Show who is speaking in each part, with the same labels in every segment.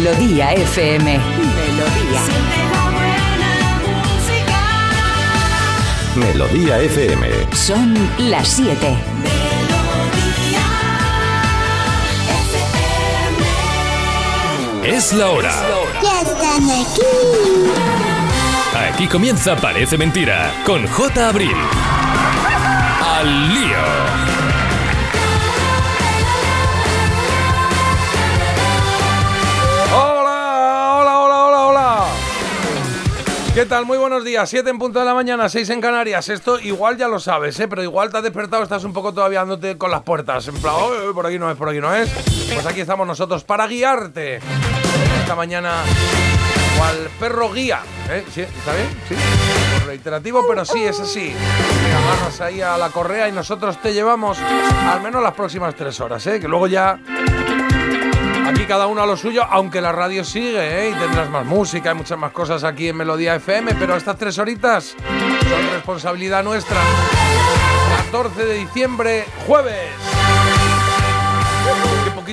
Speaker 1: Melodía FM. Melodía.
Speaker 2: Melodía FM.
Speaker 1: Son las 7.
Speaker 3: Es la hora.
Speaker 4: Ya están aquí.
Speaker 3: Aquí comienza Parece Mentira con J. Abril. Al lío.
Speaker 5: Hola, hola, hola, hola, hola. ¿Qué tal? Muy buenos días. 7 en punto de la mañana, 6 en Canarias. Esto igual ya lo sabes, ¿eh? Pero igual te has despertado, estás un poco todavía dándote con las puertas. En plan, "Oye, por aquí no es, por aquí no es. Pues aquí estamos nosotros para guiarte. Esta mañana, cual perro guía. ¿eh? ¿Sí? ¿Está bien? Sí. Reiterativo, pero sí, es así. Agarras ahí a la correa y nosotros te llevamos al menos las próximas tres horas, ¿eh? Que luego ya Aquí cada uno a lo suyo, aunque la radio sigue, ¿eh? Y tendrás más música y muchas más cosas aquí en Melodía FM, pero estas tres horitas son responsabilidad nuestra. 14 de diciembre, jueves.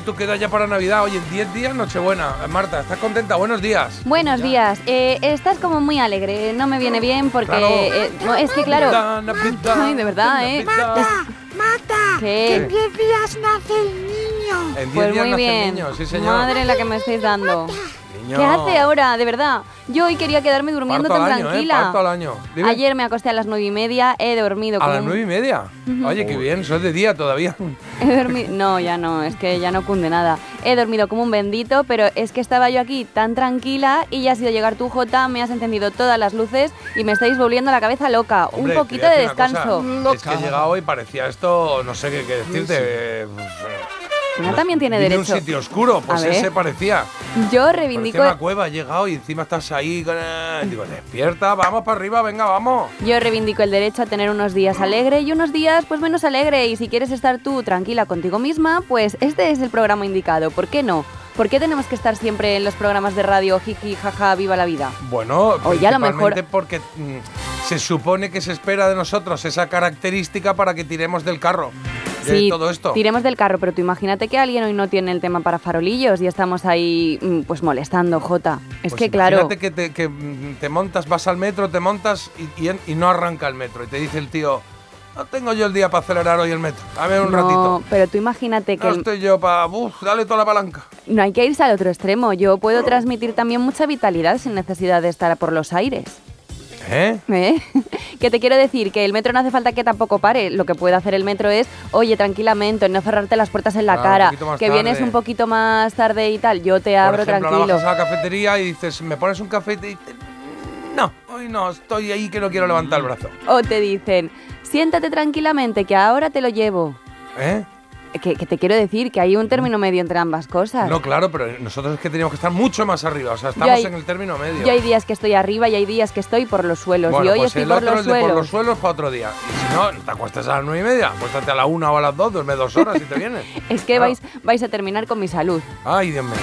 Speaker 5: Poquito queda ya para Navidad. Oye, en 10 días, Nochebuena. Marta, ¿estás contenta? Buenos días.
Speaker 6: Buenos días. Eh, estás como muy alegre. No me viene bien porque
Speaker 5: Claro.
Speaker 6: eh, no, es que claro.
Speaker 5: Navidad, Navidad,
Speaker 6: Ay, de verdad, ¿eh?
Speaker 4: Mata, mata.
Speaker 6: ¿Qué?
Speaker 4: Que en 10 días nace el niño.
Speaker 5: En 10
Speaker 6: Pues
Speaker 5: días
Speaker 6: muy
Speaker 5: nace el
Speaker 6: bien.
Speaker 5: niño, sí, señor.
Speaker 6: Madre la que me estáis dando. ¿Qué hace ahora? De verdad. Yo hoy quería quedarme durmiendo
Speaker 5: Parto
Speaker 6: tan
Speaker 5: al año, ¿eh?
Speaker 6: tranquila.
Speaker 5: Parto al año. Dime.
Speaker 6: Ayer me acosté a las nueve y media, he dormido
Speaker 5: A
Speaker 6: como
Speaker 5: las nueve y media. Oye, qué bien, eso es de día todavía.
Speaker 6: He dormido. No, ya no, es que ya no cunde nada. He dormido como un bendito, pero es que estaba yo aquí tan tranquila y ya has ido llegar tu Jota, me has encendido todas las luces y me estáis volviendo la cabeza loca.
Speaker 5: Hombre,
Speaker 6: un poquito de descanso.
Speaker 5: Es que he llegado y parecía esto, no sé qué, qué decirte. eh, pues,
Speaker 6: También tiene derecho.
Speaker 5: un sitio oscuro, pues
Speaker 6: A ver.
Speaker 5: ese parecía.
Speaker 6: Yo
Speaker 5: Parecía
Speaker 6: reivindico.
Speaker 5: una cueva, he llegado y encima estás ahí. con Digo, despierta, vamos para arriba, venga, vamos.
Speaker 6: Yo reivindico el derecho a tener unos días alegre y unos días pues menos alegre y si quieres estar tú tranquila contigo misma, pues este es el programa indicado. ¿Por qué no? ¿Por qué tenemos que estar siempre en los programas de radio jiji jaja viva la vida?
Speaker 5: Bueno,
Speaker 6: Oye, a lo mejor-
Speaker 5: porque mm, se supone que se espera de nosotros esa característica para que tiremos del carro de
Speaker 6: Sí,
Speaker 5: todo esto.
Speaker 6: tiremos del carro, pero tú imagínate que alguien hoy no tiene el tema para farolillos y estamos ahí mm, pues molestando, Jota. Es
Speaker 5: Pues
Speaker 6: que claro,
Speaker 5: Imagínate que, te, que, mm, te montas, vas al metro, te montas y, y en- y no arranca el metro. Y te dice el tío, no tengo yo el día para acelerar hoy el metro. Dame un
Speaker 6: no,
Speaker 5: ratito.
Speaker 6: pero tú imagínate que
Speaker 5: No
Speaker 6: el-
Speaker 5: estoy yo para... Uf, dale toda la palanca.
Speaker 6: no hay que irse al otro extremo. Yo puedo transmitir también mucha vitalidad sin necesidad de estar por los aires.
Speaker 5: ¿Eh?
Speaker 6: ¿Eh? que te quiero decir que el metro no hace falta que tampoco pare. Lo que puede hacer el metro es, oye, tranquilamente, no cerrarte las puertas en la
Speaker 5: un
Speaker 6: cara.
Speaker 5: poquito más
Speaker 6: Que vienes
Speaker 5: tarde.
Speaker 6: un poquito más tarde y tal, yo te
Speaker 5: Por
Speaker 6: abro
Speaker 5: ejemplo, ahora
Speaker 6: tranquilo.
Speaker 5: bajas a la cafetería y dices, ¿me pones un café? Y te no, hoy no, estoy ahí que no quiero levantar el brazo.
Speaker 6: O te dicen, siéntate tranquilamente, que ahora te lo llevo.
Speaker 5: ¿Eh?
Speaker 6: Que, que te quiero decir que hay un término medio entre ambas cosas.
Speaker 5: No, claro, pero nosotros es que teníamos que estar mucho más arriba. O sea, estamos
Speaker 6: hay-
Speaker 5: en el término medio.
Speaker 6: Yo hay días que estoy arriba y hay días que estoy por los suelos.
Speaker 5: Bueno,
Speaker 6: y hoy
Speaker 5: pues
Speaker 6: estoy
Speaker 5: el
Speaker 6: por
Speaker 5: otro,
Speaker 6: los
Speaker 5: el de por los suelos para otro día. Y si no, no te acuestas a las nueve y media, acuéstate a la una o a las dos, duerme dos horas y te vienes.
Speaker 6: Es que
Speaker 5: Claro.
Speaker 6: vais, vais a terminar con mi salud.
Speaker 5: Ay, Dios mío.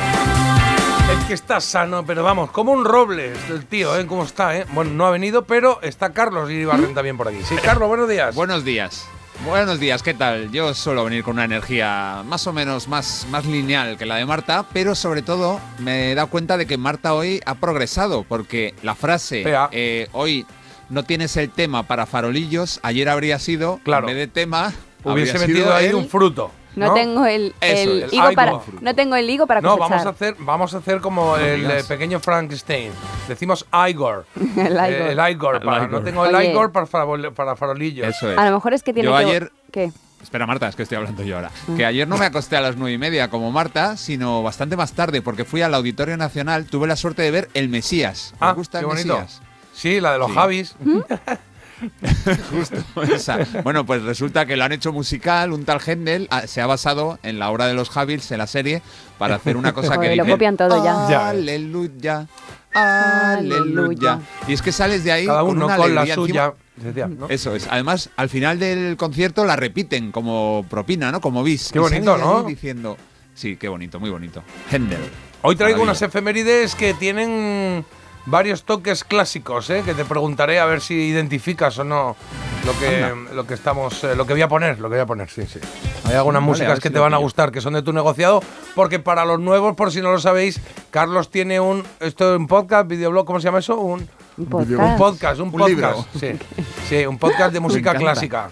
Speaker 5: Es que está sano, pero vamos, como un roble el tío, ¿eh? ¿Cómo está, eh? Bueno, no ha venido, pero está Carlos Iribarren también por aquí. Sí, Carlos, buenos días.
Speaker 7: Buenos días. Buenos días, ¿qué tal? Yo suelo venir con una energía más o menos más, más lineal que la de Marta, pero sobre todo me he dado cuenta de que Marta hoy ha progresado, porque la frase eh, hoy no tienes el tema para farolillos, ayer habría sido,
Speaker 5: Claro.
Speaker 7: en vez de tema,
Speaker 5: Hubiese metido ahí
Speaker 7: el-
Speaker 5: un fruto.
Speaker 6: No, tengo el,
Speaker 7: Eso
Speaker 6: el
Speaker 7: es,
Speaker 6: higo para
Speaker 5: higo.
Speaker 6: no tengo el higo para
Speaker 5: No,
Speaker 6: cosechar.
Speaker 5: vamos a hacer, vamos a hacer como el
Speaker 7: digas.
Speaker 5: eh, pequeño Frankenstein. Decimos Igor.
Speaker 6: El Igor.
Speaker 5: Eh, el Igor.
Speaker 7: El
Speaker 5: para-
Speaker 7: Igor.
Speaker 5: No tengo el
Speaker 6: Oye.
Speaker 5: Igor para, farol- para farolillos.
Speaker 7: Eso es.
Speaker 6: A lo mejor es que tiene
Speaker 7: Yo
Speaker 6: que
Speaker 7: ayer-
Speaker 6: ¿Qué?
Speaker 7: Espera, Marta, es que estoy hablando yo ahora.
Speaker 6: Mm.
Speaker 7: Que ayer no me acosté a las nueve y media como Marta, sino bastante más tarde, porque fui al Auditorio Nacional, tuve la suerte de ver El Mesías. ¿Os
Speaker 5: Ah,
Speaker 7: gusta
Speaker 5: qué
Speaker 7: el
Speaker 5: bonito.
Speaker 7: Mesías?
Speaker 5: Sí, la de los
Speaker 7: Sí.
Speaker 5: Javis.
Speaker 7: Esa. Bueno, pues resulta que lo han hecho musical, un tal Händel ah, se ha basado en la obra de los Javils, en la serie, para hacer una cosa que
Speaker 6: Joder, lo
Speaker 7: dice,
Speaker 6: copian todo ya.
Speaker 5: Ya.
Speaker 7: Aleluya, aleluya. Y es que sales de ahí
Speaker 5: Cada
Speaker 7: con
Speaker 5: uno
Speaker 7: una
Speaker 5: con la suya. Decía, ¿no?
Speaker 7: Eso es. Además, al final del concierto la repiten como propina, ¿no? Como bis.
Speaker 5: Qué bonito, ¿no?
Speaker 7: Diciendo, sí, qué bonito, muy bonito. Händel.
Speaker 5: Hoy traigo
Speaker 7: Maravilla.
Speaker 5: unas efemérides que tienen varios toques clásicos, ¿eh? que te preguntaré a ver si identificas o no lo que, lo que estamos, eh, lo que voy a poner, lo que voy a poner, sí, sí. Hay algunas
Speaker 7: Vale,
Speaker 5: músicas que
Speaker 7: si
Speaker 5: te van a gustar, que son de tu negociado, porque para los nuevos, por si no lo sabéis, Carlos tiene un, esto es un podcast, videoblog, ¿cómo se llama eso? Un,
Speaker 6: Un
Speaker 5: un
Speaker 6: podcast.
Speaker 5: podcast, un,
Speaker 7: Un
Speaker 5: podcast, sí, sí, un podcast de música clásica.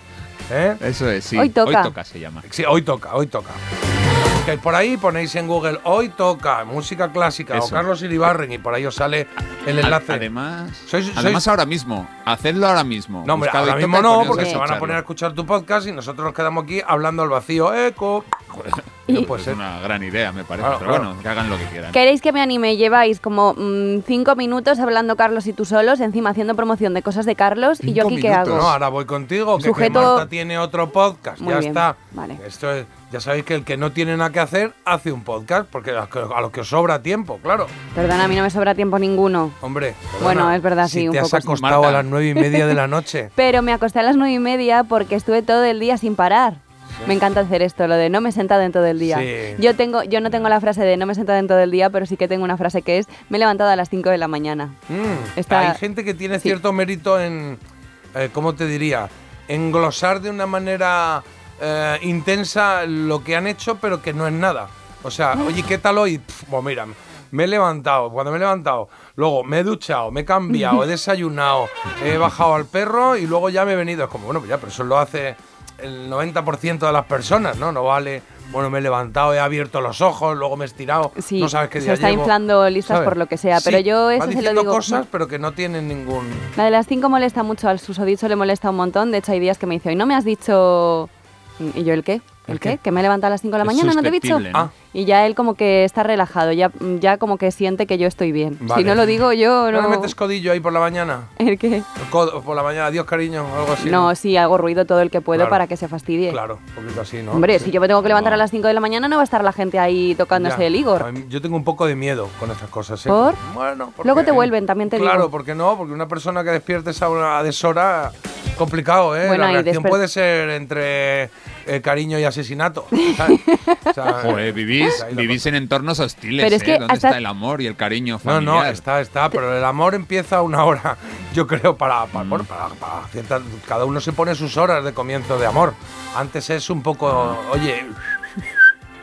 Speaker 5: ¿eh?
Speaker 7: Eso es, sí.
Speaker 6: Hoy toca.
Speaker 7: se llama.
Speaker 5: Sí, hoy toca, hoy toca. Que por ahí ponéis en Google, hoy toca, música clásica, o
Speaker 7: Eso.
Speaker 5: Carlos Iribarren, y por ahí os sale el enlace.
Speaker 7: Además,
Speaker 5: Sois-
Speaker 7: además ahora mismo. Hacedlo ahora mismo.
Speaker 5: no, hombre, ahora mismo no, porque se van a poner a escuchar tu podcast y nosotros nos quedamos aquí hablando al vacío. Eco.
Speaker 6: Y-
Speaker 5: No puede
Speaker 7: Es
Speaker 5: ser.
Speaker 7: una gran idea, me parece.
Speaker 5: Claro,
Speaker 7: pero
Speaker 5: claro.
Speaker 7: bueno, que hagan lo que quieran.
Speaker 6: ¿Queréis que me anime? Lleváis como mm, cinco minutos hablando Carlos y tú solos, encima haciendo promoción de cosas de Carlos. ¿Y yo aquí qué
Speaker 7: minutos.
Speaker 6: hago?
Speaker 5: No, ahora voy contigo, que, que
Speaker 6: Sujeto-
Speaker 5: Marta tiene otro podcast.
Speaker 6: Muy
Speaker 5: ya
Speaker 6: bien,
Speaker 5: está.
Speaker 6: vale.
Speaker 5: Esto es, ya sabéis que el que no tiene nada que hacer hace un podcast, porque a, a lo que os sobra tiempo, claro.
Speaker 6: Perdona, a mí no me sobra tiempo ninguno.
Speaker 5: Hombre.
Speaker 6: Bueno,
Speaker 5: perdona,
Speaker 6: es verdad,
Speaker 5: si
Speaker 6: sí, un
Speaker 5: te has
Speaker 6: poco
Speaker 5: acostado
Speaker 7: Marta.
Speaker 5: a las nueve y media de la noche.
Speaker 6: Pero me acosté a las nueve y media porque estuve todo el día sin parar. Me encanta hacer esto, lo de no me he sentado en todo el día.
Speaker 5: Sí.
Speaker 6: Yo tengo, yo no tengo la frase de no me he sentado en todo el día, pero sí que tengo una frase que es me he levantado a las 5 de la mañana.
Speaker 5: Mm,
Speaker 6: Está-
Speaker 5: Hay gente que tiene
Speaker 6: sí.
Speaker 5: cierto mérito en, eh, ¿cómo te diría? Englosar de una manera eh, intensa lo que han hecho, pero que no es nada. O sea, oye, ¿qué tal hoy? Pf, pues mira, me he levantado, cuando me he levantado, luego me he duchado, me he cambiado, he desayunado, he bajado al perro y luego ya me he venido. Es como, bueno, pues ya, pero eso lo hace el 90% de las personas, ¿no? No vale, bueno, me he levantado, he abierto los ojos, luego me he estirado,
Speaker 6: Sí,
Speaker 5: no sabes qué
Speaker 6: se
Speaker 5: día
Speaker 6: está
Speaker 5: llevo,
Speaker 6: inflando listas
Speaker 5: ¿sabes?
Speaker 6: por lo que sea, pero
Speaker 5: Sí,
Speaker 6: yo eso se lo digo.
Speaker 5: cosas, pero que no tienen ningún...
Speaker 6: La de las 5 molesta mucho, al susodicho le molesta un montón. De hecho, hay días que me dice, hoy no me has dicho... ¿Y yo el qué? ¿El,
Speaker 5: ¿El
Speaker 6: qué? Que me he levantado a las 5 de la
Speaker 7: Es
Speaker 6: mañana, ¿no te he dicho?
Speaker 7: ¿no?
Speaker 5: Ah.
Speaker 6: Y ya él como que está relajado, ya, ya como que siente que yo estoy bien.
Speaker 5: Vale.
Speaker 6: Si no lo digo yo,
Speaker 5: ¿No
Speaker 6: no...
Speaker 5: le metes codillo ahí por la mañana?
Speaker 6: ¿El qué?
Speaker 5: El codo por la mañana, adiós cariño, o algo así.
Speaker 6: No, sí, hago ruido todo el que puedo
Speaker 5: Claro.
Speaker 6: para que se fastidie.
Speaker 5: Claro, un poquito así, ¿no?
Speaker 6: Hombre,
Speaker 5: Sí.
Speaker 6: si yo me tengo que levantar a las 5 de la mañana, no va a estar la gente ahí tocándose
Speaker 5: Ya.
Speaker 6: el Igor.
Speaker 5: mí- Yo tengo un poco de miedo con esas cosas. ¿eh?
Speaker 6: ¿Por?
Speaker 5: Bueno, porque-
Speaker 6: Luego te vuelven, también te
Speaker 5: Claro,
Speaker 6: digo.
Speaker 5: porque no, porque una persona que despiertes a una deshora, complicado, ¿eh?
Speaker 6: Bueno,
Speaker 5: la reacción puede ser entre eh, cariño y asesinato. ¿sabes? O sea,
Speaker 7: Joder, vivís, vivís en entornos hostiles,
Speaker 6: Pero es
Speaker 7: ¿eh?
Speaker 6: que
Speaker 7: ¿Dónde
Speaker 6: hasta-
Speaker 7: está el amor y el cariño
Speaker 5: No,
Speaker 7: familiar?
Speaker 5: no, está, está, pero el amor empieza a una hora, yo creo, para,
Speaker 7: Mm.
Speaker 5: para, bueno, para, para ciertas- cada uno se pone sus horas de comienzo de amor. Antes es un poco, oye,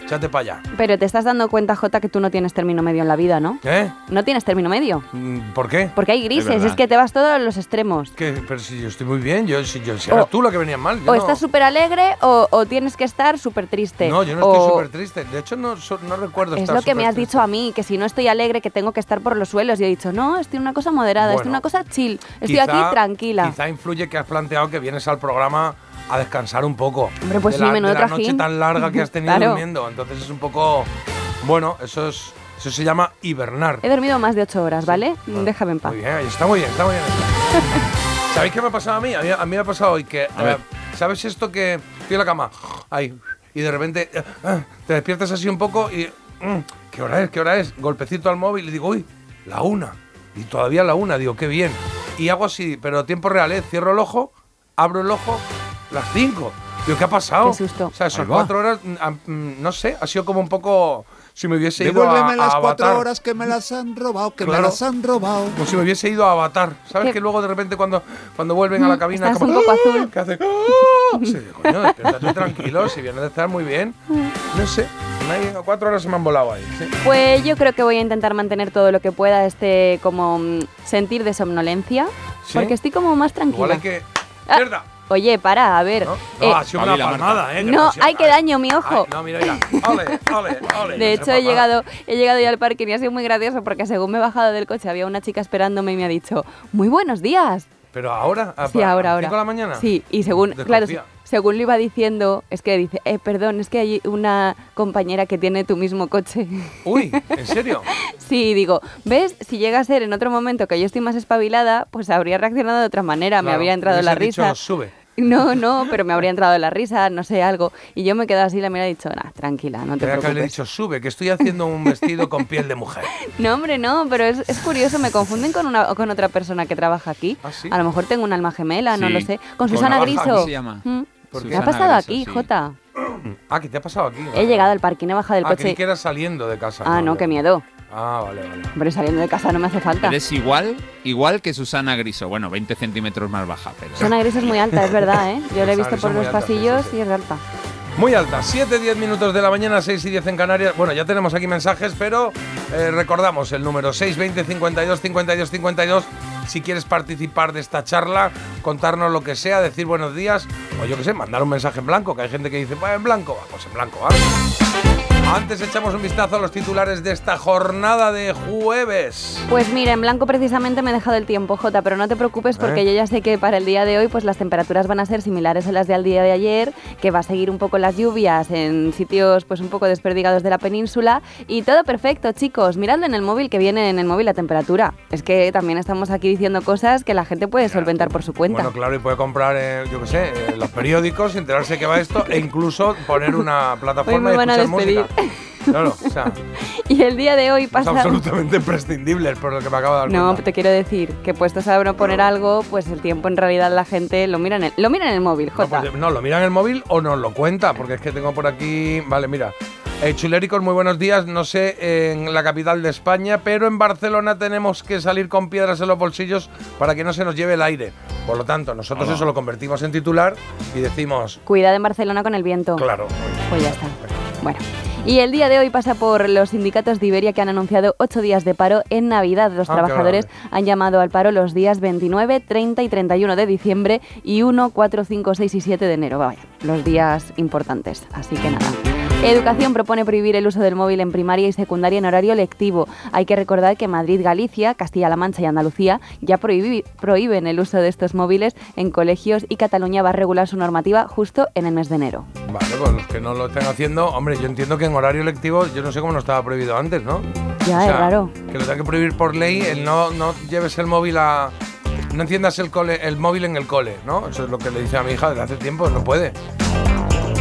Speaker 5: échate para allá.
Speaker 6: Pero te estás dando cuenta, Jota, que tú no tienes término medio en la vida, ¿no?
Speaker 5: ¿Eh?
Speaker 6: No tienes término medio.
Speaker 5: Mm, ¿Por qué?
Speaker 6: Porque hay grises, es, que te vas todos a los extremos.
Speaker 5: Que- pero si yo estoy muy bien, yo, si, yo, si
Speaker 6: O-
Speaker 5: tú la que venía mal. yo
Speaker 6: O
Speaker 5: no-
Speaker 6: estás súper alegre o, o tienes que estar súper triste.
Speaker 5: No, yo no
Speaker 6: O-
Speaker 5: estoy súper triste. De hecho, no, so- no recuerdo
Speaker 6: Es
Speaker 5: estar
Speaker 6: lo que me has dicho a mí, que si no estoy alegre, que tengo que estar por los suelos. Y he dicho, no, estoy en una cosa moderada, estoy en una cosa chill, estoy
Speaker 5: Quizá-
Speaker 6: aquí tranquila.
Speaker 5: Quizá influye que has planteado que vienes al programa a descansar un poco.
Speaker 6: Hombre, pues
Speaker 5: de
Speaker 6: sí,
Speaker 5: la,
Speaker 6: menudo
Speaker 5: de la
Speaker 6: trajín.
Speaker 5: noche tan larga que has tenido
Speaker 6: Claro.
Speaker 5: durmiendo. Entonces es un poco... Bueno, eso es eso se llama hibernar.
Speaker 6: He dormido más de ocho horas, ¿vale?
Speaker 5: Bueno,
Speaker 6: Déjame en paz.
Speaker 5: Muy bien, está muy bien, está muy bien. ¿Sabéis qué me ha pasado a mí? A mí, a mí me ha pasado hoy que...
Speaker 7: A ver.
Speaker 5: eh, ¿Sabes esto que estoy en la cama? Ahí. Y de repente eh, ah, te despiertas así un poco y... mm, ¿Qué hora es? ¿Qué hora es? Golpecito al móvil y digo, uy, la una. Y todavía la una. Digo, qué bien. Y hago así, pero tiempo real, ¿eh? Cierro el ojo, abro el ojo, las cinco. Digo, ¿qué ha pasado?
Speaker 6: Qué susto.
Speaker 5: O sea, esas cuatro horas, mm, ah, mm, no sé, ha sido como un poco... Si me hubiese ido a,
Speaker 7: Devuélveme las
Speaker 5: a
Speaker 7: cuatro
Speaker 5: Avatar.
Speaker 7: horas que me las han robado, que
Speaker 5: Claro.
Speaker 7: me las han robado.
Speaker 5: Como si me hubiese ido a Avatar. ¿Sabes
Speaker 6: ¿Qué?
Speaker 5: que luego de repente cuando, cuando vuelven a la
Speaker 6: Mm,
Speaker 5: cabina
Speaker 6: estás
Speaker 5: como,
Speaker 6: un poco
Speaker 5: ¡Ah!
Speaker 6: azul.
Speaker 5: que hace ¡Ah! Sí, coño, despiértate tranquilo, si vienes de estar muy bien. No sé, ha- cuatro horas se me han volado ahí. sí.
Speaker 6: Pues yo creo que voy a intentar mantener todo lo que pueda este como sentir de somnolencia,
Speaker 5: ¿Sí?
Speaker 6: porque estoy como más tranquila.
Speaker 5: Igual hay que...
Speaker 6: Ah,
Speaker 5: ¡Mierda!
Speaker 6: Oye, para, a ver.
Speaker 5: ¿No?
Speaker 6: eh,
Speaker 5: No, ha sido una palmada, ¿eh?
Speaker 6: no,
Speaker 5: sido-
Speaker 6: hay que daño mi ojo.
Speaker 5: ay, no, mira, mira. Ole, ole, ole.
Speaker 6: De hecho, he llegado, he llegado ya al parking y ha sido muy gracioso porque según me he bajado del coche había una chica esperándome y me ha dicho, muy buenos días.
Speaker 5: Pero ahora, a,
Speaker 6: Sí, ahora,
Speaker 5: a
Speaker 6: ahora.
Speaker 5: cinco de la mañana.
Speaker 6: Sí, y según, claro,
Speaker 5: Desconfía.
Speaker 6: según lo iba diciendo, es que dice, eh, perdón, es que hay una compañera que tiene tu mismo coche.
Speaker 5: Uy, ¿en serio?
Speaker 6: sí, digo, ¿ves? Si llega a ser en otro momento que yo estoy más espabilada, pues habría reaccionado de otra manera, me
Speaker 5: Claro,
Speaker 6: habría entrado la
Speaker 5: dicho,
Speaker 6: risa.
Speaker 5: sube.
Speaker 6: No, no, pero me habría entrado la risa, no sé, algo. Y yo me quedo así, la mira y he dicho, nah, tranquila, no te
Speaker 5: Tenía que haberle
Speaker 6: preocupes.
Speaker 5: dicho, sube, que estoy haciendo un vestido con piel de mujer.
Speaker 6: No, hombre, no, pero es, es curioso, me confunden con una con otra persona que trabaja aquí.
Speaker 5: ¿Ah, sí?
Speaker 6: A lo mejor tengo un alma gemela, no lo sé. Con
Speaker 7: con
Speaker 6: Susana Griso.
Speaker 7: ¿cómo se llama?
Speaker 6: Mm.
Speaker 5: ¿Por
Speaker 6: ¿Qué ha pasado
Speaker 7: Griso,
Speaker 6: aquí,
Speaker 7: sí.
Speaker 6: Jota?
Speaker 5: Ah, ¿qué te ha pasado aquí?
Speaker 6: He llegado al parking, he bajado del
Speaker 5: Ah,
Speaker 6: coche.
Speaker 5: creí que era saliendo de casa.
Speaker 6: Ah, no,
Speaker 5: ya.
Speaker 6: qué miedo.
Speaker 5: Ah, vale, vale.
Speaker 6: Hombre, saliendo de casa no me hace falta.
Speaker 7: Eres igual, igual que Susana Griso. Bueno, 20 centímetros más baja, pero...
Speaker 6: Susana Gris es muy alta, es verdad, ¿eh? Yo la he visto por los
Speaker 5: alta,
Speaker 6: pasillos
Speaker 5: sí, sí.
Speaker 6: y es alta.
Speaker 5: Muy alta, 7, 10 minutos de la mañana, 6 y 10 en Canarias. Bueno, ya tenemos aquí mensajes, pero eh, recordamos el número 620 52 52 52. Si quieres participar de esta charla, contarnos lo que sea, decir buenos días, o yo qué sé, mandar un mensaje en blanco, que hay gente que dice, pues en blanco, va, pues en blanco, ¿vale? Antes echamos un vistazo a los titulares de esta jornada de jueves.
Speaker 6: Pues mira, en blanco precisamente me he dejado el tiempo, Jota, pero no te preocupes porque
Speaker 5: ¿Eh?
Speaker 6: yo ya sé que para el día de hoy pues las temperaturas van a ser similares a las del día de ayer, que va a seguir un poco las lluvias en sitios pues un poco desperdigados de la península y todo perfecto, chicos. Miradlo en el móvil que viene en el móvil la temperatura. Es que también estamos aquí diciendo cosas que la gente puede solventar por su cuenta.
Speaker 5: Bueno, claro, y puede comprar, eh, yo qué sé, eh, los periódicos, enterarse que va esto e incluso poner una plataforma y escuchar
Speaker 6: despedir.
Speaker 5: música. Claro, o sea,
Speaker 6: Y el día de hoy pasa...
Speaker 5: absolutamente imprescindible, por lo que me acabo de dar
Speaker 6: No,
Speaker 5: cuenta.
Speaker 6: te quiero decir que puestos a no poner algo, pues el tiempo en realidad la gente lo mira en el, lo mira en el móvil,
Speaker 5: No,
Speaker 6: Jota.
Speaker 5: pues, no, lo mira en el móvil o nos lo cuenta, porque es que tengo por aquí. Vale, mira. Eh, Chuléricos, muy buenos días. No sé en la capital de España, pero en Barcelona tenemos que salir con piedras en los bolsillos para que no se nos lleve el aire. Por lo tanto, nosotros
Speaker 7: Hola.
Speaker 5: eso lo convertimos en titular y decimos,
Speaker 6: Cuidado en Barcelona con el viento.
Speaker 5: claro.
Speaker 6: Pues ya está. Bueno. Y el día de hoy pasa por los sindicatos de Iberia que han anunciado ocho días de paro en Navidad. Los
Speaker 5: Ah,
Speaker 6: trabajadores han llamado al paro los días 29, 30 y 31 de diciembre y 1, 4, 5, 6 y 7 de enero. Vaya, los días importantes. Así que nada. Educación propone prohibir el uso del móvil en primaria y secundaria en horario lectivo. Hay que recordar que Madrid, Galicia, Castilla-La Mancha y Andalucía ya prohíben el uso de estos móviles en colegios y Cataluña va a regular su normativa justo en el mes de enero.
Speaker 5: Vale, pues los que no lo estén haciendo, hombre, yo entiendo que en horario lectivo, yo no sé cómo no estaba prohibido antes, ¿no?
Speaker 6: Ya,
Speaker 5: O sea,
Speaker 6: es raro.
Speaker 5: Que lo tenga que prohibir por ley, el no, no lleves el móvil a. No enciendas el, cole, el móvil en el cole, ¿no? Eso es lo que le dice a mi hija desde hace tiempo, no puede.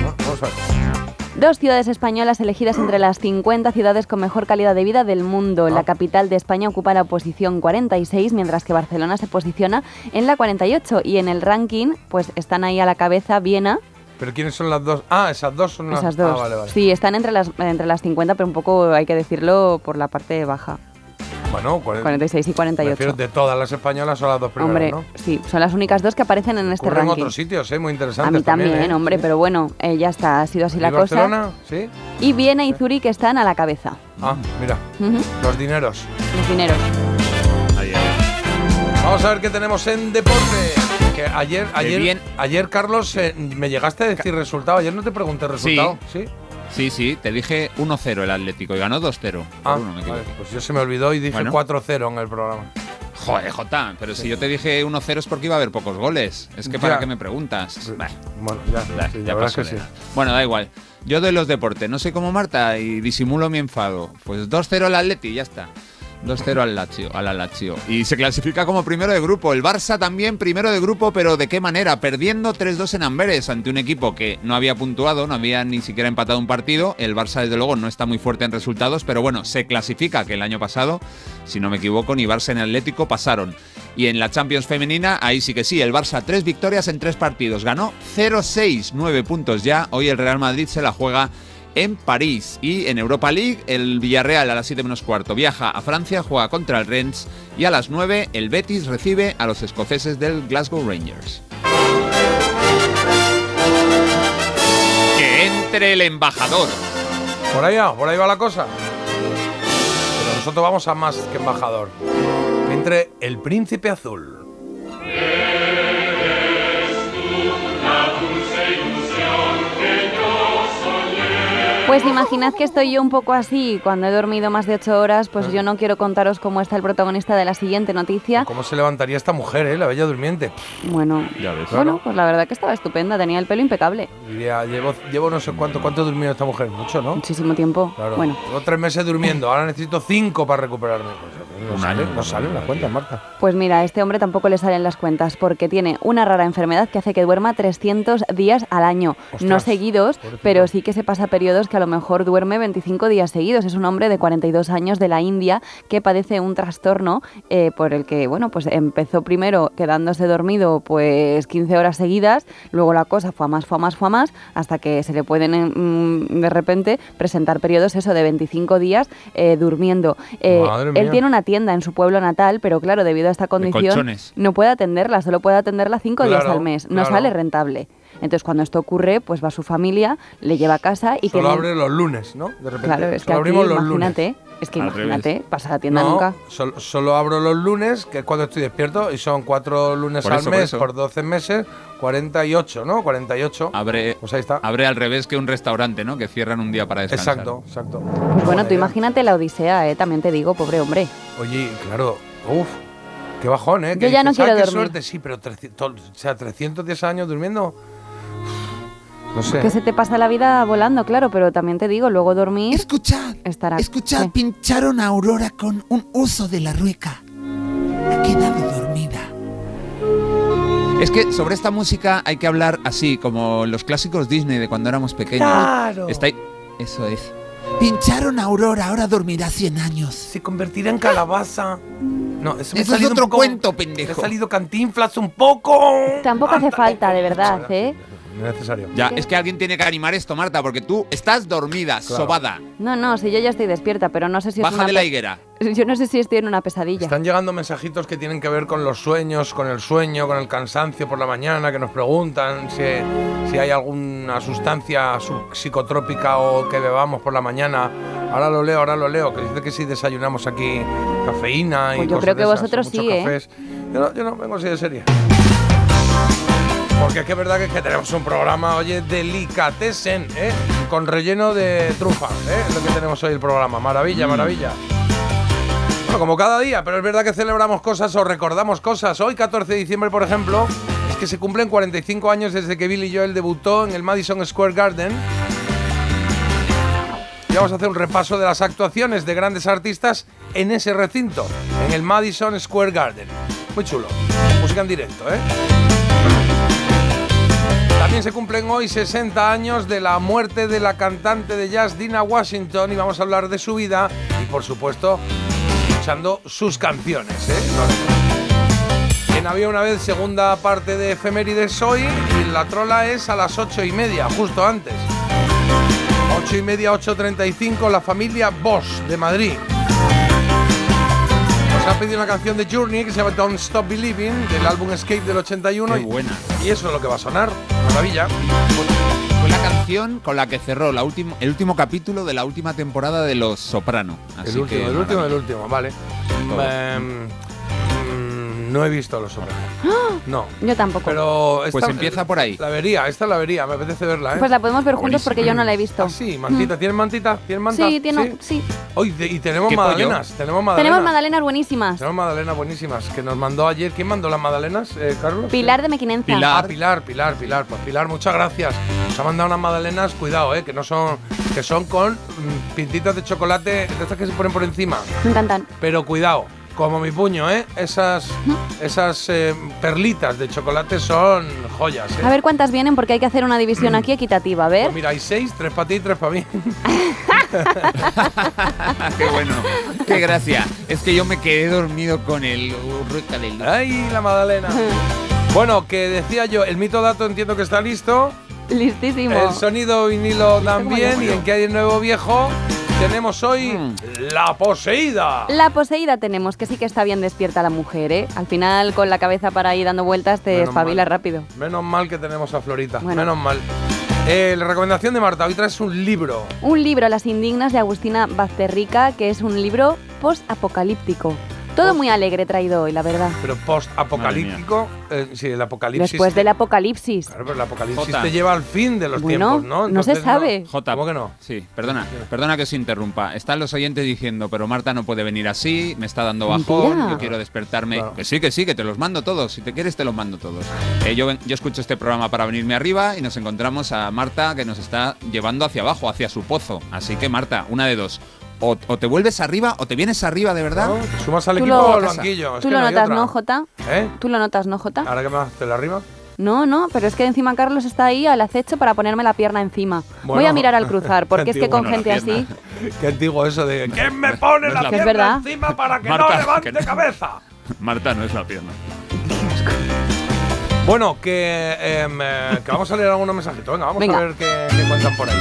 Speaker 5: ¿No? Vamos a ver.
Speaker 6: Dos ciudades españolas elegidas entre las 50 ciudades con mejor calidad de vida del mundo. La
Speaker 5: Ah.
Speaker 6: capital de España ocupa la posición 46, mientras que Barcelona se posiciona en la 48. Y en el ranking, pues están ahí a la cabeza Viena,
Speaker 5: ¿Pero quiénes son las dos? Ah, esas dos son las.
Speaker 6: esas dos.
Speaker 5: Ah, vale, vale.
Speaker 6: Sí, están entre las, entre las 50, pero un poco hay que decirlo por la parte baja.
Speaker 5: Bueno, cuare-
Speaker 6: 46 y
Speaker 5: me refiero
Speaker 6: 48.
Speaker 5: de todas las españolas son las dos primeras,
Speaker 6: Hombre,
Speaker 5: ¿no?
Speaker 6: sí, son las únicas dos que aparecen en este
Speaker 5: Ocurre en
Speaker 6: ranking.
Speaker 5: otros sitios, ¿eh? Muy
Speaker 6: A
Speaker 5: interesante.
Speaker 6: mí también,
Speaker 5: ¿eh?
Speaker 6: hombre, pero bueno, eh, ya está, ha sido así
Speaker 5: ¿Y
Speaker 6: la cosa.
Speaker 5: Barcelona? ¿Sí?
Speaker 6: Y Viena y Zúrich están a la cabeza.
Speaker 5: Ah, mira, los dineros.
Speaker 6: Los dineros.
Speaker 7: Ahí, ahí.
Speaker 5: Vamos a ver qué tenemos en deporte. Que ayer, ayer,
Speaker 7: bien.
Speaker 5: ayer Carlos, eh, me llegaste a decir resultado. Ayer no te pregunté resultado. Sí.
Speaker 7: Sí, sí, te dije 1-0 el Atlético y ganó 2-0. Por
Speaker 5: Ah,
Speaker 7: uno, me
Speaker 5: vale, pues yo se me olvidó y dije
Speaker 7: Bueno.
Speaker 5: 4-0 en el programa.
Speaker 7: Joder, Jota, pero si yo te dije 1-0 es porque iba a haber pocos goles. Es que para qué me preguntas.
Speaker 5: Bueno, ya, sí,
Speaker 7: pasó
Speaker 5: es que sí.
Speaker 7: Bueno, da igual. Yo doy los deportes, no soy como Marta y disimulo mi enfado. Pues 2-0 al Atleti, ya está. 2-0 al Lazio, al Lazio. Y se clasifica como primero de grupo. El Barça también primero de grupo, pero ¿de qué manera? Perdiendo 3-2 en Amberes ante un equipo que no había puntuado, no había ni siquiera empatado un partido. El Barça, desde luego, no está muy fuerte en resultados, pero bueno, se clasifica que el año pasado, si no me equivoco, ni Barça ni Atlético pasaron. Y en la Champions femenina, ahí sí que sí, el Barça tres victorias en tres partidos. Ganó 0-6, 9 puntos ya. Hoy el Real Madrid se la juega en París. Y en Europa League, el Villarreal a las 7 menos cuarto viaja a Francia, juega contra el Rennes. Y a las 9, el Betis recibe a los escoceses del Glasgow Rangers. Que entre el embajador.
Speaker 5: Por ahí va, por ahí va la cosa. Pero nosotros vamos a más que embajador. Que entre el príncipe azul.
Speaker 6: Pues imaginad que estoy yo un poco así. Cuando he dormido más de ocho horas, pues yo no quiero contaros cómo está el protagonista de la siguiente noticia.
Speaker 5: ¿Cómo se levantaría esta mujer, eh? La bella durmiente.
Speaker 6: Bueno,
Speaker 7: Ya ves.
Speaker 6: bueno, pues la verdad que estaba estupenda, tenía el pelo impecable.
Speaker 5: Diría, llevo, llevo no sé cuánto, cuánto durmido esta mujer, mucho, ¿no?
Speaker 6: Muchísimo tiempo.
Speaker 5: Claro.
Speaker 6: Bueno,
Speaker 5: Llevo tres meses durmiendo, ahora necesito cinco para recuperarme. Pues, No
Speaker 7: Un
Speaker 5: sale,
Speaker 7: año,
Speaker 5: no salen las cuentas, Marta.
Speaker 6: Pues mira, a este hombre tampoco le salen las cuentas porque tiene una rara enfermedad que hace que duerma 300 días al año. no seguidos, pero sí que se pasa periodos que a lo mejor duerme 25 días seguidos. Es un hombre de 42 años de la India que padece un trastorno eh, por el que, bueno, pues empezó primero quedándose dormido pues 15 horas seguidas, luego la cosa fue a más, fue a más, fue a más, hasta que se le pueden mm, de repente presentar periodos eso de 25 días eh, durmiendo. Eh,
Speaker 5: Madre
Speaker 6: él
Speaker 5: mía.
Speaker 6: tiene una tienda en su pueblo natal, pero claro, debido a esta condición no puede atenderla, solo puede atenderla cinco días
Speaker 5: Claro,
Speaker 6: al mes, no
Speaker 5: claro.
Speaker 6: sale rentable. Entonces cuando esto ocurre, pues va su familia, le lleva a casa y
Speaker 5: Solo
Speaker 6: tiene...
Speaker 5: abre los lunes, ¿no? De repente.
Speaker 6: Claro, es que aquí,
Speaker 5: abrimos los
Speaker 6: imagínate,
Speaker 5: lunes.
Speaker 6: es que
Speaker 7: Al
Speaker 6: imagínate, pasa la tienda
Speaker 5: no,
Speaker 6: nunca.
Speaker 5: Solo, solo abro los lunes, que es cuando estoy despierto, y son cuatro lunes
Speaker 7: Por
Speaker 5: al
Speaker 7: eso, por
Speaker 5: mes
Speaker 7: eso.
Speaker 5: por 12 meses, 48, ¿no? 48.
Speaker 7: Abre,
Speaker 5: Pues ahí está.
Speaker 7: abre al revés que un restaurante, ¿no? Que cierran un día para descansar.
Speaker 5: Exacto, exacto.
Speaker 6: Pues bueno, tú imagínate la odisea, eh, también te digo, pobre hombre.
Speaker 5: Oye, claro, uff, qué bajón, ¿eh?
Speaker 6: Yo
Speaker 5: Que
Speaker 6: ya no
Speaker 5: dices,
Speaker 6: quiero
Speaker 5: "Ah, qué
Speaker 6: dormir".
Speaker 5: suerte, sí, pero 300, o sea, 310 años durmiendo. No sé.
Speaker 6: Que se te pasa la vida volando, claro, pero también te digo, luego dormir
Speaker 2: Escuchad,
Speaker 6: estará...
Speaker 2: escuchad,
Speaker 6: ¿Qué?
Speaker 2: pincharon a Aurora con un uso de la rueca. Ha quedado dormida.
Speaker 7: Es que sobre esta música hay que hablar así, como los clásicos Disney de cuando éramos pequeños.
Speaker 5: Claro.
Speaker 7: Está ahí- Eso es.
Speaker 2: Pincharon a Aurora, ahora dormirá 100 años.
Speaker 5: Se convertirá en calabaza. No, eso me
Speaker 2: Eso es otro
Speaker 5: poco-
Speaker 2: cuento,
Speaker 5: Me ha
Speaker 2: pendejo.
Speaker 5: salido cantinflas un poco.
Speaker 6: Tampoco hace falta, de verdad, ¿eh?
Speaker 5: No es necesario.
Speaker 7: Ya, es que alguien tiene que animar esto, Marta, porque tú estás dormida,
Speaker 5: Claro.
Speaker 7: sobada.
Speaker 6: No, no, si yo ya estoy despierta, pero no sé si es
Speaker 7: Baja
Speaker 6: una
Speaker 7: de la higuera.
Speaker 6: Yo no sé si estoy en una pesadilla.
Speaker 5: Están llegando mensajitos que tienen que ver con los sueños, con el sueño, con el cansancio por la mañana, que nos preguntan si, si hay alguna sustancia su- psicotrópica o que bebamos por la mañana. Ahora lo leo, ahora lo leo, que dice que si desayunamos aquí cafeína y
Speaker 6: Pues yo
Speaker 5: cosas
Speaker 6: creo que
Speaker 5: de esas,
Speaker 6: vosotros sí, ¿eh?
Speaker 5: Yo no, yo no vengo así de serie. Porque es que es verdad que, es que tenemos un programa, oye, delicatessen, ¿eh? Con relleno de trufa, ¿eh? Es lo que tenemos hoy el programa. Maravilla,
Speaker 6: Mm.
Speaker 5: maravilla. Bueno, como cada día, pero es verdad que celebramos cosas o recordamos cosas. Hoy, 14 de diciembre, por ejemplo, es que se cumplen 45 años desde que Billy Joel debutó en el Madison Square Garden. Y vamos a hacer un repaso de las actuaciones de grandes artistas en ese recinto, en el Madison Square Garden. Muy chulo. Música en directo, ¿eh? También se cumplen hoy 60 años de la muerte de la cantante de jazz Dina Washington y vamos a hablar de su vida y por supuesto escuchando sus canciones. ¿eh? No En Había una vez segunda parte de efemérides hoy y la trola es a las 8 y media, justo antes. 8 y media, 8.35, la familia Bosch de Madrid. Ha pedido una canción de Journey que se llama Don't Stop Believing del álbum Escape del 81
Speaker 7: Qué buena.
Speaker 5: y eso es lo que va a sonar. Maravilla.
Speaker 7: Fue la canción con la que cerró la última, el último capítulo de la última temporada de Los Soprano. Así
Speaker 5: El último,
Speaker 7: que
Speaker 5: el último, el último, vale. Mm, no he visto Los Sopranos. No.
Speaker 6: Yo tampoco.
Speaker 5: Pero esta,
Speaker 7: Pues empieza por ahí.
Speaker 5: La vería, esta la vería, me apetece verla, ¿eh?
Speaker 6: Pues la podemos ver juntos porque yo no la he visto.
Speaker 5: Ah, sí, mantita. ¿Tienes mantita? ¿Tienes manta?
Speaker 6: Sí, tiene, sí.
Speaker 5: Hoy de- y tenemos
Speaker 7: ¿Qué pollo?
Speaker 5: magdalenas. Tenemos magdalenas.
Speaker 6: Tenemos magdalenas buenísimas.
Speaker 5: Tenemos magdalenas buenísimas que nos mandó ayer. ¿Quién mandó las magdalenas, eh, Carlos?
Speaker 6: Pilar de Mequinencia.
Speaker 7: Pilar.
Speaker 5: Ah, Pilar, Pilar, Pilar. Pues Pilar, muchas gracias. Nos ha mandado unas magdalenas, cuidado, eh, que no son, que son con mm, pintitas de chocolate, de estas que se ponen por encima.
Speaker 6: Me encantan.
Speaker 5: Pero cuidado, como mi puño, eh, esas, esas eh, perlitas de chocolate son joyas. Eh.
Speaker 6: A ver cuántas vienen porque hay que hacer una división aquí equitativa. A ver.
Speaker 5: Pues mira, hay seis, tres para ti y tres para mí.
Speaker 7: Qué bueno. Qué gracia. Es que yo me quedé dormido con el
Speaker 5: ¡Ay, la magdalena! bueno, que decía yo, el mito dato entiendo que está listo.
Speaker 6: Listísimo.
Speaker 5: El sonido vinilo también. Y en que hay el nuevo viejo, tenemos hoy
Speaker 7: Mm.
Speaker 5: La Poseída.
Speaker 6: La poseída tenemos, que sí que está bien despierta la mujer, ¿eh? Al final, con la cabeza para ir dando vueltas, te
Speaker 5: Menos mal.
Speaker 6: rápido.
Speaker 5: Menos mal que tenemos a Florita.
Speaker 6: Bueno.
Speaker 5: Menos mal. Eh, la recomendación de Marta, hoy traes un libro.
Speaker 6: Un libro, Las Indignas, de Agustina Bazterrica, que es un libro post-apocalíptico. Todo muy alegre traído hoy, la verdad.
Speaker 5: Pero post-apocalíptico. Eh, sí, el apocalipsis.
Speaker 6: Después del apocalipsis.
Speaker 5: Claro, pero el apocalipsis
Speaker 7: Jota.
Speaker 5: te lleva al fin de los
Speaker 6: Bueno,
Speaker 5: tiempos, ¿no?
Speaker 6: no se
Speaker 5: Entonces,
Speaker 6: sabe.
Speaker 7: J.
Speaker 5: ¿Cómo que no?
Speaker 7: Sí, perdona, perdona que os interrumpa. Están los oyentes diciendo, pero Marta no puede venir así, me está dando bajón,
Speaker 6: Mentira.
Speaker 7: yo quiero despertarme.
Speaker 5: Claro.
Speaker 7: Que sí, que sí, que te los mando todos. Si te quieres, te los mando todos. Eh, yo, yo escucho este programa para venirme arriba y nos encontramos a Marta que nos está llevando hacia abajo, hacia su pozo. Así que, Marta, una de dos. O, o te vuelves arriba o te vienes arriba de verdad.
Speaker 5: ¿No? ¿Te sumas al
Speaker 6: Tú
Speaker 5: equipo
Speaker 6: lo-
Speaker 5: al banquillo? Es
Speaker 6: Tú
Speaker 5: que
Speaker 6: lo
Speaker 5: no
Speaker 6: notas. ¿no, Jota?
Speaker 5: ¿Eh?
Speaker 6: ¿Tú lo notas, no, Jota?
Speaker 5: ¿Ahora que me haces la arriba?
Speaker 6: No, no, pero es que encima Carlos está ahí al acecho para ponerme la pierna encima. Voy a mirar al cruzar, porque es que con gente así...
Speaker 5: Qué antiguo eso de ¿Quién me pone
Speaker 7: no
Speaker 5: la pierna
Speaker 6: verdad.
Speaker 5: encima para que
Speaker 7: Marta,
Speaker 5: no levante
Speaker 7: que no.
Speaker 5: cabeza?
Speaker 7: Marta no es la pierna.
Speaker 5: Bueno, que, em, eh, que vamos a leer algunos mensajitos. Venga, vamos
Speaker 6: Venga.
Speaker 5: a ver qué, qué cuentan por ahí.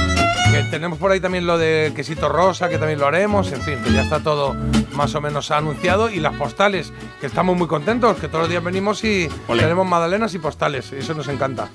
Speaker 5: Que tenemos por ahí también lo de quesito rosa, que también lo haremos. En fin, que ya está todo más o menos anunciado. Y las postales, que estamos muy contentos, que todos los días venimos y tenemos magdalenas y postales. Eso nos encanta.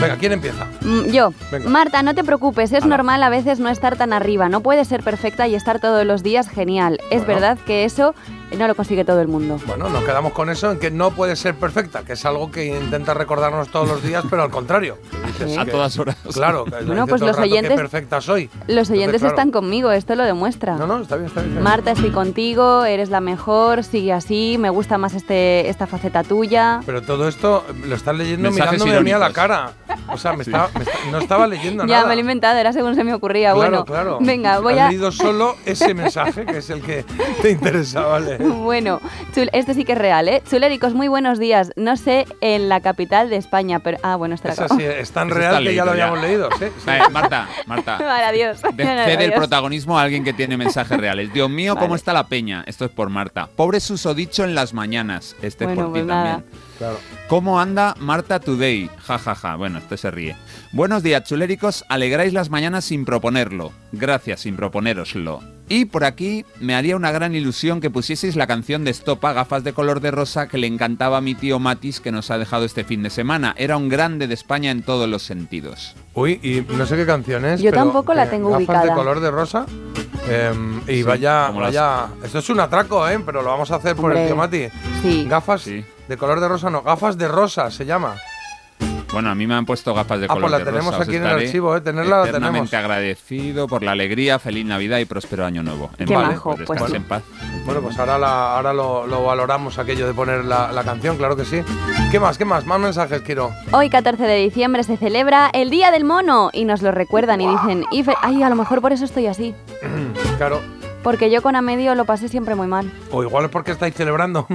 Speaker 5: Venga, ¿quién empieza?
Speaker 6: Mm, Yo,
Speaker 5: Venga.
Speaker 6: Marta, no te preocupes, es normal a veces no estar tan arriba, no puedes ser perfecta y estar todos los días genial. Es
Speaker 5: Bueno.
Speaker 6: verdad que eso no lo consigue todo el mundo.
Speaker 5: Bueno, nos quedamos con eso en que no puede ser perfecta, que es algo que intenta recordarnos todos los días, pero al contrario. que dices
Speaker 6: Sí.
Speaker 7: A todas horas.
Speaker 5: Claro, que
Speaker 6: Bueno, pues los oyentes-
Speaker 5: perfecta soy.
Speaker 6: Los oyentes
Speaker 5: claro.
Speaker 6: están conmigo, esto lo demuestra.
Speaker 5: No, no, está bien, está bien. está bien.
Speaker 6: Marta, estoy contigo, eres la mejor, sigue así, me gusta más este, esta faceta tuya.
Speaker 5: Pero todo esto lo estás leyendo
Speaker 7: Mensajes
Speaker 5: mirándome a mí a la cara. O sea, me estaba- me está- no estaba leyendo
Speaker 6: Ya
Speaker 5: nada.
Speaker 6: me lo he inventado, era según se me ocurría.
Speaker 5: Claro,
Speaker 6: bueno,
Speaker 5: claro.
Speaker 6: venga, voy
Speaker 5: Has
Speaker 6: a.
Speaker 5: leído solo ese mensaje, que es el que te interesa, ¿vale?
Speaker 6: Bueno, Chul- este sí que es real, ¿eh? Chuléricos, muy buenos días. No sé en la capital de España, pero. Ah, bueno, está
Speaker 5: Es así, es tan
Speaker 7: Eso
Speaker 5: real que ya lo
Speaker 7: ya.
Speaker 5: habíamos leído, ¿sí? sí.
Speaker 7: Eh, Marta, Marta.
Speaker 6: Vale, adiós.
Speaker 7: De- Cede el protagonismo a alguien que tiene mensajes reales. Dios mío, ¿cómo está la peña? Esto es por Marta. Pobre susodicho en las mañanas. Este
Speaker 6: Bueno,
Speaker 7: es por
Speaker 6: pues
Speaker 7: ti
Speaker 6: nada.
Speaker 7: también.
Speaker 5: Claro.
Speaker 7: ¿Cómo anda Marta Today? Ja, ja, ja. Bueno, este se ríe. Buenos días, chuléricos. Alegráis las mañanas sin proponerlo. Gracias, sin proponéroslo. Y por aquí me haría una gran ilusión que pusieseis la canción de Estopa, gafas de color de rosa, que le encantaba a mi tío Matis, que nos ha dejado este fin de semana. Era un grande de España en todos los sentidos.
Speaker 5: Uy, y no sé qué canción es.
Speaker 6: Yo
Speaker 5: pero,
Speaker 6: tampoco la
Speaker 5: eh,
Speaker 6: tengo
Speaker 5: gafas
Speaker 6: ubicada.
Speaker 5: de color de rosa. em, y
Speaker 7: Sí,
Speaker 5: vaya,
Speaker 7: las-
Speaker 5: vaya. Esto es un atraco, ¿eh? Pero lo vamos a hacer por el tío Mati.
Speaker 6: Sí.
Speaker 5: Gafas
Speaker 7: Sí.
Speaker 5: de color de rosa, no, gafas de rosa se llama.
Speaker 7: Bueno, a mí me han puesto gafas de
Speaker 5: Ah,
Speaker 7: color
Speaker 5: pues la
Speaker 7: de
Speaker 5: tenemos
Speaker 7: rosa.
Speaker 5: Aquí en el archivo, ¿eh? Tenerla la tenemos.
Speaker 7: agradecido por la alegría, feliz Navidad y próspero año nuevo. En
Speaker 6: Qué majo,
Speaker 7: pues
Speaker 6: pues sí.
Speaker 7: en paz.
Speaker 5: Bueno, pues ahora, la, ahora lo, lo valoramos aquello de poner la, la canción, claro que sí. ¿Qué más? ¿Qué más? Más mensajes quiero.
Speaker 6: Hoy, 14 de diciembre, se celebra el Día del Mono y nos lo recuerdan y dicen, "Y ay, a lo mejor por eso estoy así.
Speaker 5: Claro.
Speaker 6: Porque yo con a medio lo pasé siempre muy mal.
Speaker 5: O igual es porque estáis celebrando.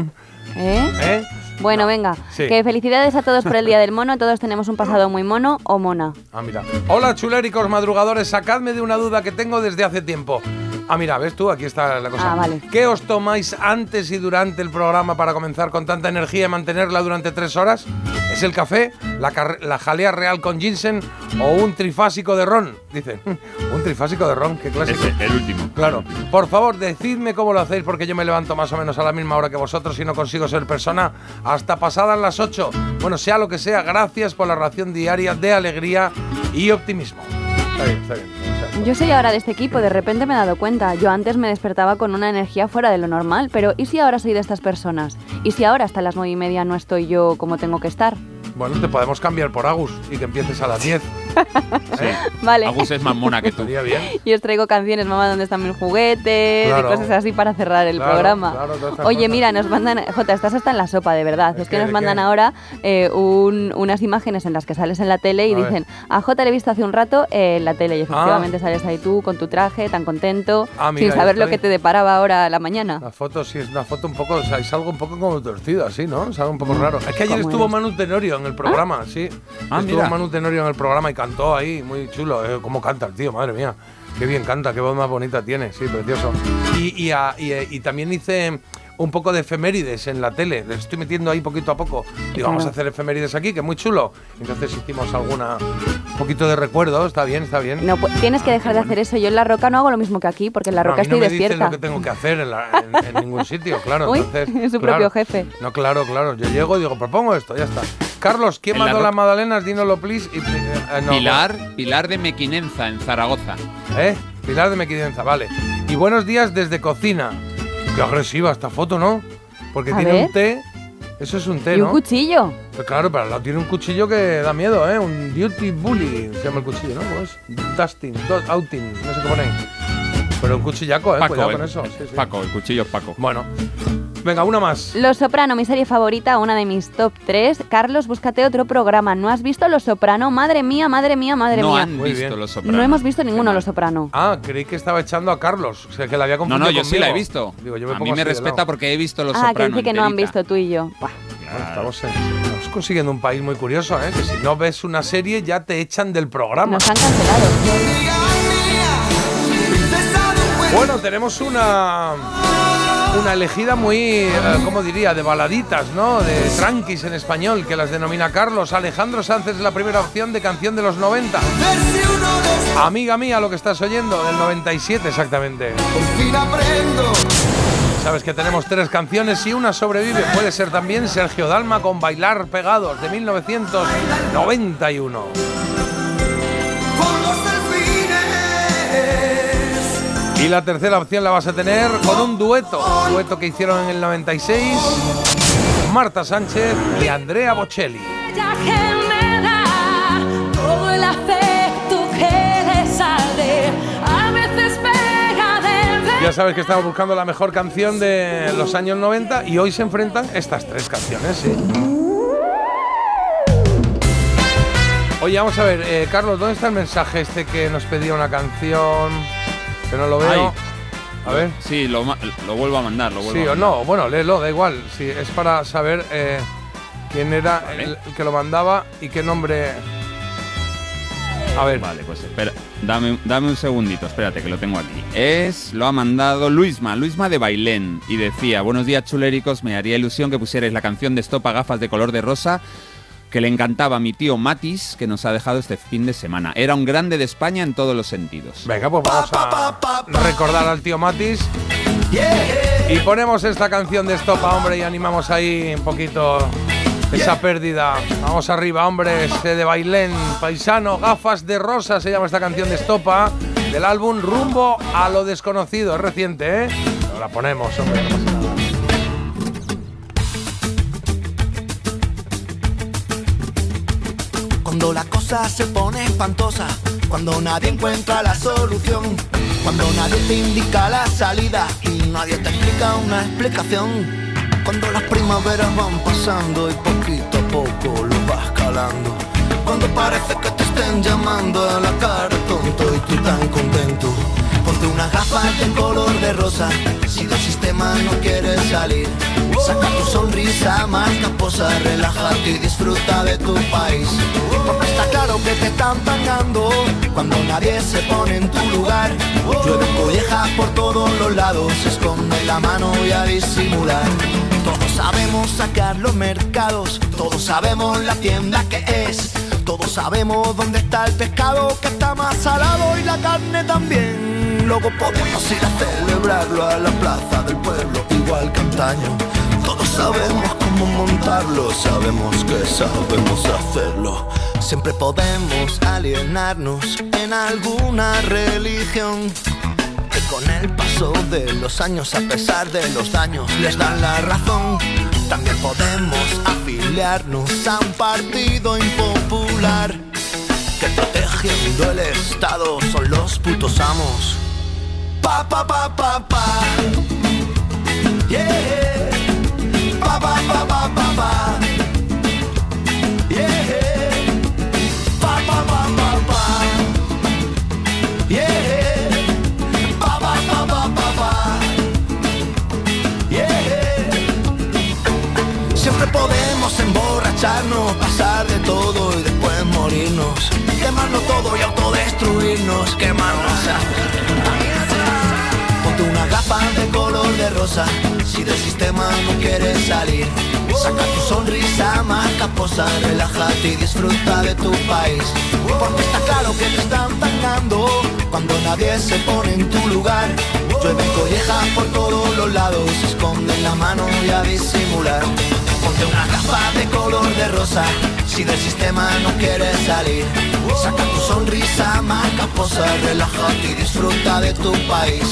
Speaker 6: ¿Eh?
Speaker 5: ¿Eh?
Speaker 6: Bueno, venga.
Speaker 5: Sí.
Speaker 6: Que felicidades a todos por el Día del Mono. Todos tenemos un pasado muy mono o mona.
Speaker 5: Ah, mira. Hola, chuléricos madrugadores. Sacadme de una duda que tengo desde hace tiempo. Ah, mira, ves tú, aquí está la cosa.
Speaker 6: Ah, vale.
Speaker 5: ¿Qué os tomáis antes y durante el programa para comenzar con tanta energía y mantenerla durante tres horas? ¿Es el café, la, la jalea real con ginseng o un trifásico de ron? Dice, un trifásico de ron, qué clásico.
Speaker 7: Ese, el último.
Speaker 5: Claro. Por favor, decidme cómo lo hacéis porque yo me levanto más o menos a la misma hora que vosotros y no consigo ser persona hasta pasadas las 8. Bueno, sea lo que sea, gracias por la ración diaria de alegría y optimismo. Está bien, está bien.
Speaker 6: Yo soy ahora de este equipo, de repente me he dado cuenta. Yo antes me despertaba con una energía fuera de lo normal, pero ¿y si ahora soy de estas personas? ¿Y si ahora hasta las nueve y media no estoy yo como tengo que estar?
Speaker 5: Bueno, te podemos cambiar por Agus y que empieces a las 10.
Speaker 7: Sí.
Speaker 6: Vale.
Speaker 7: Agus es más mona que tú.
Speaker 5: Bien.
Speaker 6: Y os traigo canciones, mamá, ¿dónde están mis juguetes?
Speaker 5: Claro.
Speaker 6: Y cosas así para cerrar el
Speaker 5: Claro,
Speaker 6: programa.
Speaker 5: claro,
Speaker 6: Oye, mira, nos mandan. Jota, estás hasta en la sopa, de verdad.
Speaker 5: ¿El
Speaker 6: Es que nos mandan
Speaker 5: qué?
Speaker 6: ahora eh, un- unas imágenes en las que sales en la tele y
Speaker 5: A ver.
Speaker 6: dicen: A Jota le he visto hace un rato eh, en la tele. Y efectivamente sales ahí tú con tu traje, tan contento,
Speaker 5: Ah, mira,
Speaker 6: sin saber lo que te deparaba ahora a la mañana.
Speaker 5: La foto sí es una foto un poco, o sea, es algo un poco como torcido así, ¿no? Es algo un poco raro. Es que ayer
Speaker 6: ¿Cómo
Speaker 5: estuvo
Speaker 6: es?
Speaker 5: Manu Tenorio en el programa, sí.
Speaker 7: Ah,
Speaker 5: estuvo
Speaker 7: mira.
Speaker 5: Manu Tenorio en el programa y cantó ahí, muy chulo. Eh, ¿Cómo canta el tío? Madre mía. Qué bien canta, qué voz más bonita tiene, sí, precioso. Y, y, a- y, eh, y también hice un poco de efemérides en la tele. Les estoy metiendo ahí poquito a poco. Digo, vamos a hacer efemérides aquí, que es muy chulo. Entonces hicimos alguna, un poquito de recuerdo, está bien, está bien.
Speaker 6: No, pues, tienes que dejar de hacer eso. Yo en la roca no hago lo mismo que aquí, porque en la
Speaker 5: No, a
Speaker 6: roca
Speaker 5: mí no
Speaker 6: estoy
Speaker 5: me
Speaker 6: despierta.
Speaker 5: lo que tengo que hacer en, la- en- en ningún sitio, claro.
Speaker 6: Uy,
Speaker 5: entonces,
Speaker 6: es su
Speaker 5: claro.
Speaker 6: propio jefe.
Speaker 5: No, claro, claro. Yo llego y digo, propongo esto, ya está. Carlos, ¿quién
Speaker 7: la
Speaker 5: mandó
Speaker 7: ro-
Speaker 5: las magdalenas? Dínoslo, please. Y, eh, no,
Speaker 7: Pilar, Pilar de Mequinenza, en Zaragoza.
Speaker 5: ¿Eh? Pilar de Mequidenza, vale. Y buenos días desde cocina. Qué agresiva esta foto, ¿no? Porque
Speaker 6: A
Speaker 5: tiene
Speaker 6: ver.
Speaker 5: un té. Eso es un té,
Speaker 6: Y un
Speaker 5: ¿no?
Speaker 6: cuchillo.
Speaker 5: Pero claro, pero al lado tiene un cuchillo que da miedo, ¿eh? Un duty bully se llama el cuchillo, ¿no? ¿Cómo es? Dustin, do- outing, no sé qué pone ahí. Pero un cuchillaco, ¿eh?
Speaker 7: Paco,
Speaker 5: Cuidado con eso. sí, sí.
Speaker 7: Paco, el cuchillo es Paco.
Speaker 5: Bueno, Venga, una más.
Speaker 6: Los Soprano, mi serie favorita, una de mis top 3. Carlos, búscate otro programa. ¿No has visto Los Soprano? Madre mía, madre mía, madre
Speaker 7: no
Speaker 6: mía.
Speaker 7: han
Speaker 5: Muy
Speaker 7: visto
Speaker 5: bien.
Speaker 7: los sopranos.
Speaker 6: No hemos visto ninguno Los Soprano.
Speaker 5: Ah, creí que estaba echando a Carlos. O sea, que la había
Speaker 7: No,
Speaker 5: confundido
Speaker 7: no, yo sí la he visto.
Speaker 5: Digo, yo me
Speaker 7: a mí me respeta porque he visto los
Speaker 6: Ah, que
Speaker 7: sopranos.
Speaker 6: dice que no han visto tú y yo. Buah.
Speaker 5: Bueno, estamos, en- estamos consiguiendo un país muy curioso, ¿eh? Que si no ves una serie ya te echan del programa.
Speaker 6: Nos han cancelado.
Speaker 5: Bueno, tenemos una una elegida muy, eh, ¿cómo diría? De baladitas, ¿no? De tranquis en español, que las denomina Carlos. Alejandro Sánchez es la primera opción de canción de los 90. Amiga mía, lo que estás oyendo, del 97 exactamente. Sabes que tenemos tres canciones y una sobrevive. Puede ser también Sergio Dalma con Bailar Pegados de 1991. Y la tercera opción la vas a tener con un dueto, un dueto que hicieron en el 96, Marta Sánchez y Andrea Bocelli.
Speaker 8: Ya
Speaker 5: sabes que estamos buscando la mejor canción de los años 90 y hoy se enfrentan estas tres canciones. Oye, vamos a ver, eh, Carlos, ¿dónde está el mensaje este que nos pedía una canción? Que no lo veo. A ver.
Speaker 7: Sí, lo, lo vuelvo a mandar, lo vuelvo
Speaker 5: Sí
Speaker 7: a
Speaker 5: o no, bueno, léelo, da igual. Sí, es para saber eh, quién era
Speaker 7: Vale.
Speaker 5: el, el que lo mandaba y qué nombre. A ver,
Speaker 7: Vale, pues espera, dame, dame un segundito, espérate que lo tengo aquí. Es, lo ha mandado Luisma, Luisma de Bailén, y decía, buenos días chuléricos, me haría ilusión que pusierais la canción de Estopa Gafas de color de rosa que le encantaba a mi tío Matis, que nos ha dejado este fin de semana. Era un grande de España en todos los sentidos.
Speaker 5: venga, pues vamos a recordar al tío Matis. Y ponemos esta canción de Estopa, hombre, y animamos ahí un poquito esa pérdida. Vamos arriba, hombre, ese de Bailén, paisano, gafas de rosa, se llama esta canción de Estopa, del álbum Rumbo a lo desconocido, es reciente, ¿eh? Pero la ponemos, hombre, no pasa nada.
Speaker 9: Cuando la cosa se pone espantosa, cuando nadie encuentra la solución, cuando nadie te indica la salida y nadie te explica una explicación. Cuando las primaveras van pasando y poquito a poco lo vas calando. Cuando parece que te estén llamando a la cara tonto y tú tan contento. Ponte unas gafas de color de rosa si del sistema no quieres salir. Saca tu sonrisa más caposa, relájate y disfruta de tu país. Porque está claro que te están tangando cuando nadie se pone en tu lugar. Llueve collejas por todos los lados, esconde la mano y a disimular. Todos sabemos sacar los mercados, todos sabemos la tienda que es. Todos sabemos dónde está el pescado que está más salado y la carne también. Luego podemos ir a celebrarlo a la plaza del pueblo, igual que antaño. Todos sabemos cómo montarlo, sabemos que sabemos hacerlo. Siempre podemos alienarnos en alguna religión que con el paso de los años, a pesar de los daños, les dan la razón. También podemos afiliarnos a un partido impopular que protegiendo el Estado son los putos amos. Pa pa pa pa pa. Yeah. Pa pa pa pa pa pa. Yeah. Pa pa pa pa. Yeah. Yeah. Siempre podemos emborracharnos, pasar de todo y después morirnos. Quemarlo todo y autodestruirnos, quemarnos. Ponte de color de rosa si del sistema no quieres salir. Saca tu sonrisa más caposa, relájate y disfruta de tu país. Porque está claro que te están tangando cuando nadie se pone en tu lugar. Llueven collejas por todos los lados, esconden la mano y a disimular. Ponte una gafa de color de rosa si del sistema no quieres salir. Saca tu sonrisa más caposa, relájate y disfruta de tu país.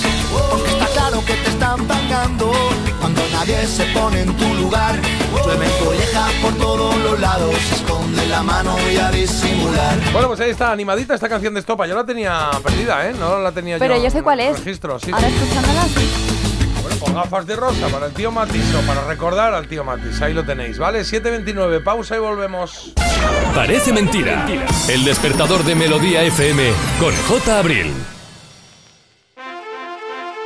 Speaker 9: Porque está claro que te están tangando cuando nadie se pone en tu lugar. Llueven collejas por todos los lados, esconde la mano y a disimular.
Speaker 5: Bueno, pues ahí está, animadita esta canción de Estopa. Yo la tenía perdida, ¿eh? No la tenía
Speaker 6: Pero
Speaker 5: yo
Speaker 6: yo sé cuál es.
Speaker 5: registro, sí.
Speaker 6: Ahora
Speaker 5: sí.
Speaker 6: escuchándola, sí.
Speaker 5: O gafas de rosa para el tío Matis o para recordar al tío Matis. Ahí lo tenéis, ¿vale? 7.29, pausa y volvemos.
Speaker 3: Parece mentira. El despertador de Melodía FM con J. Abril.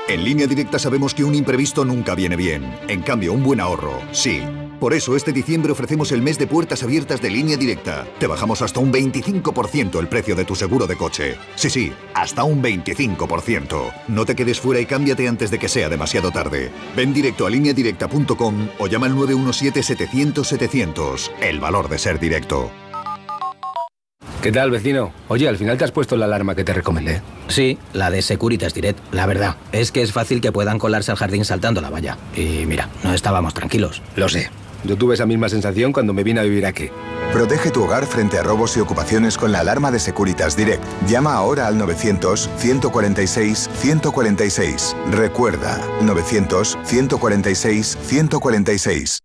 Speaker 10: En línea directa sabemos que un imprevisto nunca viene bien. En cambio, un buen ahorro, sí. Por eso este diciembre ofrecemos el mes de puertas abiertas de línea directa. Te bajamos hasta un 25% el precio de tu seguro de coche. Sí, sí, hasta un 25%. No te quedes fuera y cámbiate antes de que sea demasiado tarde. Ven directo a lineadirecta.com o llama al 917-700-700. El valor de ser directo.
Speaker 11: ¿Qué tal, vecino? Oye, al final te has puesto la alarma que te recomendé.
Speaker 12: Sí, la de Securitas Direct. La verdad, es que es fácil que puedan colarse al jardín saltando la valla. Y mira, no estábamos tranquilos.
Speaker 11: Lo sé. Yo tuve esa misma sensación cuando me vine a vivir aquí.
Speaker 13: Protege tu hogar frente a robos y ocupaciones con la alarma de Securitas Direct. Llama ahora al 900-146-146. Recuerda, 900-146-146.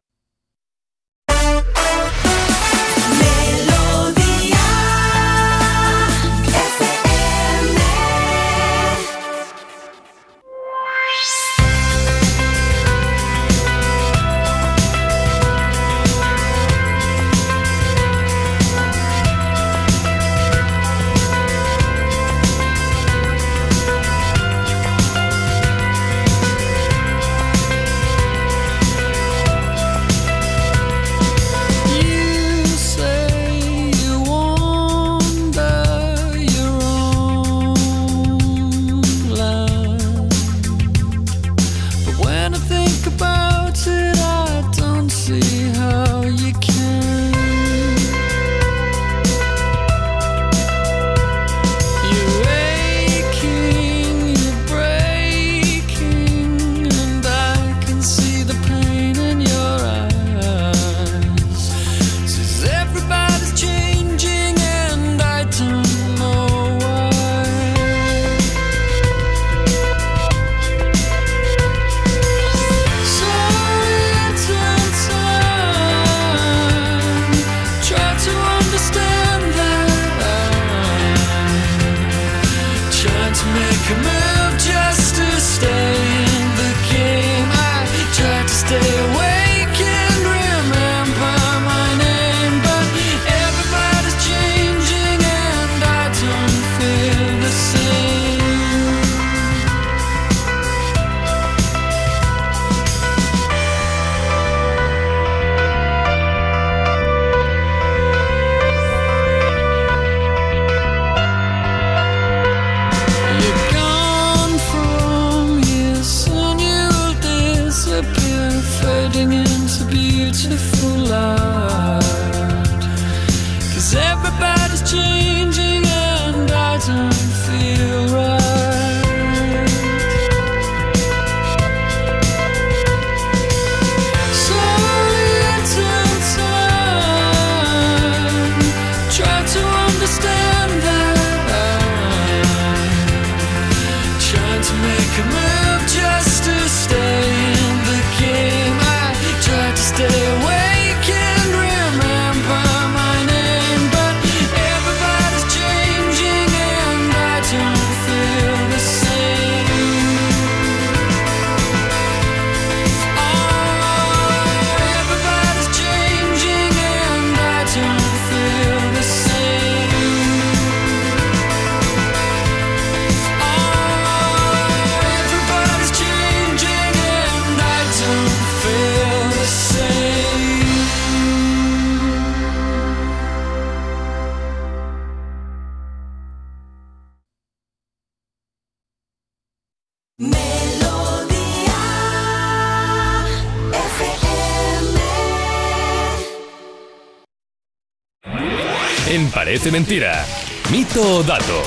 Speaker 3: En Parece mentira. Mito o dato.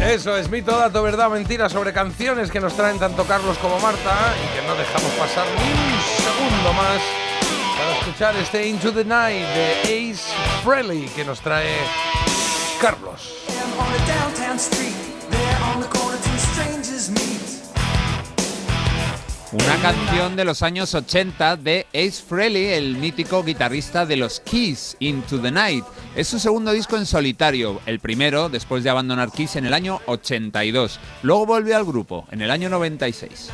Speaker 5: Eso es mito, dato, verdad, mentira sobre canciones que nos traen tanto Carlos como Marta y que no dejamos pasar ni un segundo más para escuchar este Into the Night de Ace Frehley que nos trae Carlos.
Speaker 7: Una canción de los años 80 de Ace Frehley, el mítico guitarrista de los Kiss, Into the Night. Es su segundo disco en solitario, el primero después de abandonar Kiss en el año 82. Luego volvió al grupo en el año 96.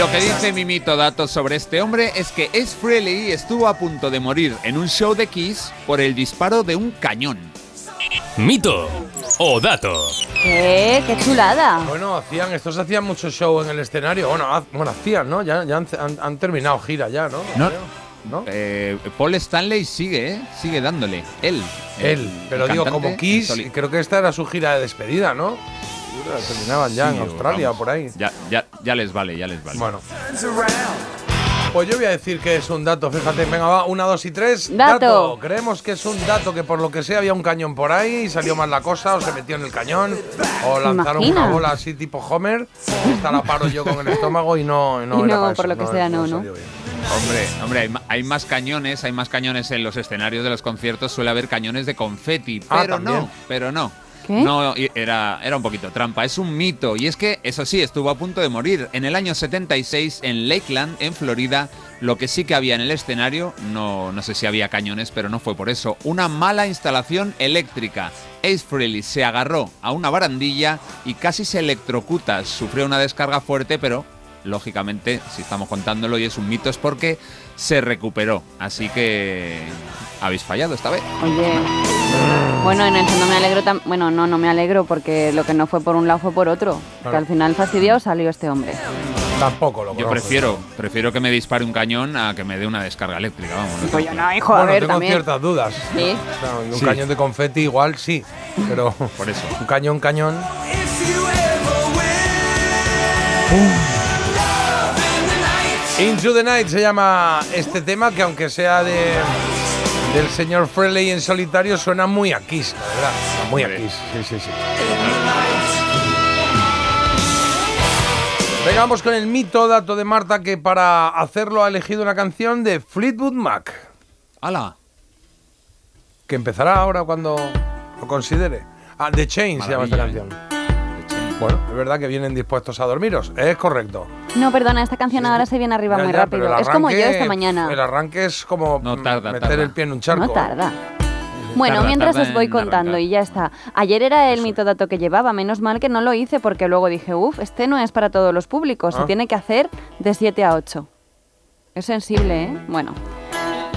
Speaker 7: Lo que dice Mimito Datos sobre este hombre es que Ace Frehley estuvo a punto de morir en un show de Kiss por el disparo de un cañón.
Speaker 3: Mito o dato.
Speaker 6: ¿Qué? ¡Qué chulada!
Speaker 5: Bueno, hacían, estos hacían mucho show en el escenario. Bueno, bueno hacían, ¿no? Ya, ya han, han- han terminado gira ya, ¿no?
Speaker 7: No,
Speaker 5: ¿No?
Speaker 7: eh, Paul Stanley sigue, ¿eh? Sigue dándole. Él.
Speaker 5: Él,
Speaker 7: el
Speaker 5: pero digo,
Speaker 7: cantante,
Speaker 5: como Kiss, creo que esta era su gira de despedida, ¿no? Terminaban ya
Speaker 7: Sí,
Speaker 5: en Australia
Speaker 7: vamos,
Speaker 5: o por ahí.
Speaker 7: Ya, ya, ya les vale, ya les vale.
Speaker 5: Bueno, pues yo voy a decir que es un dato, fíjate, venga, va, una, dos y tres.
Speaker 6: Dato.
Speaker 5: Creemos que es un dato que por lo que sea había un cañón por ahí y salió mal la cosa, o se metió en el cañón, o lanzaron
Speaker 6: Imagina.
Speaker 5: una bola así tipo Homer. Esta la paro yo con el estómago y no, no,
Speaker 6: Y
Speaker 5: era
Speaker 6: no,
Speaker 5: para
Speaker 6: por
Speaker 5: eso,
Speaker 6: lo que sea, no, ¿no?
Speaker 5: bien.
Speaker 7: Hombre, hombre, hay, hay más cañones, hay más cañones en los escenarios de los conciertos, suele haber cañones de confeti,
Speaker 5: Ah,
Speaker 7: pero
Speaker 5: también.
Speaker 7: no, pero no. No, era, era un poquito trampa, es un mito. Y es que, eso sí, estuvo a punto de morir. En el año 76, en Lakeland, en Florida, lo que sí que había en el escenario, no, no sé si había cañones, pero no fue por eso, una mala instalación eléctrica. Ace Frehley se agarró a una barandilla y casi se electrocuta. Sufrió una descarga fuerte, pero lógicamente, si estamos contándolo y es un mito, es porque se recuperó. Así que habéis fallado esta vez.
Speaker 6: Oye. Bueno, en el fondo me alegro tam- Bueno, no, no me alegro porque lo que no fue por un lado fue por otro. Que al final fastidiado salió este hombre.
Speaker 5: Tampoco lo
Speaker 7: Yo prefiero, prefiero que me dispare un cañón a que me dé una descarga eléctrica, vamos. no
Speaker 6: Pues
Speaker 7: tengo-
Speaker 6: yo no, hijo, a
Speaker 5: Bueno,
Speaker 6: ver,
Speaker 5: tengo
Speaker 6: también.
Speaker 5: ciertas dudas.
Speaker 6: Sí.
Speaker 5: O sea, un
Speaker 7: Sí.
Speaker 5: cañón de confeti igual sí, pero
Speaker 7: Por eso.
Speaker 5: un cañón, cañón.
Speaker 14: Win,
Speaker 5: Into the Night se llama este tema que aunque sea de del señor Frehley en solitario suena muy a Kiss, la verdad. Muy a. Kiss, sí, sí, sí. Venga, vamos con el mito dato de Marta que para hacerlo ha elegido una canción de Fleetwood Mac,
Speaker 7: ¡Hala!
Speaker 5: que empezará ahora cuando lo considere. Ah, The Chain se llama esta canción. Bueno, es verdad que vienen dispuestos a dormiros, es correcto.
Speaker 6: No, perdona, esta canción ahora se viene arriba
Speaker 5: Ya,
Speaker 6: muy
Speaker 5: ya,
Speaker 6: rápido. Es como yo esta mañana.
Speaker 5: El arranque es como
Speaker 7: No tarda,
Speaker 5: meter
Speaker 7: tarda.
Speaker 5: el pie en un charco.
Speaker 6: No tarda. Bueno,
Speaker 7: Tarda,
Speaker 6: mientras
Speaker 7: tarda
Speaker 6: os voy contando
Speaker 7: arrancar.
Speaker 6: y ya está. Ayer era el mitodato que llevaba, menos mal que no lo hice porque luego dije, uff, este no es para todos los públicos, se
Speaker 5: Ah.
Speaker 6: tiene que hacer de 7 a 8. Es sensible, ¿eh? Bueno.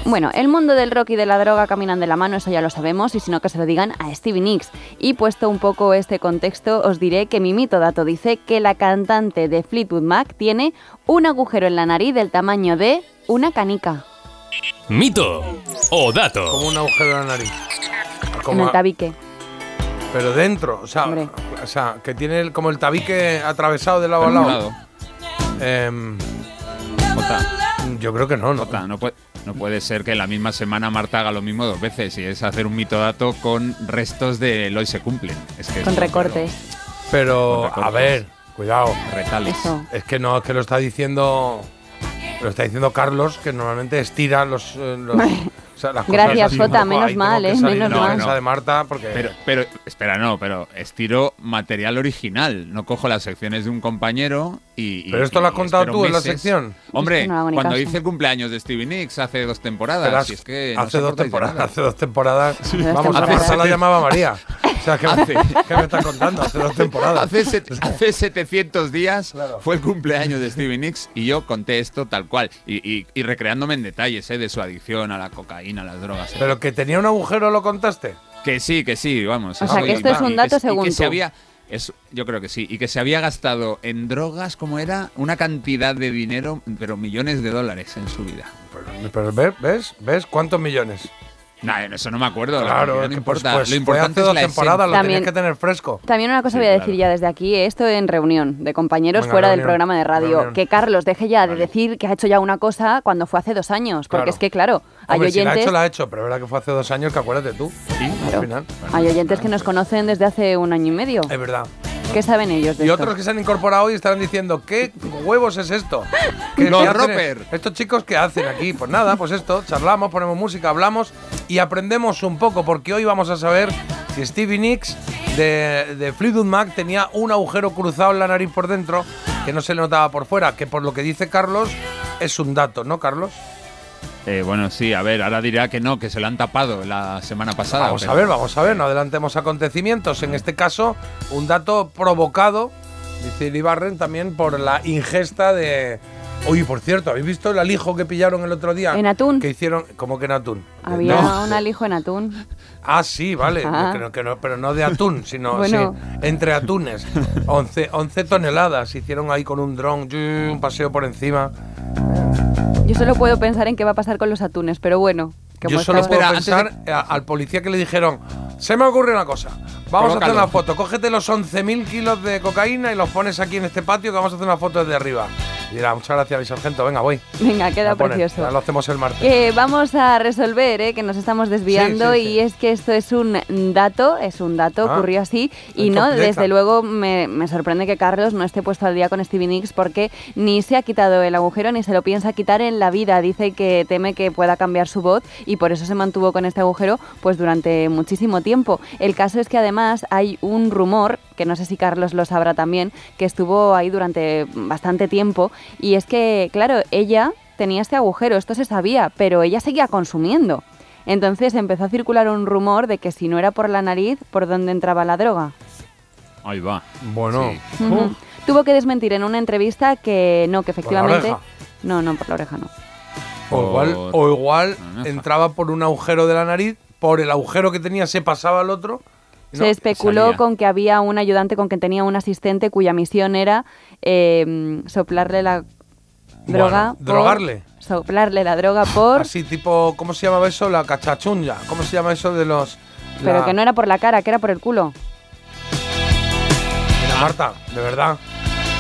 Speaker 6: Bueno, el mundo del rock y de la droga caminan de la mano, eso ya lo sabemos, y si no que se lo digan a Stevie Nicks. Y puesto un poco este contexto, os diré que mi mitodato dice que la cantante de Fleetwood Mac tiene un agujero en la nariz del tamaño de una canica
Speaker 3: Mito o dato.
Speaker 5: Como un agujero en la nariz.
Speaker 6: en
Speaker 5: Como
Speaker 6: el
Speaker 5: a-
Speaker 6: tabique.
Speaker 5: pero dentro, o sea,
Speaker 6: Hombre.
Speaker 5: o sea, que tiene el- como el tabique atravesado de lado a lado.
Speaker 7: Jota,
Speaker 5: yo creo que no, no.
Speaker 7: Jota, no puede, no puede ser que en la misma semana Marta haga lo mismo dos veces y es hacer un mitodato con restos de hoy se cumplen. Es que
Speaker 6: Con
Speaker 7: es-
Speaker 6: recortes.
Speaker 5: Pero,
Speaker 7: Con recortes.
Speaker 5: a ver, cuidado.
Speaker 7: Retales.
Speaker 6: Eso.
Speaker 5: Es que no, es que lo está diciendo. Lo está diciendo Carlos, que normalmente estira los. eh, los- sea, las cosas
Speaker 6: Gracias,
Speaker 5: así
Speaker 6: Jota, menos mal, ¿eh? Menos
Speaker 7: mal. No,
Speaker 5: de Marta, porque.
Speaker 7: Pero, pero, espera, no, pero estiro material original. No cojo las secciones de un compañero y. y-
Speaker 5: Pero esto lo has contado tú en la
Speaker 7: meses.
Speaker 5: sección.
Speaker 7: Hombre,
Speaker 6: no
Speaker 7: cuando
Speaker 6: caso.
Speaker 7: hice el cumpleaños de Stevie Nicks hace dos temporadas.
Speaker 5: Verás,
Speaker 7: si es que
Speaker 5: hace
Speaker 7: os
Speaker 5: dos temporadas. Hace dos temporadas.
Speaker 6: Dos
Speaker 5: Vamos, a. Marta la llamaba María. O sea, ¿qué,
Speaker 7: Hace-
Speaker 5: ¿qué me estás contando? Hace dos temporadas.
Speaker 7: Hace, set- hace 700 días
Speaker 5: Claro.
Speaker 7: fue el cumpleaños de Stevie Nicks y yo conté esto tal cual. Y, y- y recreándome en detalles ¿eh? de su adicción a la cocaína, a las drogas. ¿eh?
Speaker 5: Pero que tenía un agujero, ¿lo contaste?
Speaker 7: Que sí, que sí, vamos.
Speaker 6: O sea, que esto es un dato según
Speaker 7: que se
Speaker 6: tú.
Speaker 7: había, es- yo creo que sí. Y que se había gastado en drogas, como era, una cantidad de dinero, pero millones de dólares en su vida.
Speaker 5: Pero, pero ¿ves? ¿Ves? ¿Ves? ¿Cuántos millones?
Speaker 7: Nah, eso no me acuerdo. la
Speaker 5: Claro,
Speaker 7: cantidad
Speaker 5: es
Speaker 7: no
Speaker 5: que, pues,
Speaker 7: importa.
Speaker 5: pues,
Speaker 7: lo
Speaker 5: fue
Speaker 7: importante
Speaker 5: hace
Speaker 7: es
Speaker 5: dos
Speaker 7: la
Speaker 5: temporadas, lo
Speaker 6: También-
Speaker 5: tenías que tener fresco.
Speaker 6: También una cosa
Speaker 7: Sí,
Speaker 6: voy a
Speaker 7: claro.
Speaker 6: decir ya desde aquí, esto en reunión de compañeros
Speaker 5: Venga,
Speaker 6: fuera del programa de radio,
Speaker 5: reunión.
Speaker 6: que Carlos deje ya de decir que ha hecho ya una cosa cuando fue hace dos años, porque
Speaker 5: Claro.
Speaker 6: es que claro, hay
Speaker 5: Hombre, si la ha
Speaker 6: oyentes,
Speaker 5: hecho, la ha hecho, pero es verdad que fue hace dos años que acuérdate tú.
Speaker 7: Sí,
Speaker 5: Al final.
Speaker 6: hay oyentes que nos conocen desde hace un año y medio.
Speaker 5: Es verdad.
Speaker 6: ¿Qué saben ellos de
Speaker 5: Y
Speaker 6: esto?
Speaker 5: otros que se han incorporado y estarán diciendo, ¿qué huevos es esto? ¿Qué-
Speaker 7: Los
Speaker 5: qué
Speaker 7: Roper.
Speaker 5: Estos chicos que hacen aquí, pues nada, pues esto, charlamos, ponemos música, hablamos y aprendemos un poco, porque hoy vamos a saber si Stevie Nicks de, de Fleetwood Mac tenía un agujero cruzado en la nariz por dentro que no se le notaba por fuera, que por lo que dice Carlos es un dato, ¿no, Carlos?
Speaker 7: Eh, bueno, sí, a ver, ahora dirá que no, que se lo han tapado la semana pasada.
Speaker 5: Vamos
Speaker 7: pero-
Speaker 5: a ver, vamos a ver, no adelantemos acontecimientos. En este caso, un dato provocado, dice Iribarren, también por la ingesta de. Oye, por cierto, ¿habéis visto el alijo que pillaron el otro día?
Speaker 6: ¿En atún?
Speaker 5: Que hicieron. ¿Cómo que en atún?
Speaker 6: Había
Speaker 5: No.
Speaker 6: un alijo en atún.
Speaker 5: Ah, sí, vale.
Speaker 6: Ah.
Speaker 5: No- que no- pero no de atún, sino
Speaker 6: Bueno.
Speaker 5: sí, entre atunes. 11, 11 toneladas hicieron ahí con un dron, un paseo por encima.
Speaker 6: Yo solo puedo pensar en qué va a pasar con los atunes, pero bueno.
Speaker 5: Yo solo puedo pensar a- al policía que le dijeron, se me ocurre una cosa, vamos a hacer una foto, cógete los 11.000 kilos de cocaína y los pones aquí en este patio que vamos a hacer una foto desde arriba. Y dirá, muchas gracias mi sargento, venga, voy.
Speaker 6: Venga, queda
Speaker 5: A poner,
Speaker 6: precioso.
Speaker 5: ya lo hacemos el martes.
Speaker 6: Que vamos a resolver, ¿eh? que nos estamos desviando
Speaker 5: Sí, sí, sí.
Speaker 6: y es que esto es un dato, es un dato,
Speaker 5: Ah,
Speaker 6: ocurrió así y no,
Speaker 5: completa.
Speaker 6: desde luego me, me sorprende que Carlos no esté puesto al día con Stevie Nicks porque ni se ha quitado el agujero ni se lo piensa quitar en la vida, dice que teme que pueda cambiar su voz y por eso se mantuvo con este agujero pues durante muchísimo tiempo. El caso es que además hay un rumor, que no sé si Carlos lo sabrá también, que estuvo ahí durante bastante tiempo y es que, claro, ella tenía este agujero, esto se sabía, pero ella seguía consumiendo. Entonces empezó a circular un rumor de que si no era por la nariz, ¿por dónde entraba la droga?
Speaker 7: Ahí va.
Speaker 5: Bueno,
Speaker 7: Sí.
Speaker 6: Ujú. Tuvo que desmentir en una entrevista que no, que efectivamente...
Speaker 5: oreja?
Speaker 6: No, no, por la oreja no.
Speaker 5: o igual,
Speaker 7: por-
Speaker 5: o igual entraba por un agujero de la nariz, por el agujero que tenía se pasaba al otro. no,
Speaker 6: Se especuló
Speaker 7: salía.
Speaker 6: con que había un ayudante con que tenía un asistente cuya misión era eh, soplarle la droga.
Speaker 5: Bueno, drogarle.
Speaker 6: por- soplarle la droga por...
Speaker 5: Así tipo, ¿cómo se llamaba eso? La cachachunya. ¿Cómo se llama eso de los...
Speaker 6: Pero que no era por la cara, que era por el culo.
Speaker 5: Mira, Marta, de verdad.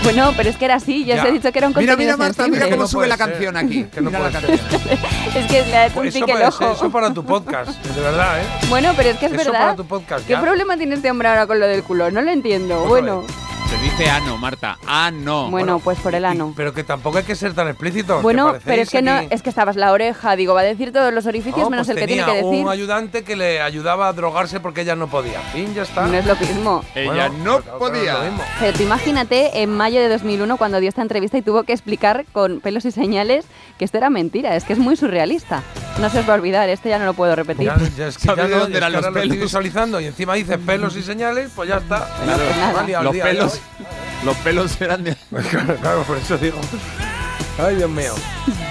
Speaker 6: Bueno, pero es que era así, ya, os he dicho que era un
Speaker 7: Mira,
Speaker 6: contenido
Speaker 7: mira, Marta,
Speaker 6: sensible.
Speaker 7: mira cómo
Speaker 5: no
Speaker 7: sube la canción aquí.
Speaker 5: Que no
Speaker 7: Mira la canción.
Speaker 6: Es que le ha hecho un
Speaker 5: Pues eso,
Speaker 6: pique el ojo.
Speaker 5: eso para tu podcast, de verdad, ¿eh?
Speaker 6: Bueno, pero es que es
Speaker 5: Eso
Speaker 6: verdad.
Speaker 5: para tu podcast,
Speaker 6: ¿Qué
Speaker 5: ya.
Speaker 6: problema tiene este hombre ahora con lo del culo? No lo entiendo.
Speaker 5: Otra
Speaker 6: bueno.
Speaker 7: Se dice ano, Marta. Ano.
Speaker 6: bueno, pues por el ano.
Speaker 5: Pero que tampoco hay que ser tan explícito.
Speaker 6: Bueno, pero es que no, es que estabas la oreja, digo, va a decir todos los orificios
Speaker 5: No,
Speaker 6: menos
Speaker 5: pues
Speaker 6: el que tiene
Speaker 5: tenía
Speaker 6: que decir.
Speaker 5: un ayudante que le ayudaba a drogarse porque ella no podía. Fin, ya está.
Speaker 6: No es lo mismo.
Speaker 7: Ella
Speaker 5: Bueno,
Speaker 7: no
Speaker 5: pues, no
Speaker 7: podía.
Speaker 6: Pero tú imagínate en mayo de 2001 cuando dio esta entrevista y tuvo que explicar con pelos y señales que esto era mentira. Es que es muy surrealista. No se os va a olvidar, este ya no lo puedo repetir.
Speaker 5: Ya, ya es que ya
Speaker 7: ¿Sabes de
Speaker 5: no,
Speaker 7: dónde eran los
Speaker 5: ahora lo estoy
Speaker 7: pelos?
Speaker 5: visualizando y encima dice pelos y señales, pues ya está.
Speaker 7: Claro,
Speaker 6: pues
Speaker 7: Los
Speaker 5: día,
Speaker 7: pelos. Los pelos eran de...
Speaker 5: Claro, claro, por eso digo. Ay, Dios mío.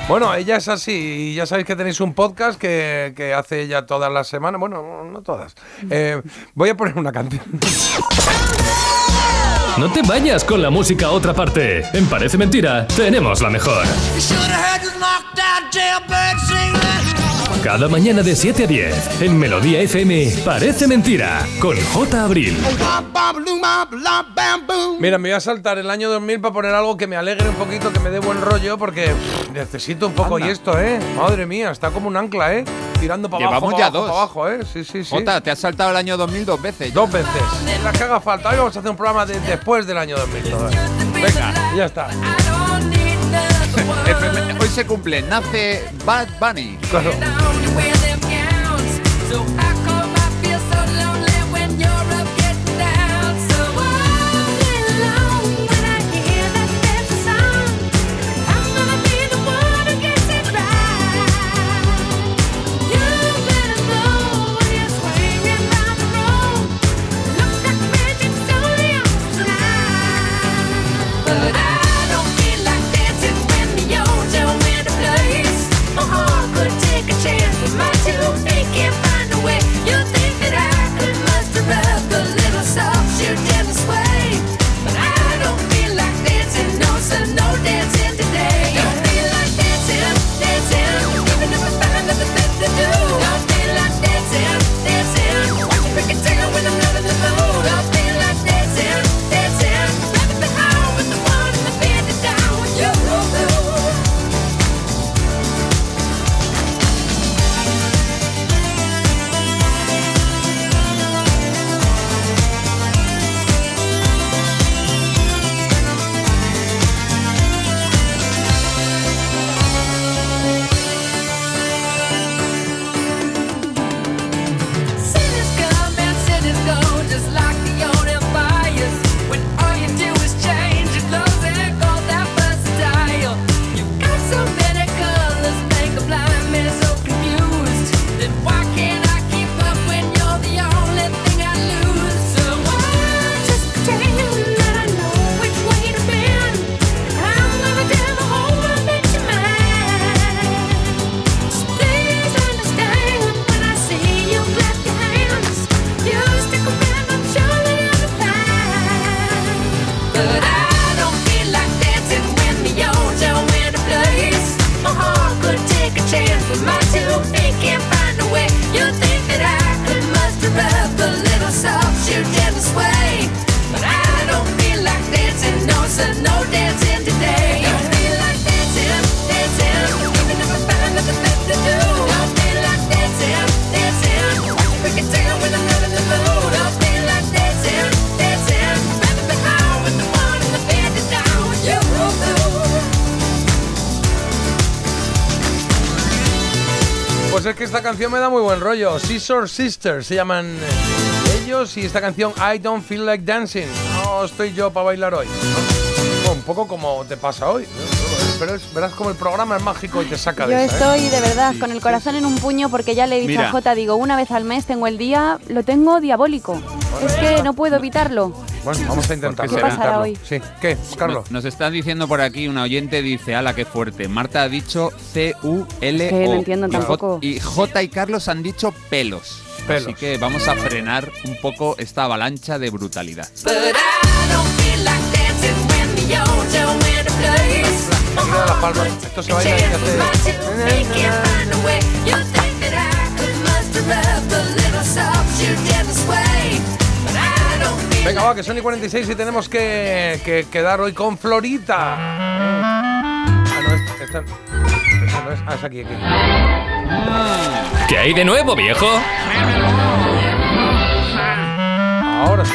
Speaker 5: Bueno, ella es así y ya sabéis que tenéis un podcast que, que hace ella todas las semanas. Bueno, no, no todas. Eh, voy a poner una canción.
Speaker 3: No te vayas con la música a otra parte. En Parece Mentira, tenemos la mejor. Cada mañana de 7 a 10, en Melodía FM, Parece Mentira, con J. Abril.
Speaker 5: Mira, me voy a saltar el año 2000 para poner algo que me alegre un poquito, que me dé buen rollo, porque pff, necesito un poco
Speaker 7: Anda.
Speaker 5: y esto, ¿eh? Madre mía, está como un ancla, ¿eh? Tirando para abajo,
Speaker 7: Llevamos ya
Speaker 5: abajo,
Speaker 7: dos.
Speaker 5: para abajo, ¿eh? Sí, sí, sí.
Speaker 7: Jota, te has saltado el año 2000 dos veces.
Speaker 5: Dos veces. Las que haga falta. Hoy vamos a hacer un programa de después del año 2000. todavía.
Speaker 7: Venga.
Speaker 5: Ya está.
Speaker 7: FM Hoy se cumple, nace Bad Bunny.
Speaker 5: Claro. Canción me da muy buen rollo. Scissor Sisters se llaman eh, ellos y esta canción I Don't Feel Like Dancing. No estoy yo para bailar hoy. Bueno, un poco como te pasa hoy. Pero es- verás como el programa es mágico y te saca
Speaker 6: Yo
Speaker 5: de esa, ¿eh?
Speaker 6: estoy de verdad con el corazón en un puño porque ya le he dicho
Speaker 5: Mira.
Speaker 6: a Jota, digo, una vez al mes tengo el día, lo tengo diabólico. Es que no puedo evitarlo.
Speaker 5: Bueno, vamos a intentarlo.
Speaker 6: ¿Qué pasará hoy?
Speaker 5: Sí. ¿Qué, Carlos?
Speaker 7: Nos está diciendo por aquí una oyente, dice, ala, qué fuerte. Marta ha dicho C-U-L-O.
Speaker 6: Que no entiendo
Speaker 7: Y J-
Speaker 6: tampoco.
Speaker 7: Y J y Carlos han dicho pelos.
Speaker 5: Pelos.
Speaker 7: Así que vamos a frenar un poco esta avalancha de brutalidad.
Speaker 14: But I don't
Speaker 5: Venga, va, que son y 46 y tenemos que, que quedar hoy con Florita. Ah, no, esta, esta- esta no es. Ah, es aquí, aquí.
Speaker 3: ¿Qué hay de nuevo, viejo?
Speaker 5: Ahora sí.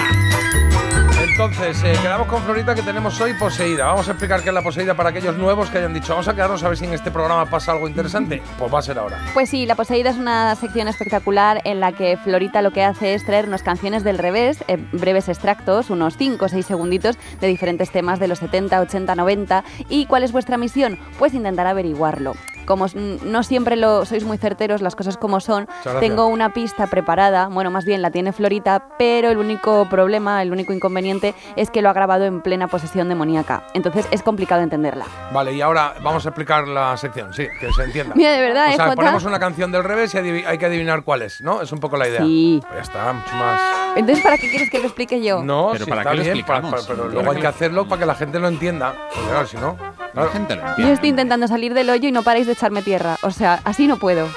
Speaker 5: Entonces, eh, quedamos con Florita que tenemos hoy poseída. Vamos a explicar qué es la poseída para aquellos nuevos que hayan dicho, vamos a quedarnos a ver si en este programa pasa algo interesante. Pues va a ser ahora.
Speaker 6: Pues sí, La Poseída es una sección espectacular en la que Florita lo que hace es traernos canciones del revés, eh, breves extractos, unos 5 o 6 segunditos de diferentes temas de los 70, 80, 90. ¿Y cuál es vuestra misión? Pues intentar averiguarlo. Como no siempre lo sois muy certeros, las cosas como son, tengo una pista preparada, bueno, más bien la tiene Florita, pero el único problema, el único inconveniente es que lo ha grabado en plena posesión demoníaca. Entonces es complicado entenderla.
Speaker 5: Vale, y ahora vamos a explicar la sección, sí, que se entienda.
Speaker 6: Mira, de verdad,
Speaker 5: O
Speaker 6: ¿eh,
Speaker 5: sea,
Speaker 6: Jota?
Speaker 5: ponemos una canción del revés y hay que adivinar cuál es, ¿no? Es un poco la idea.
Speaker 6: Sí.
Speaker 5: Pues ya está, mucho más.
Speaker 6: Entonces, ¿para qué quieres que lo explique yo?
Speaker 5: No,
Speaker 7: Pero
Speaker 5: sí,
Speaker 7: ¿para
Speaker 5: está
Speaker 7: qué lo
Speaker 5: bien, para-
Speaker 7: explicamos?
Speaker 5: para- pero
Speaker 7: ¿Para
Speaker 5: luego hay que hacerlo para que la gente lo entienda. Porque claro, si no.
Speaker 7: La gente lo
Speaker 6: Yo
Speaker 7: entiende.
Speaker 6: estoy intentando salir del hoyo y no paráis de echarme tierra. O sea, así no puedo.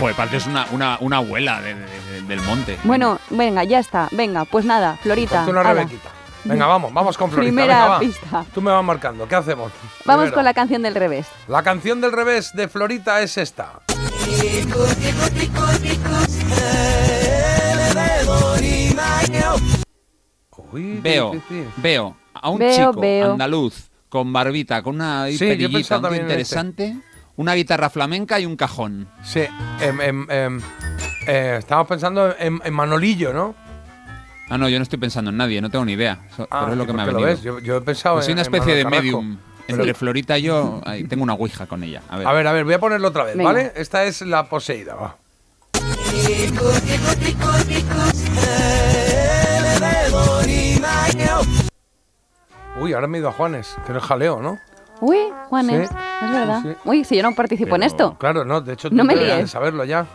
Speaker 7: Joder, pareces una, una, una abuela de- de- de- del monte.
Speaker 6: Bueno, venga, ya está. Venga, pues nada, Florita.
Speaker 5: Una. Rebequita. Venga, vamos, vamos con Florita.
Speaker 6: Primera
Speaker 5: venga, va.
Speaker 6: pista.
Speaker 5: Tú me vas marcando. ¿Qué hacemos?
Speaker 6: Vamos
Speaker 5: Primero.
Speaker 6: con la canción del revés.
Speaker 5: La canción del revés de Florita es esta. Uy,
Speaker 7: Veo, veo a un
Speaker 6: Veo,
Speaker 7: chico
Speaker 6: veo.
Speaker 7: andaluz con barbita, con una
Speaker 5: Sí, pensado
Speaker 7: un
Speaker 5: en este.
Speaker 7: Una guitarra flamenca y un cajón.
Speaker 5: Sí, em, em, em, eh, estamos pensando en, en Manolillo, ¿no?
Speaker 7: Ah, no, yo no estoy pensando en nadie, no tengo ni idea. So-
Speaker 5: Ah,
Speaker 7: pero es lo
Speaker 5: ¿y
Speaker 7: que me ha
Speaker 5: qué lo
Speaker 7: venido.
Speaker 5: ves? Yo, yo he pensado
Speaker 7: Pues soy una
Speaker 5: en
Speaker 7: especie de medium.
Speaker 5: Pero-
Speaker 7: Entre Florita y yo, ahí, tengo una ouija con ella. A ver.
Speaker 5: A ver, a ver, voy a ponerlo otra vez,
Speaker 6: Venga.
Speaker 5: ¿vale? Esta es la poseída, va. Uy, ahora me he ido a Juanes, que no es jaleo, ¿no?
Speaker 6: Uy, Juanes,
Speaker 5: Sí,
Speaker 6: es verdad.
Speaker 5: sí, sí.
Speaker 6: Uy, si yo no participo en esto.
Speaker 5: Claro, no, de hecho tú
Speaker 6: No me
Speaker 5: de saberlo ya.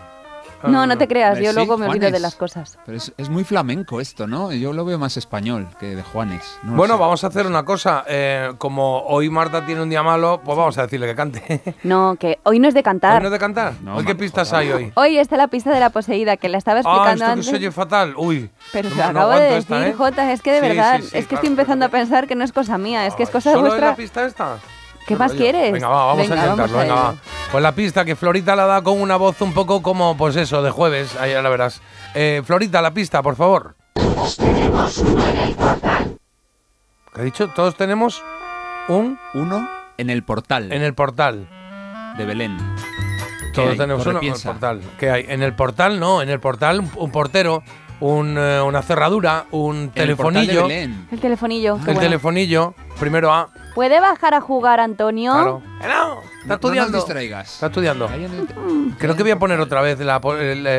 Speaker 6: No, no te creas, yo luego me olvido
Speaker 7: Juanes.
Speaker 6: de las cosas.
Speaker 7: Pero es, es muy flamenco esto, ¿no? Yo lo veo más español que de Juanes. no
Speaker 5: Bueno,
Speaker 7: sé.
Speaker 5: vamos a hacer una cosa. eh, como hoy Marta tiene un día malo, pues vamos a decirle que cante.
Speaker 6: No, que hoy no es de
Speaker 5: ¿Hoy
Speaker 6: cantar.
Speaker 5: no es de cantar?
Speaker 7: No,
Speaker 5: ¿Hoy qué pistas
Speaker 7: por
Speaker 5: hay hoy?
Speaker 6: Hoy está la pista de la poseída, que la estaba
Speaker 5: Ah,
Speaker 6: explicando
Speaker 5: esto que
Speaker 6: antes.
Speaker 5: se oye fatal. Uy.
Speaker 6: Pero
Speaker 5: no-
Speaker 6: te
Speaker 5: no
Speaker 6: acabo de decir,
Speaker 5: esta, ¿eh?
Speaker 6: Jota, es que de
Speaker 5: Sí,
Speaker 6: verdad,
Speaker 5: sí, sí,
Speaker 6: es que
Speaker 5: claro,
Speaker 6: estoy empezando
Speaker 5: pero-
Speaker 6: a pensar que no es cosa mía, es que es cosa de
Speaker 5: ¿Solo
Speaker 6: vuestra...
Speaker 5: es la pista esta?
Speaker 6: ¿Qué más
Speaker 5: rollo.
Speaker 6: quieres?
Speaker 5: Venga, va, vamos
Speaker 6: Venga,
Speaker 5: a intentarlo. venga, va. Pues la pista que Florita la da con una voz un poco como, pues eso, de jueves. Ahí ya la verás. Eh, Florita, la pista, por favor. ¿Qué ha dicho? Todos tenemos un
Speaker 7: Uno en el portal
Speaker 5: en el portal.
Speaker 7: de Belén. ¿Qué
Speaker 5: Todos
Speaker 7: hay?
Speaker 5: tenemos
Speaker 7: Corre,
Speaker 5: uno en el portal. ¿Qué hay? En el portal, no. En el portal, un portero, un, eh, una cerradura, un
Speaker 7: el
Speaker 5: telefonillo.
Speaker 7: Belén.
Speaker 6: El telefonillo,
Speaker 5: El
Speaker 6: bueno.
Speaker 5: telefonillo. Primero A.
Speaker 6: ¿Puede bajar a jugar, Antonio?
Speaker 5: Claro. No, está
Speaker 7: No
Speaker 5: estudiando.
Speaker 7: nos distraigas.
Speaker 5: Está estudiando.
Speaker 7: El-
Speaker 5: Creo que voy a poner otra vez la,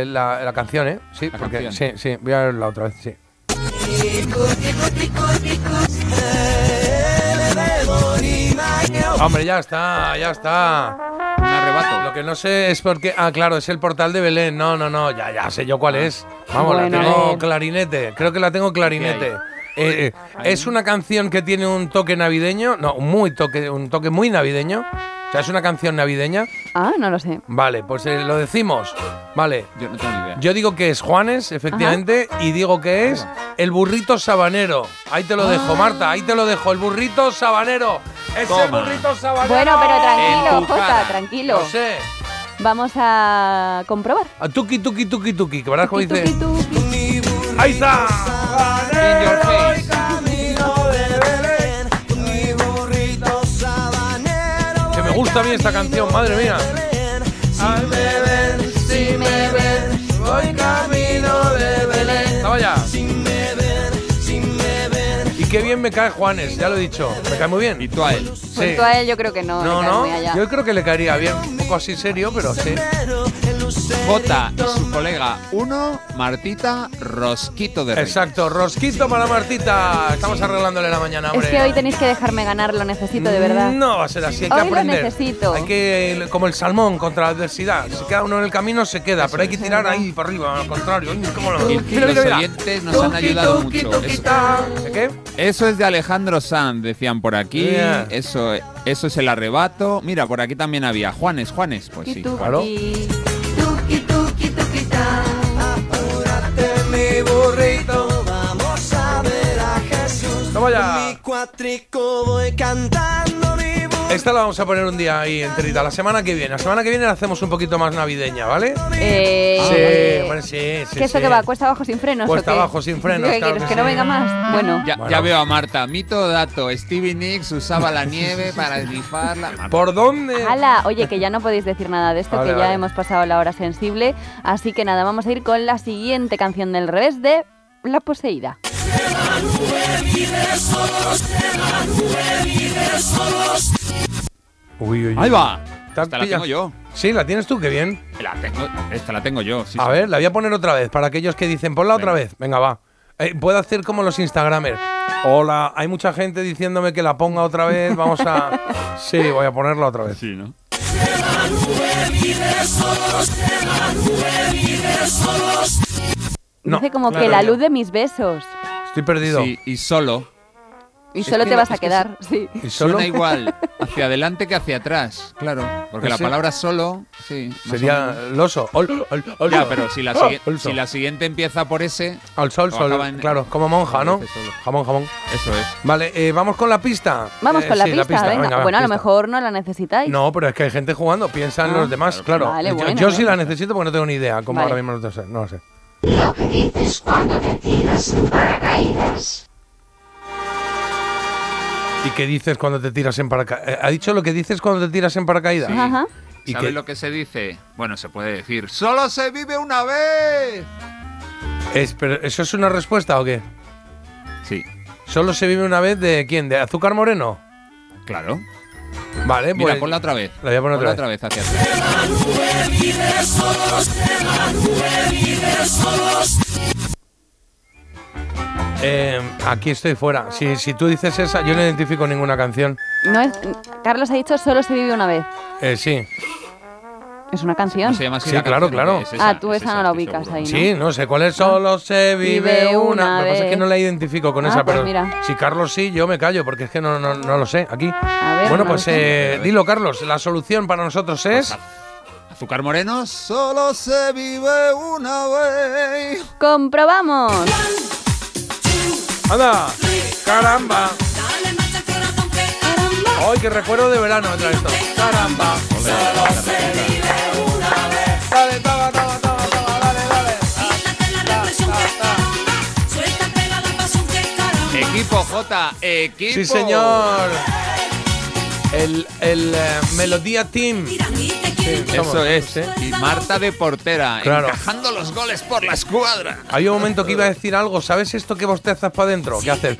Speaker 5: la- la canción, ¿eh? Sí,
Speaker 7: La
Speaker 5: porque
Speaker 7: canción.
Speaker 5: sí, sí, voy a verla otra vez, sí. Hombre, ya está, ya está.
Speaker 7: Arrebato.
Speaker 5: Lo que no sé es por qué. Ah, claro, es el portal de Belén. No, no, no, ya, ya sé yo cuál es. Vamos,
Speaker 6: Bueno,
Speaker 5: la tengo
Speaker 6: ver.
Speaker 5: clarinete. Creo que la tengo clarinete.
Speaker 7: ¿Qué
Speaker 5: Eh, eh, es una canción que tiene un toque navideño. No, muy toque, un toque muy navideño. Es una canción navideña.
Speaker 6: Ah, no lo sé.
Speaker 5: Vale, pues eh, lo decimos. Vale.
Speaker 7: Yo no tengo ni idea.
Speaker 5: Yo digo que es Juanes, efectivamente, y digo que es el burrito sabanero. Ahí te lo dejo,
Speaker 6: Ah.
Speaker 5: Marta, ahí te lo dejo, el burrito sabanero. Es el burrito sabanero.
Speaker 6: Bueno, pero tranquilo, Jota, tranquilo.
Speaker 5: Lo sé.
Speaker 6: vamos a comprobar.
Speaker 5: A tuki, tuki, tuki, tuki. Que verás cómo
Speaker 6: Tuki,
Speaker 5: dice.
Speaker 6: tuki, tuki.
Speaker 5: ¡Ahí está! Gusta a mí esta canción, madre mía.
Speaker 14: Si me ven, voy camino de Belén.
Speaker 5: Vamos ya.
Speaker 14: Si me ven, si me ven.
Speaker 5: Y qué bien me cae Juanes, ya lo he dicho. Me cae muy bien.
Speaker 7: ¿Y tú a él?
Speaker 5: Sí.
Speaker 6: Pues tú a él yo creo que no.
Speaker 5: No, no. Yo creo que le caería bien. Un poco así serio, pero sí.
Speaker 7: J y su colega 1, Martita Rosquito de Reyes.
Speaker 5: Exacto. Rosquito para Martita. Estamos arreglándole la mañana,
Speaker 6: Es
Speaker 5: hombre.
Speaker 6: que hoy tenéis que dejarme ganar, lo necesito de verdad.
Speaker 5: No va a ser así, hay que
Speaker 6: Hoy lo
Speaker 5: aprender.
Speaker 6: necesito.
Speaker 5: Hay que, como el salmón contra la adversidad. Si queda uno en el camino, se queda, pero hay que tirar ahí para arriba, al contrario. Ay, cómo lo-
Speaker 7: Y,
Speaker 5: Mira,
Speaker 7: los oyentes nos han ayudado mucho. Eso,
Speaker 5: ta. ¿De qué?
Speaker 7: eso es de Alejandro Sanz, decían por aquí.
Speaker 5: Yeah.
Speaker 7: Eso, eso es el arrebato. Mira, por aquí también había Juanes, Juanes. Pues sí.
Speaker 5: Claro.
Speaker 14: Vamos
Speaker 5: allá.
Speaker 14: Voy cantando.
Speaker 5: Esta la vamos a poner un día ahí enterita. La semana que viene. La semana que viene la hacemos un poquito más navideña, ¿vale?
Speaker 6: Eh,
Speaker 5: sí, bueno, sí, sí.
Speaker 6: ¿Qué esto
Speaker 5: sí.
Speaker 6: que va? ¿Cuesta abajo sin frenos?
Speaker 5: Cuesta
Speaker 6: o qué?
Speaker 5: abajo sin frenos,
Speaker 6: ¿Qué
Speaker 5: claro
Speaker 6: quieres?
Speaker 5: que
Speaker 6: ¿Que no venga más? Bueno.
Speaker 7: Ya,
Speaker 5: Bueno.
Speaker 7: ya veo a Marta. Mito dato. Stevie Nicks usaba la nieve para esnifarla.
Speaker 5: ¿Por dónde?
Speaker 6: Ala, oye, que ya no podéis decir nada de esto,
Speaker 5: Vale,
Speaker 6: que ya
Speaker 5: vale.
Speaker 6: hemos pasado la hora sensible. Así que nada, vamos a ir con la siguiente canción del revés de La Poseída.
Speaker 5: Uy, uy, uy.
Speaker 7: Ahí va.
Speaker 5: ¿Te has
Speaker 7: Esta la tengo yo.
Speaker 5: Sí, la tienes tú, qué bien.
Speaker 7: La tengo, esta la tengo yo. sí,
Speaker 5: A
Speaker 7: sí.
Speaker 5: ver, la voy a poner otra vez para aquellos que dicen, ponla otra
Speaker 7: Venga.
Speaker 5: vez. Venga, va. Eh, puedo hacer como los Instagramers. Hola, hay mucha gente diciéndome que la ponga otra vez. Vamos a. Sí, voy a ponerla otra vez.
Speaker 7: Sí, ¿no?
Speaker 5: No,
Speaker 6: Dice como
Speaker 5: claro,
Speaker 6: que la
Speaker 5: ya.
Speaker 6: luz de mis besos.
Speaker 5: Estoy perdido.
Speaker 7: Sí, y solo.
Speaker 6: Y
Speaker 7: Es
Speaker 6: solo
Speaker 7: que
Speaker 6: te
Speaker 7: la-
Speaker 6: vas a quedar, sí.
Speaker 5: ¿Y solo?
Speaker 7: Suena igual hacia adelante que hacia atrás, claro. Porque la
Speaker 5: sí.
Speaker 7: palabra solo, sí.
Speaker 5: Sería loso. Ol, ol, ol,
Speaker 7: Ya, pero si la,
Speaker 5: Oh, olso.
Speaker 7: si la siguiente empieza por ese,
Speaker 5: Al sol, sol.
Speaker 7: en-
Speaker 5: Claro, como monja, ¿no? Jamón, jamón.
Speaker 7: eso es.
Speaker 5: Vale, eh, vamos con la pista.
Speaker 6: Vamos
Speaker 5: Eh,
Speaker 6: con la
Speaker 5: sí,
Speaker 6: pista, venga.
Speaker 5: va,
Speaker 6: bueno, a lo mejor no la necesitáis.
Speaker 5: No, pero es que hay gente jugando, piensa en
Speaker 6: Ah,
Speaker 5: los demás, claro.
Speaker 6: Vale,
Speaker 5: yo
Speaker 6: bueno,
Speaker 5: yo sí la necesito porque no tengo ni idea, como
Speaker 6: Vale.
Speaker 5: ahora mismo no lo sé. No lo sé.
Speaker 4: Lo que dices cuando te tiras en paracaídas.
Speaker 5: ¿Y qué dices cuando te tiras en paracaídas? ¿Ha dicho lo que dices cuando te tiras en paracaídas?
Speaker 7: Sí.
Speaker 6: Ajá.
Speaker 5: ¿Y
Speaker 7: ¿Sabes
Speaker 5: qué?
Speaker 7: lo que se dice? Bueno, se puede decir, ¡solo se vive una vez!
Speaker 5: Es, pero, ¿Eso es una respuesta o qué?
Speaker 7: Sí,
Speaker 5: ¿Solo se vive una vez de quién? ¿De azúcar moreno?
Speaker 7: claro.
Speaker 5: Vale,
Speaker 7: Mira,
Speaker 5: pues.
Speaker 7: ponla otra vez.
Speaker 5: La voy a poner
Speaker 7: Ponla
Speaker 5: otra vez.
Speaker 7: otra vez hacia atrás.
Speaker 5: Eh, aquí estoy fuera. Si, si tú dices esa, yo no identifico ninguna canción.
Speaker 6: No es, Carlos ha dicho solo se vive una vez.
Speaker 5: Eh, sí.
Speaker 6: Es una canción.
Speaker 7: ¿Cómo se llama así
Speaker 5: Sí,
Speaker 7: la
Speaker 5: claro,
Speaker 7: canción?
Speaker 5: claro.
Speaker 7: Es esa,
Speaker 6: ah, tú
Speaker 7: es
Speaker 6: esa no la ubicas
Speaker 7: seguro.
Speaker 6: ahí, ¿no?
Speaker 5: Sí, no sé cuál es. Solo se vive,
Speaker 6: Vive
Speaker 5: una.
Speaker 6: una
Speaker 5: Lo que pasa es que no la identifico con
Speaker 6: Ah,
Speaker 5: esa,
Speaker 6: pues
Speaker 5: pero
Speaker 6: mira.
Speaker 5: si Carlos sí, yo me callo porque es que no, no, no lo sé. Aquí.
Speaker 6: A ver,
Speaker 5: bueno,
Speaker 6: no
Speaker 5: pues eh, dilo, Carlos. La solución para nosotros es.
Speaker 7: Azúcar moreno, solo se vive una vez.
Speaker 6: ¡Comprobamos!
Speaker 5: ¡Anda! ¡Caramba! ¡Ay, qué recuerdo de verano me trae esto! ¡Caramba! Solo se vive una vez. Dale, toma, toma, toma, toma, dale, dale.
Speaker 7: Equipo J, equipo.
Speaker 5: Sí, señor. El, el eh, Melodía Team. Sí, somos,
Speaker 7: Eso es.
Speaker 5: sí.
Speaker 7: Y Marta de portera,
Speaker 5: Claro.
Speaker 7: encajando los goles por la escuadra.
Speaker 5: Hay un momento que iba a decir algo. ¿Sabes esto que bostezas para adentro? ¿Qué haces?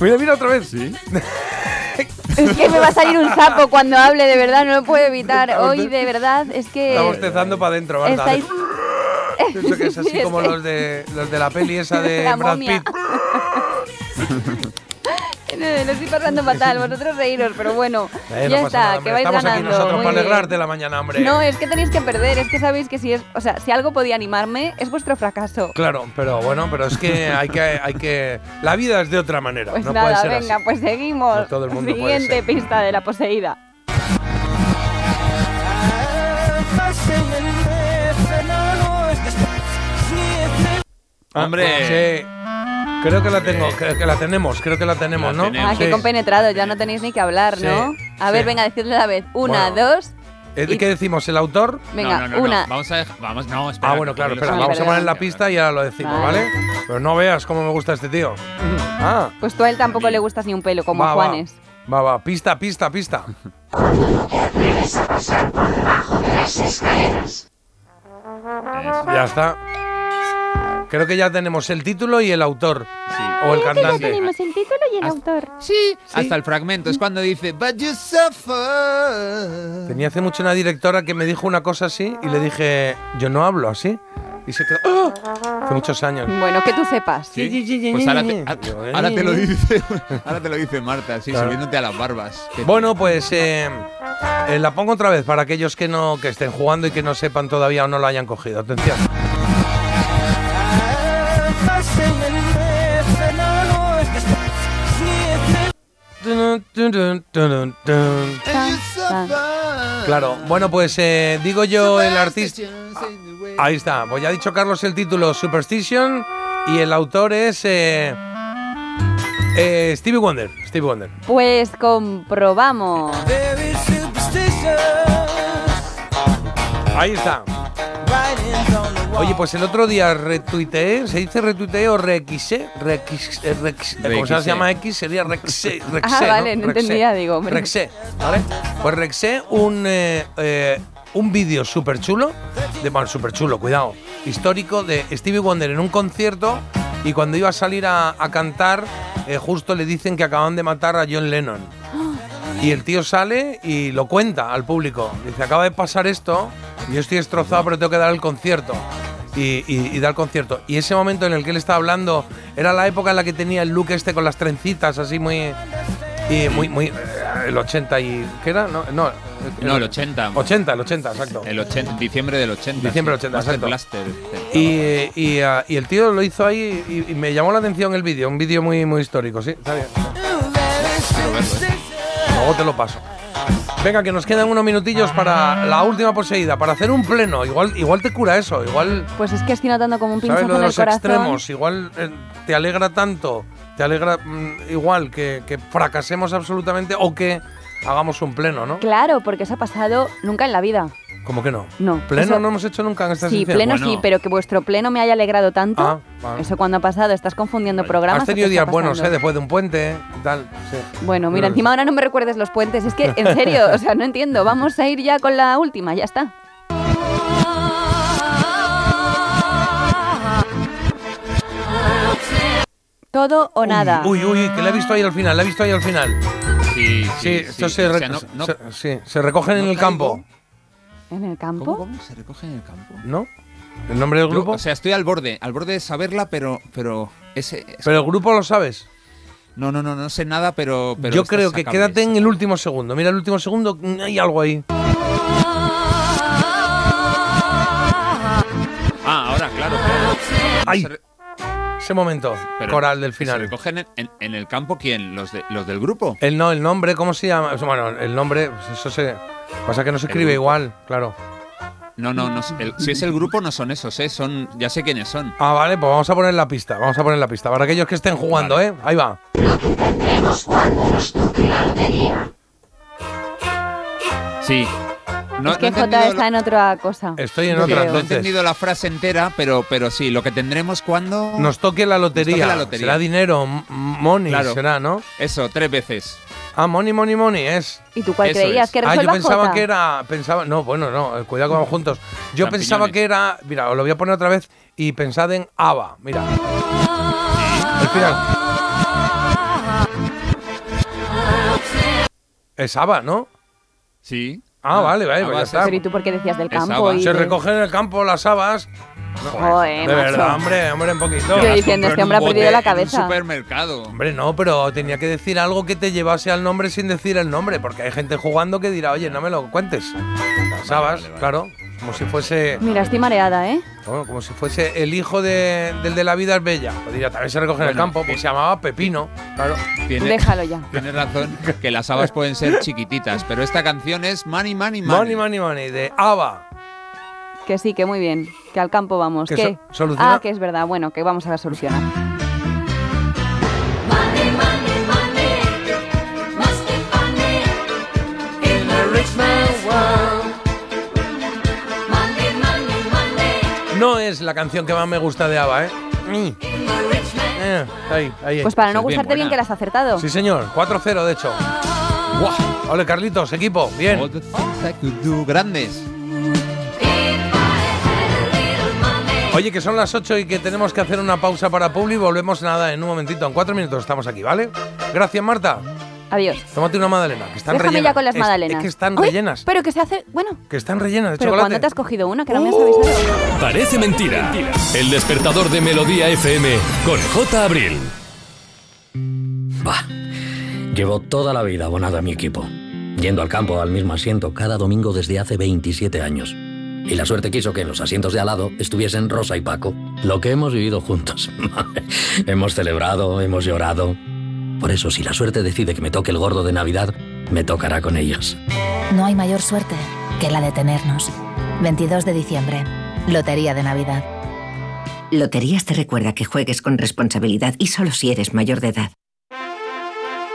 Speaker 5: Mira, mira otra vez. Sí.
Speaker 6: Es que me va a salir un sapo cuando hable, de verdad, no lo puedo evitar. Hoy, de verdad, es que.
Speaker 5: Está bostezando para adentro, Marta.
Speaker 6: Estáis.
Speaker 5: Eso que es así
Speaker 6: Sí,
Speaker 5: como
Speaker 6: que-
Speaker 5: los de los de la peli esa de
Speaker 6: La
Speaker 5: Brad. Pitt.
Speaker 6: No, Lo estoy pasando fatal, vosotros reíros, pero bueno,
Speaker 5: Eh, no
Speaker 6: ya está,
Speaker 5: nada,
Speaker 6: que vais
Speaker 5: Estamos
Speaker 6: ganando.
Speaker 5: aquí nosotros
Speaker 6: muy
Speaker 5: para alegrarte la mañana, hombre.
Speaker 6: No, es que tenéis que perder, es que sabéis que si es, o sea, si algo podía animarme, es vuestro fracaso.
Speaker 5: Claro, pero bueno, pero es que hay que hay que la vida es de otra manera,
Speaker 6: Pues
Speaker 5: no
Speaker 6: nada,
Speaker 5: puede ser
Speaker 6: venga,
Speaker 5: así.
Speaker 6: pues seguimos.
Speaker 5: No todo el mundo puede
Speaker 6: Siguiente
Speaker 5: ser.
Speaker 6: pista de la poseída.
Speaker 7: Hombre.
Speaker 5: Sí. Creo que la tengo, creo que la tenemos, creo que la tenemos,
Speaker 7: La
Speaker 5: ¿no?
Speaker 7: tenemos.
Speaker 6: Ah, qué
Speaker 5: Sí.
Speaker 6: compenetrado, ya no tenéis ni que hablar, ¿no?
Speaker 5: Sí,
Speaker 6: A ver,
Speaker 5: sí.
Speaker 6: venga, decidle a la vez. Una,
Speaker 5: Bueno.
Speaker 6: dos.
Speaker 5: Eh, ¿De qué decimos? ¿El autor?
Speaker 6: Venga,
Speaker 7: no, no, no,
Speaker 6: una.
Speaker 7: no. Vamos a dejar. Vamos, no, espera.
Speaker 5: Ah, bueno, claro, espera, vamos a poner la pista y ahora lo decimos,
Speaker 6: Vale.
Speaker 5: ¿vale? Pero no veas cómo me gusta este tío. Ah,
Speaker 6: Pues tú a él tampoco le gustas ni un pelo, como
Speaker 5: va,
Speaker 6: a
Speaker 5: va.
Speaker 6: Juanes.
Speaker 5: Va, va, pista, pista, pista.
Speaker 4: Atreves a pasar por debajo de las escaleras.
Speaker 5: Ya está. Creo que ya tenemos el título y el autor. O el
Speaker 6: Creo que ya
Speaker 5: cantante.
Speaker 6: tenemos el título y el autor.
Speaker 7: Sí, hasta el fragmento. Es cuando dice, But you suffer.
Speaker 5: Tenía hace mucho una directora que me dijo una cosa así y le dije, yo no hablo así. Y se quedó. ¡Ah! Hace muchos años.
Speaker 6: Bueno, que tú sepas.
Speaker 7: Pues ahora te, a- ahora te lo dice, ahora te lo dice Marta, sí,
Speaker 5: Claro.
Speaker 7: subiéndote a las barbas.
Speaker 5: Bueno, pues eh, eh, la pongo otra vez para aquellos que no que estén jugando y que no sepan todavía o no lo hayan cogido. Atención. Claro, bueno, pues eh, digo yo el artista. Ahí está, pues ya ha dicho Carlos el título Superstition y el autor es eh, eh, Stevie Wonder. Stevie Wonder.
Speaker 6: Pues comprobamos.
Speaker 5: Ahí está. Oye, pues el otro día retuiteé, ¿se dice retuiteé o requisé? Requis, eh, eh, como se
Speaker 7: Requisé.
Speaker 5: llama X, sería rexé.
Speaker 6: Ah, vale, no entendía, digo, hombre.
Speaker 5: Rexé, ¿vale? Pues rexé un, eh, eh, un vídeo súper chulo, de, bueno, súper chulo, cuidado, histórico de Stevie Wonder en un concierto y cuando iba a salir a, a cantar, eh, justo le dicen que acaban de matar a John Lennon. Y el tío sale y lo cuenta al público. Dice, acaba de pasar esto, yo estoy destrozado, pero tengo que dar el concierto. Y, y- y da el concierto. Y ese momento en el que él estaba hablando era la época en la que tenía el look este con las trencitas, así muy... Y muy, muy... eh, El 80 y... ¿Qué era? No, no,
Speaker 7: No, el 80.
Speaker 5: 80, el 80, exacto.
Speaker 7: El 80, diciembre del 80.
Speaker 5: Diciembre
Speaker 7: sí.
Speaker 5: del 80,
Speaker 7: Master
Speaker 5: exacto.
Speaker 7: Blaster.
Speaker 5: Y, y, ah, y el tío lo hizo ahí y, y me llamó la atención el vídeo, un vídeo muy, muy histórico, sí, está bien. Luego te lo paso. Venga, que nos quedan unos minutillos para la última poseída, para hacer un pleno. Igual, igual te cura eso, igual
Speaker 6: Pues es que estoy notando como un
Speaker 5: ¿Sabes
Speaker 6: pinchazo
Speaker 5: lo de
Speaker 6: en el
Speaker 5: los
Speaker 6: corazón.
Speaker 5: extremos? Igual eh, te alegra tanto, te alegra mm, igual que, que fracasemos absolutamente o que hagamos un pleno, ¿no?
Speaker 6: Claro, porque eso ha pasado nunca en la vida.
Speaker 5: ¿Cómo que no?
Speaker 6: No.
Speaker 5: ¿Pleno
Speaker 6: eso-
Speaker 5: no hemos hecho nunca en esta
Speaker 6: Sí, pleno sí, pero que vuestro pleno me haya alegrado tanto.
Speaker 5: Ah, vale.
Speaker 6: Eso cuando ha pasado, estás confundiendo programas.
Speaker 5: Has
Speaker 6: ¿o
Speaker 5: tenido días buenos? ¿eh? Después de un puente y tal. sí.
Speaker 6: Bueno, mira,
Speaker 5: Pero-
Speaker 6: encima ahora no me recuerdes los puentes. Es que, en serio, o sea, no entiendo. Vamos a ir ya con la última, ya está. Todo o nada.
Speaker 5: Uy, uy, que la he visto ahí al final, la he visto ahí al final.
Speaker 7: Sí,
Speaker 5: Sí, esto se,
Speaker 7: O
Speaker 5: re-
Speaker 7: sea, no- no-
Speaker 5: se- sí, se recogen en el
Speaker 7: caigo.
Speaker 5: campo,
Speaker 6: ¿En el campo?
Speaker 7: ¿Cómo, cómo? ¿Se recoge en el campo?
Speaker 5: ¿no? ¿El nombre del
Speaker 7: Yo,
Speaker 5: grupo?
Speaker 7: o sea, estoy al borde, al borde de saberla, pero, pero ese. es-
Speaker 5: pero el grupo lo sabes.
Speaker 7: No, no, no, no sé nada, pero. pero
Speaker 5: Yo creo que quédate en el último segundo. Mira, el último segundo, hay algo ahí.
Speaker 7: Ah, ahora, claro, claro. Se
Speaker 5: Ese momento,
Speaker 7: pero
Speaker 5: coral del
Speaker 7: ¿Se
Speaker 5: final.
Speaker 7: recogen en, en- en el campo quién? ¿Los, de, ¿Los del grupo?
Speaker 5: El no, el nombre, ¿cómo se llama? Bueno, el nombre, pues eso se. Pasa que no se escribe
Speaker 7: grupo.
Speaker 5: igual, claro.
Speaker 7: No, no, no. el- si es el grupo, no son esos, ¿eh? Son, ya sé quiénes son.
Speaker 5: Ah, vale, pues vamos a poner la pista, vamos a poner la pista. Para aquellos que estén jugando, ¿eh? Ahí va.
Speaker 4: Tendremos cuando nos toque la lotería.
Speaker 7: Sí. No,
Speaker 6: es que
Speaker 7: no
Speaker 6: J está en otra cosa.
Speaker 5: Estoy en otra.
Speaker 7: No he entendido la frase entera, pero, pero sí, lo que tendremos cuando.
Speaker 5: Nos toque la lotería.
Speaker 7: Toque la lotería.
Speaker 5: Será dinero, money,
Speaker 7: Claro.
Speaker 5: será, ¿no?
Speaker 7: Eso, tres veces.
Speaker 5: Ah, money, money, money, es.
Speaker 6: ¿Y tú cuál
Speaker 7: Eso
Speaker 6: creías
Speaker 7: es.
Speaker 6: que
Speaker 5: Ah, yo pensaba
Speaker 6: J?
Speaker 5: que era. Pensaba, no, bueno, no, eh, cuidado que vamos juntos. Yo pensaba que era. Mira, os lo voy a poner otra vez y pensad en ABBA. Mira. El final. Es ABBA, ¿no?
Speaker 7: Sí.
Speaker 5: Ah, vale, vale,
Speaker 7: Ah,
Speaker 5: pues ya.
Speaker 6: Pero ¿y tú por qué decías del campo? Y
Speaker 5: Se
Speaker 6: de-
Speaker 5: recogen en el campo las habas.
Speaker 6: Joder,
Speaker 5: de
Speaker 6: macho.
Speaker 5: verdad, hombre, hombre, un poquito.
Speaker 6: Yo diciendo, este hombre ha perdido la
Speaker 7: en un
Speaker 6: cabeza.
Speaker 7: supermercado.
Speaker 5: Hombre, no, pero tenía que decir algo que te llevase al nombre sin decir el nombre, porque hay gente jugando que dirá, oye, no me lo cuentes. Las habas,
Speaker 7: vale, vale.
Speaker 5: claro, como si fuese,
Speaker 6: Mira, estoy mareada, ¿eh?
Speaker 5: bueno, como si fuese el hijo de- del de la vida es bella. Diría, también se recoge en el campo, pues se llamaba Pepino, claro.
Speaker 7: Tiene-
Speaker 6: Déjalo ya.
Speaker 7: Tienes razón que las habas pueden ser chiquititas, pero esta canción es Money, Money, Money.
Speaker 5: Money, money, money, de ABBA.
Speaker 6: Que sí, que muy bien. Que al campo vamos.
Speaker 5: Que
Speaker 6: ¿Qué?
Speaker 5: so- soluciona-
Speaker 6: Ah, que es verdad. Bueno, que vamos a solucionar.
Speaker 5: No es la canción que más me gusta de ABBA, ¿eh? Mm. Eh, ahí, ahí.
Speaker 6: Pues para no
Speaker 7: Es
Speaker 6: gustarte bien que la has acertado.
Speaker 5: Sí, señor. 4-0, de hecho. ¡Guau! Ole, Carlitos, equipo. Bien.
Speaker 7: Grandes.
Speaker 5: Oye, que son las 8 y que tenemos que hacer una pausa para Publi. Volvemos nada en un momentito. En cuatro minutos estamos aquí, ¿vale? Gracias, Marta.
Speaker 6: Adiós.
Speaker 5: Tómate una magdalena, que están
Speaker 6: Déjame
Speaker 5: rellenas.
Speaker 6: ya con las
Speaker 5: Es-
Speaker 6: magdalenas.
Speaker 5: Es, que están
Speaker 6: Uy,
Speaker 5: rellenas.
Speaker 6: Pero que se hace. Bueno,
Speaker 5: Que están rellenas de
Speaker 6: pero
Speaker 5: chocolate.
Speaker 6: ¿cuándo te has cogido una? Que no me has avisado.
Speaker 3: Parece mentira. El despertador de Melodía FM con J. Abril.
Speaker 15: Bah, llevo toda la vida abonado a mi equipo, yendo al campo al mismo asiento cada domingo desde hace 27 años. Y la suerte quiso que en los asientos de al lado estuviesen Rosa y Paco, lo que hemos vivido juntos. hemos celebrado, hemos llorado. Por eso, si la suerte decide que me toque el gordo de Navidad, me tocará con ellos.
Speaker 16: No hay mayor suerte que la de tenernos. 22 de diciembre, Lotería de Navidad.
Speaker 17: Loterías te recuerda que juegues con responsabilidad y solo si eres mayor de edad.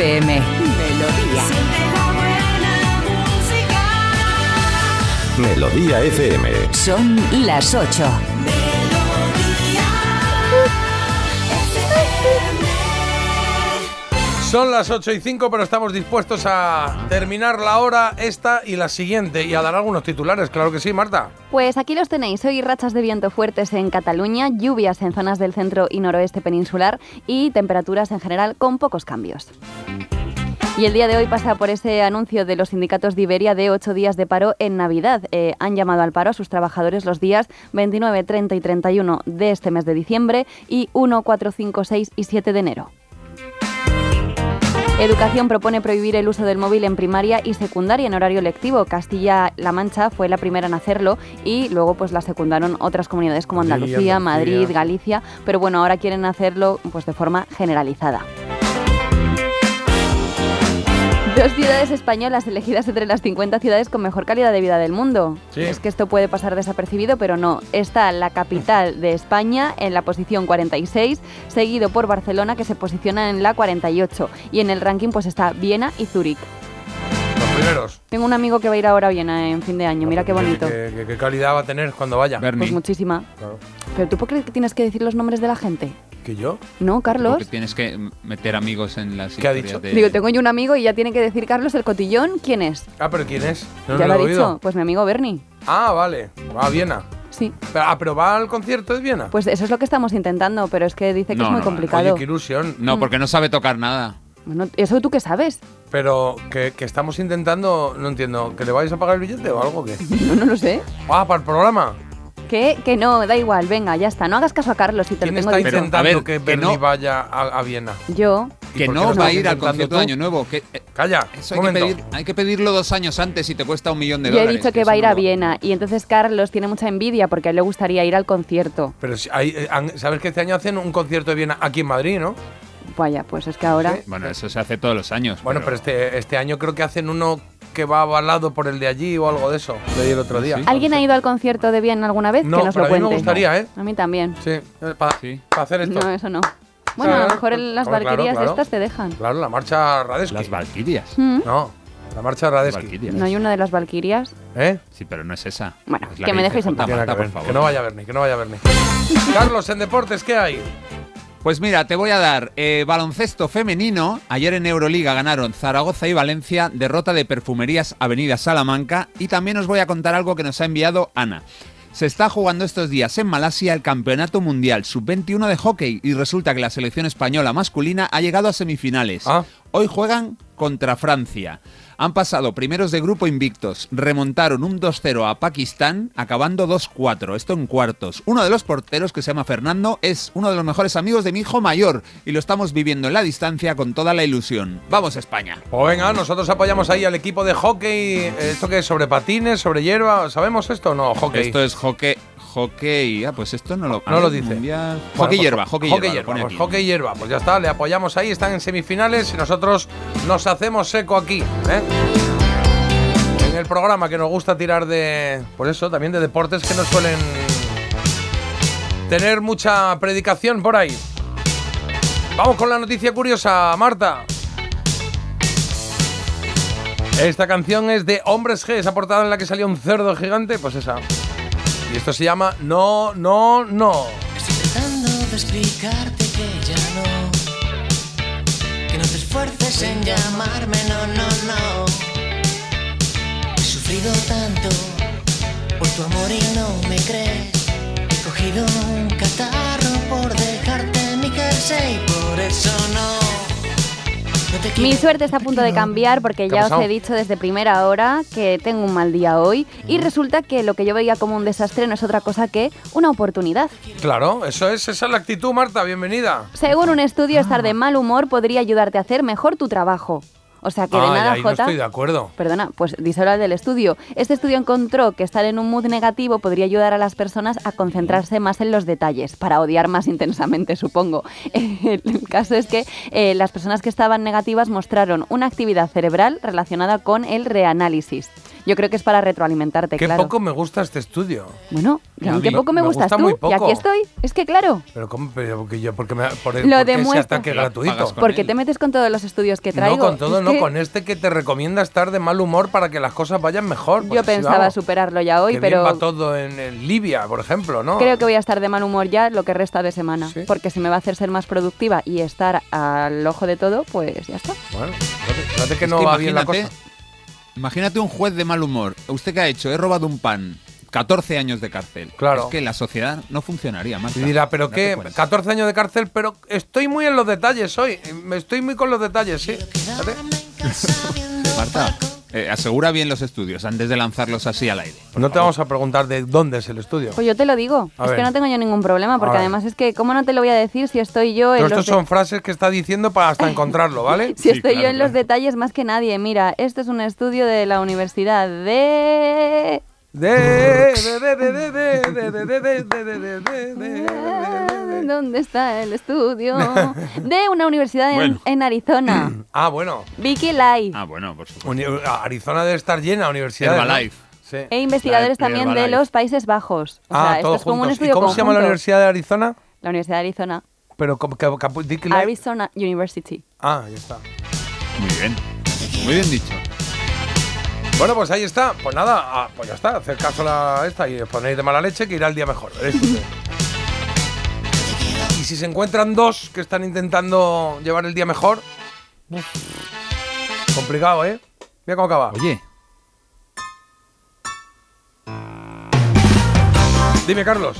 Speaker 1: FM. Melodía.
Speaker 3: Melodía FM.
Speaker 1: Son las 8.
Speaker 5: Son las 8 y 5, pero estamos dispuestos a terminar la hora esta y la siguiente y a dar algunos titulares, claro que sí, Marta.
Speaker 6: Pues aquí los tenéis. Hoy rachas de viento fuertes en Cataluña, lluvias en zonas del centro y noroeste peninsular y temperaturas en general con pocos cambios. Y el día de hoy pasa por ese anuncio de los sindicatos de Iberia de ocho días de paro en Navidad. Eh, han llamado al paro a sus trabajadores los días 29, 30 y 31 de este mes de diciembre y 1, 4, 5, 6 y 7 de enero. Educación propone prohibir el uso del móvil en primaria y secundaria en horario lectivo. Castilla-La Mancha fue la primera en hacerlo y luego pues la secundaron otras comunidades como Andalucía. Madrid, Galicia, pero bueno, ahora quieren hacerlo pues de forma generalizada. Dos ciudades españolas elegidas entre las 50 ciudades con mejor calidad de vida del mundo.
Speaker 5: Sí.
Speaker 6: Es que esto puede pasar desapercibido, pero no. Está la capital de España en la posición 46, seguido por Barcelona que se posiciona en la 48. Y en el ranking pues está Viena y Zúrich.
Speaker 5: Los primeros.
Speaker 6: Tengo un amigo que va a ir ahora a Viena en fin de año, mira qué bonito.
Speaker 5: ¿Qué, qué- qué calidad va a tener cuando vaya?
Speaker 6: Pues muchísima.
Speaker 5: Claro.
Speaker 6: Pero tú por qué que tienes que decir los nombres de la gente?
Speaker 5: ¿Que yo?
Speaker 6: No, Carlos.
Speaker 7: Porque tienes que meter amigos en las
Speaker 5: ¿Qué ha dicho?
Speaker 7: de...
Speaker 6: Digo, tengo yo un amigo y ya tiene que decir Carlos el cotillón. ¿Quién es?
Speaker 5: Ah, pero ¿quién es? No
Speaker 6: ya
Speaker 5: lo
Speaker 6: lo
Speaker 5: he
Speaker 6: dicho.
Speaker 5: oído.
Speaker 6: Pues mi amigo Bernie.
Speaker 5: Ah, vale. Va a Viena.
Speaker 6: Sí.
Speaker 5: Pero- ah, pero va al concierto de Viena.
Speaker 6: Pues eso es lo que estamos intentando, pero es que dice que
Speaker 7: No,
Speaker 6: es muy
Speaker 7: no,
Speaker 6: complicado.
Speaker 5: Oye, qué ilusión.
Speaker 7: No, porque no sabe tocar nada.
Speaker 6: Bueno, ¿Eso tú qué sabes?
Speaker 5: Pero que, que estamos intentando, no entiendo, ¿que le vais a pagar el billete o algo? que
Speaker 6: No, no lo sé.
Speaker 5: Ah, para el programa.
Speaker 6: ¿Qué? Que no, da igual, venga, ya está. No hagas caso a Carlos si te lo
Speaker 5: ¿Quién
Speaker 6: tengo
Speaker 5: está
Speaker 6: dicho.
Speaker 5: intentando
Speaker 7: a ver,
Speaker 5: que
Speaker 7: que
Speaker 5: Bernie
Speaker 7: no-
Speaker 5: vaya a, a Viena?
Speaker 6: Yo.
Speaker 5: ¿Y
Speaker 7: Que
Speaker 5: por qué
Speaker 7: no
Speaker 5: lo
Speaker 7: va a
Speaker 5: estás
Speaker 7: ir al
Speaker 5: intentando
Speaker 7: concierto
Speaker 5: tú?
Speaker 7: de Año Nuevo. Que, eh,
Speaker 5: Calla,
Speaker 7: eso hay, que
Speaker 5: momento.
Speaker 7: pedir, hay que pedirlo dos años antes y te cuesta un millón de
Speaker 6: Yo he
Speaker 7: dólares.
Speaker 6: dicho que va a ir a
Speaker 7: lo-
Speaker 6: Viena y entonces Carlos tiene mucha envidia porque a él le gustaría ir al concierto.
Speaker 5: Pero si hay, eh, han- sabes que este año hacen un concierto de Viena aquí en Madrid, ¿no?
Speaker 6: Vaya, pues es que ahora...
Speaker 7: Bueno, eso se hace todos los años.
Speaker 5: Bueno, pero, este, este año creo que hacen uno que va avalado por el de allí o algo de eso. Leí el otro día.
Speaker 6: ¿Alguien ha ido al concierto de Viena alguna vez?
Speaker 5: No,
Speaker 6: que nos
Speaker 5: pero
Speaker 6: lo
Speaker 5: a mí me
Speaker 6: cuente.
Speaker 5: gustaría, ¿eh?
Speaker 6: A mí también.
Speaker 5: Sí, para hacer esto.
Speaker 6: No, eso no. Bueno, a lo mejor el- las valquirias
Speaker 5: claro.
Speaker 6: estas te dejan.
Speaker 5: Claro, la marcha Radesky.
Speaker 7: Las Valquirias.
Speaker 6: Mm.
Speaker 5: No, la marcha Radesky.
Speaker 6: ¿No hay una de las valquirias?
Speaker 5: ¿Eh?
Speaker 7: Sí, pero no es esa.
Speaker 6: Bueno,
Speaker 7: Es
Speaker 6: que me dejéis en paz.
Speaker 5: Que no vaya a verme, que no vaya a verme. Carlos, en deportes, ¿qué hay?
Speaker 7: Pues mira, te voy a dar eh, baloncesto femenino. Ayer en Euroliga ganaron Zaragoza y Valencia, derrota de Perfumerías Avenida Salamanca. Y también os voy a contar algo que nos ha enviado Ana. Se está jugando estos días en Malasia el Campeonato Mundial Sub-21 de hockey y resulta que la selección española masculina ha llegado a semifinales. Hoy juegan contra Francia. Han pasado primeros de grupo invictos, remontaron un 2-0 a Pakistán, acabando 2-4, esto en cuartos. Uno de los porteros, que se llama Fernando, es uno de los mejores amigos de mi hijo mayor y lo estamos viviendo en la distancia con toda la ilusión. ¡Vamos España!
Speaker 5: Pues venga, nosotros apoyamos ahí al equipo de hockey. ¿Esto qué es? ¿Sobre patines? ¿Sobre hierba? ¿Sabemos esto o no? Hockey.
Speaker 7: Esto es hockey... Hockey, ah, pues esto no lo,
Speaker 5: No lo dice.
Speaker 7: mundial- hockey
Speaker 5: pues,
Speaker 7: hierba, hockey, hierba, lo
Speaker 5: hierba.
Speaker 7: pone
Speaker 5: Pues hockey hierba. Pues ya está, le apoyamos ahí, están en semifinales y nosotros nos hacemos seco aquí. ¿eh? En el programa que nos gusta tirar de. Pues eso, también de deportes que nos suelen tener mucha predicación por ahí. Vamos con la noticia curiosa, Marta. Esta canción es de Hombres G, esa portada en la que salía un cerdo gigante, pues esa. Y esto se llama No, No, No.
Speaker 14: Tratando de explicarte que ya no. Que no te esfuerces en llamarme, no, no, no. He sufrido tanto por tu amor y no me crees. He cogido un catarro por dejarte mi jersey, por eso no.
Speaker 6: Mi suerte está a punto de cambiar porque
Speaker 14: ¿Qué ha
Speaker 6: ya os he dicho desde primera hora que tengo un mal día hoy y resulta que lo que yo veía como un desastre no es otra cosa que una oportunidad.
Speaker 5: Claro, eso es, esa es la actitud, Marta, bienvenida.
Speaker 6: Según un estudio, estar de mal humor podría ayudarte a hacer mejor tu trabajo. O sea que de
Speaker 5: Ay,
Speaker 6: nada,
Speaker 5: ahí no
Speaker 6: Jota.
Speaker 5: estoy de acuerdo.
Speaker 6: Perdona, pues al del estudio. Este estudio encontró que estar en un mood negativo podría ayudar a las personas a concentrarse más en los detalles, para odiar más intensamente, supongo. El caso es que eh, las personas que estaban negativas mostraron una actividad cerebral relacionada con el reanálisis. Yo creo que es para retroalimentarte,
Speaker 5: Qué
Speaker 6: claro.
Speaker 5: poco me gusta este estudio.
Speaker 6: Bueno, mí qué poco me,
Speaker 5: me
Speaker 6: gustas
Speaker 5: gusta
Speaker 6: tú.
Speaker 5: muy
Speaker 6: Y
Speaker 5: poco.
Speaker 6: aquí estoy. Es que claro,
Speaker 5: Pero ¿cómo? Pero porque yo, porque me, por,
Speaker 6: Lo
Speaker 5: ¿por qué ese ataque gratuito?
Speaker 6: porque te metes con todos los estudios que traigo.
Speaker 5: No, con todo,
Speaker 6: Es
Speaker 5: no,
Speaker 6: que
Speaker 5: con este que te recomienda estar de mal humor para que las cosas vayan mejor.
Speaker 6: Yo
Speaker 5: Pues
Speaker 6: pensaba
Speaker 5: vamos.
Speaker 6: superarlo ya hoy,
Speaker 5: Qué bien
Speaker 6: pero
Speaker 5: va todo en, en Libia, por ejemplo, ¿no?
Speaker 6: creo que voy a estar de mal humor ya lo que resta de semana. Porque si me va a hacer ser más productiva y estar al ojo de todo, pues ya está.
Speaker 5: Bueno, fíjate, fíjate que
Speaker 7: Es
Speaker 5: no
Speaker 7: que
Speaker 5: va bien la cosa.
Speaker 7: Imagínate- un juez de mal humor. ¿Usted qué ha hecho? He robado un pan. 14 años de cárcel.
Speaker 5: Claro.
Speaker 7: Es que la sociedad no funcionaría más.
Speaker 5: Y dirá, pero qué, 14 años de cárcel, pero estoy muy en los detalles hoy. Me estoy muy con los detalles, sí.
Speaker 7: Marta, eh, asegura bien los estudios antes de lanzarlos así al aire.
Speaker 5: No te vamos a preguntar de dónde es el estudio.
Speaker 6: Pues yo te lo digo.
Speaker 5: A
Speaker 6: es
Speaker 5: ver.
Speaker 6: que no tengo yo ningún problema, porque además es que, ¿cómo no te lo voy a decir si estoy yo en
Speaker 5: Pero
Speaker 6: los
Speaker 5: estos
Speaker 6: de-
Speaker 5: son frases que está diciendo para hasta encontrarlo, ¿vale?
Speaker 6: Si estoy yo en los detalles más que nadie. Mira, esto es un estudio de la Universidad de... ¿Dónde está el estudio? De una universidad en,
Speaker 5: bueno.
Speaker 6: en Arizona.
Speaker 5: Ah, bueno.
Speaker 6: Vicky Live.
Speaker 7: Ah, bueno, por supuesto.
Speaker 5: Uni Arizona debe estar llena de
Speaker 7: universidades. ¿no?
Speaker 5: Sí.
Speaker 6: E investigadores también de los Países Bajos. O
Speaker 5: ah,
Speaker 6: sea, esto es como un
Speaker 5: estudio ¿Y cómo conjunto? se llama la Universidad de Arizona?
Speaker 6: La Universidad de Arizona.
Speaker 5: Pero,
Speaker 6: Arizona University.
Speaker 5: Ah, ya está.
Speaker 7: Muy bien. Muy bien dicho.
Speaker 5: Bueno, pues ahí está. Pues nada, ah, pues ya está. Hacer caso a la esta y os ponéis de mala leche que irá el día mejor. Y si se encuentran dos que están intentando llevar el día mejor, complicado, ¿eh? Mira cómo acaba.
Speaker 7: Oye.
Speaker 5: Dime, Carlos.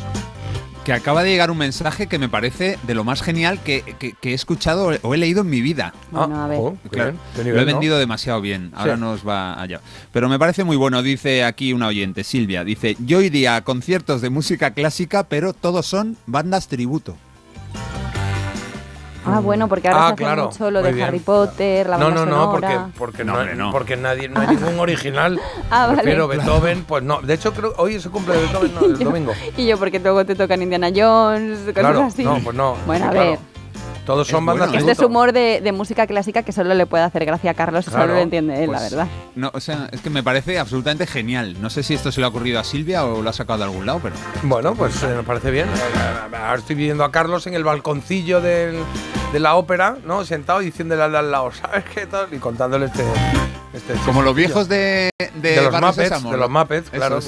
Speaker 7: Que acaba de llegar un mensaje que me parece de lo más genial que, que- que he escuchado o he leído en mi vida.
Speaker 6: Bueno, a ver.
Speaker 5: oh,
Speaker 7: Claro, lo he
Speaker 5: ¿no?
Speaker 7: vendido demasiado bien. Ahora
Speaker 5: Sí.
Speaker 7: nos va allá. Pero me parece muy bueno. Dice aquí una oyente, Silvia. Dice: Yo iría a conciertos de música clásica, pero todos son bandas tributo.
Speaker 6: Ah, bueno, porque ahora
Speaker 5: Ah,
Speaker 6: se hace
Speaker 5: claro,
Speaker 6: mucho lo de
Speaker 5: bien.
Speaker 6: Harry Potter, la
Speaker 5: No, no, no, porque,
Speaker 6: sonora.
Speaker 5: porque,
Speaker 7: No,
Speaker 5: no,
Speaker 7: hombre, no.
Speaker 5: porque nadie, no hay ningún original.
Speaker 6: Ah, vale.
Speaker 5: Prefiero Beethoven, pues no. De hecho, creo hoy es el cumple de Beethoven, no, el domingo.
Speaker 6: Y yo, porque luego te tocan Indiana Jones, cosas
Speaker 5: Claro,
Speaker 6: así.
Speaker 5: no, pues no.
Speaker 6: Bueno, a
Speaker 5: Claro. Todos son
Speaker 7: Es
Speaker 5: bandas
Speaker 7: bueno,
Speaker 6: Este es humor de, de música clásica que solo le puede hacer gracia a Carlos y
Speaker 5: Claro,
Speaker 6: solo lo entiende él, la
Speaker 7: Pues,
Speaker 6: verdad.
Speaker 7: No, o sea, es que me parece absolutamente genial. No sé si esto se le ha ocurrido a Silvia o lo ha sacado de algún lado, pero.
Speaker 5: Bueno, pues eh, me parece bien. Ahora estoy viendo a Carlos en el balconcillo del- de la ópera, ¿no? Sentado y diciéndole al de al lado, ¿sabes qué tal? Y contándole este. Este
Speaker 7: Como los viejos de, de,
Speaker 5: De los Muppets, de los Muppets, claro.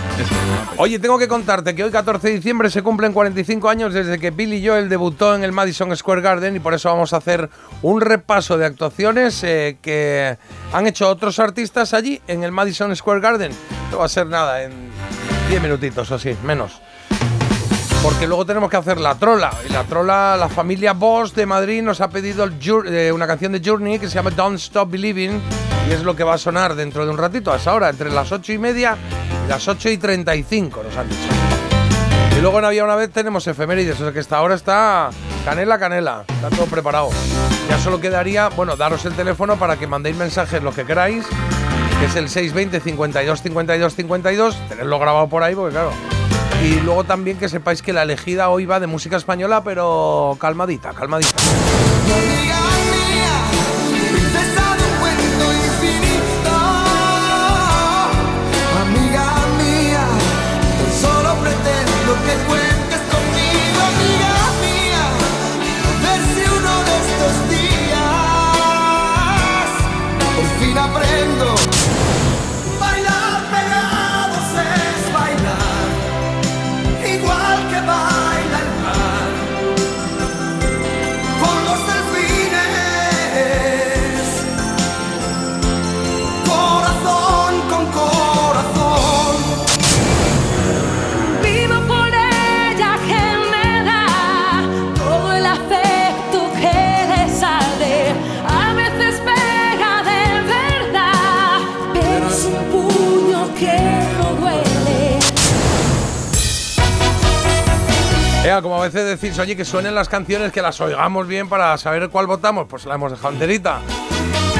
Speaker 5: Oye, tengo que contarte que hoy, 14 de diciembre, se cumplen 45 años desde que Billy Joel debutó en el Madison Square Garden y por eso vamos a hacer un repaso de actuaciones eh, que han hecho otros artistas allí en el Madison Square Garden. No va a ser nada, en 10 minutitos o así, menos. Porque luego tenemos que hacer la trola. Y la trola, la familia Boss de Madrid nos ha pedido eh, una canción de Journey que se llama Don't Stop Believing. Y es lo que va a sonar dentro de un ratito, a esa hora, entre las 8 y media y las 8 y 35, nos han dicho. Y luego en Había una vez tenemos efemérides, o sea que esta hora está canela, canela, está todo preparado. Ya solo quedaría, bueno, daros el teléfono para que mandéis mensajes lo que queráis, que es el 620 52 52 52, tenerlo grabado por ahí, porque claro. Y luego también que sepáis que la elegida hoy va de música española, pero calmadita, calmadita. Como a veces decís, oye, que suenen las canciones, que las oigamos bien para saber cuál votamos, pues la hemos dejado enterita.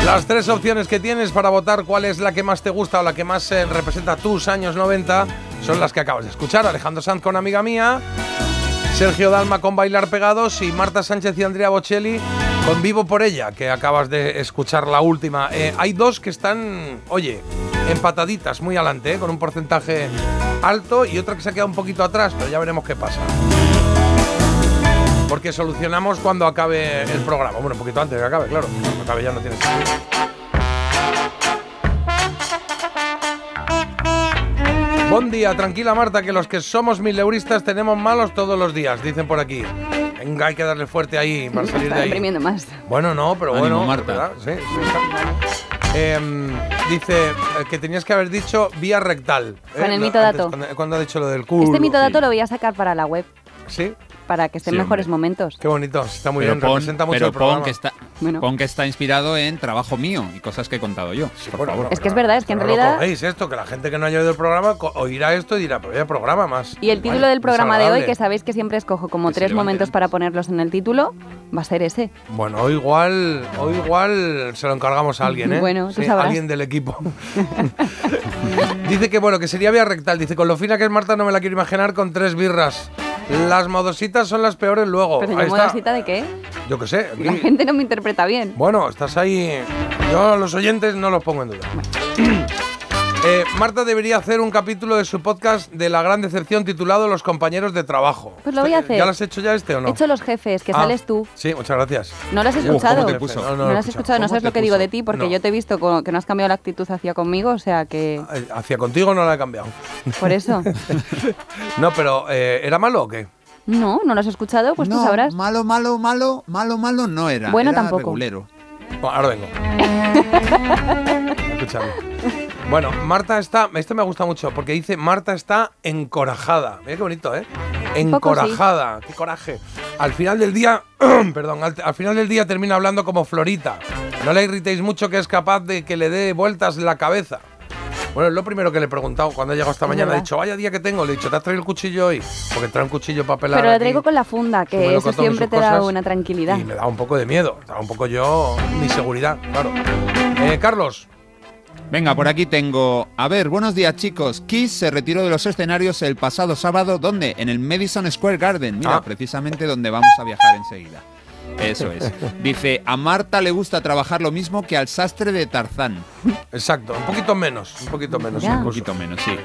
Speaker 5: Las tres opciones que tienes para votar cuál es la que más te gusta o la que más eh, representa tus años 90 son las que acabas de escuchar. Alejandro Sanz con Amiga Mía, Sergio Dalma con Bailar Pegados y Marta Sánchez y Andrea Bocelli Con Vivo por ella, que acabas de escuchar la última. Eh, hay dos que están, oye, empataditas, muy adelante, eh, con un porcentaje alto y otra que se ha quedado un poquito atrás, pero ya veremos qué pasa. Porque solucionamos cuando acabe el programa. Bueno, un poquito antes de que acabe, claro. Cuando acabe ya no tiene sentido. Buen día, tranquila Marta, que los que somos mileuristas tenemos malos todos los días, dicen por aquí. Venga, hay que darle fuerte ahí para salir de ahí.
Speaker 6: más.
Speaker 5: Bueno, no, pero
Speaker 7: Ánimo,
Speaker 5: bueno.
Speaker 7: Marta.
Speaker 5: Sí, sí. Em, dice eh, que tenías que haber dicho vía rectal. ¿eh?
Speaker 6: Con el mito dato.
Speaker 5: Cuando, cuando ha dicho lo del culo.
Speaker 6: Este mito dato lo voy a sacar para la web,
Speaker 5: Sí,
Speaker 6: para que estén
Speaker 7: Sí,
Speaker 6: mejores
Speaker 7: hombre.
Speaker 6: momentos.
Speaker 5: qué bonito. Está muy
Speaker 7: pero
Speaker 5: bien,
Speaker 7: pon,
Speaker 5: representa mucho
Speaker 7: pero
Speaker 5: el programa.
Speaker 7: pon que está,
Speaker 6: Bueno.
Speaker 7: pon que está inspirado en trabajo mío y cosas que he contado yo. por
Speaker 5: Bueno,
Speaker 7: favor.
Speaker 6: Es que es verdad, es que en realidad-
Speaker 5: cogéis esto, que la gente que no haya oído el programa oirá esto y dirá, pero vaya programa más.
Speaker 6: Y el título
Speaker 5: Vale,
Speaker 6: del programa de hoy, que sabéis que siempre escojo como
Speaker 7: Que
Speaker 6: tres momentos para ponerlos en el título, va a ser ese.
Speaker 5: Bueno, hoy igual, hoy igual se lo encargamos a alguien, ¿eh?
Speaker 6: Bueno, tú
Speaker 5: Sí,
Speaker 6: sabrás.
Speaker 5: alguien del equipo. dice que bueno, que sería vía rectal. Dice, con lo fina que es Marta no me la quiero imaginar con tres birras. Las modositas son las peores luego.
Speaker 6: Pero yo modosita de qué?
Speaker 5: Yo qué sé.
Speaker 6: La gente no me interpreta bien.
Speaker 5: Bueno, estás ahí. Yo a los oyentes no los pongo en duda. Eh, Marta debería hacer un capítulo de su podcast de la gran decepción titulado Los compañeros de trabajo.
Speaker 6: Pues lo voy a hacer.
Speaker 5: ¿Ya lo has hecho ya este o no?
Speaker 6: He hecho los jefes, que
Speaker 5: Ah,
Speaker 6: sales tú.
Speaker 5: Sí, muchas gracias.
Speaker 6: ¿No lo has
Speaker 5: Uh,
Speaker 6: escuchado?
Speaker 5: ¿cómo te puso? No, no
Speaker 6: No,
Speaker 5: lo
Speaker 6: has
Speaker 5: escuchado.
Speaker 6: no
Speaker 5: ¿Cómo
Speaker 6: sabes lo que digo de ti, porque
Speaker 5: No.
Speaker 6: yo te he visto que no has cambiado la actitud hacia conmigo, o sea que
Speaker 5: Eh, Hacia contigo no la he cambiado.
Speaker 6: por eso.
Speaker 5: No, pero eh, ¿era malo o qué?
Speaker 6: No, no lo has escuchado, pues tú sabrás.
Speaker 7: malo, malo, malo, malo, malo no era.
Speaker 6: Bueno,
Speaker 7: era
Speaker 6: tampoco.
Speaker 7: regulero.
Speaker 5: Bueno, ahora vengo. Escúchame. Bueno, Marta está. Este me gusta mucho porque dice Marta está encorajada. Mira qué bonito, ¿eh? Encorajada. Qué coraje. Al final del día. perdón, al, al final del día termina hablando como Florita. No le irritéis mucho que es capaz de que le dé vueltas la cabeza. Bueno, es lo primero que le he preguntado cuando he llegado esta
Speaker 6: Es
Speaker 5: mañana. He dicho, vaya día que tengo. Le he dicho, ¿te has traído el cuchillo hoy? Porque trae un cuchillo para pelar.
Speaker 6: Pero lo
Speaker 5: aquí
Speaker 6: traigo con la funda, que eso siempre te da una tranquilidad.
Speaker 5: Y me da un poco de miedo. Da un poco yo mi seguridad, claro. Eh, Carlos.
Speaker 7: Venga, por aquí tengo. A ver, buenos días, chicos. Kiss se retiró de los escenarios el pasado sábado. ¿Dónde? En el Madison Square Garden. Mira,
Speaker 5: Ah.
Speaker 7: precisamente donde vamos a viajar enseguida. Eso es. Dice, a Marta le gusta trabajar lo mismo que al sastre de Tarzán.
Speaker 5: Exacto, un poquito menos, un poquito menos.
Speaker 7: Un poquito menos, sí.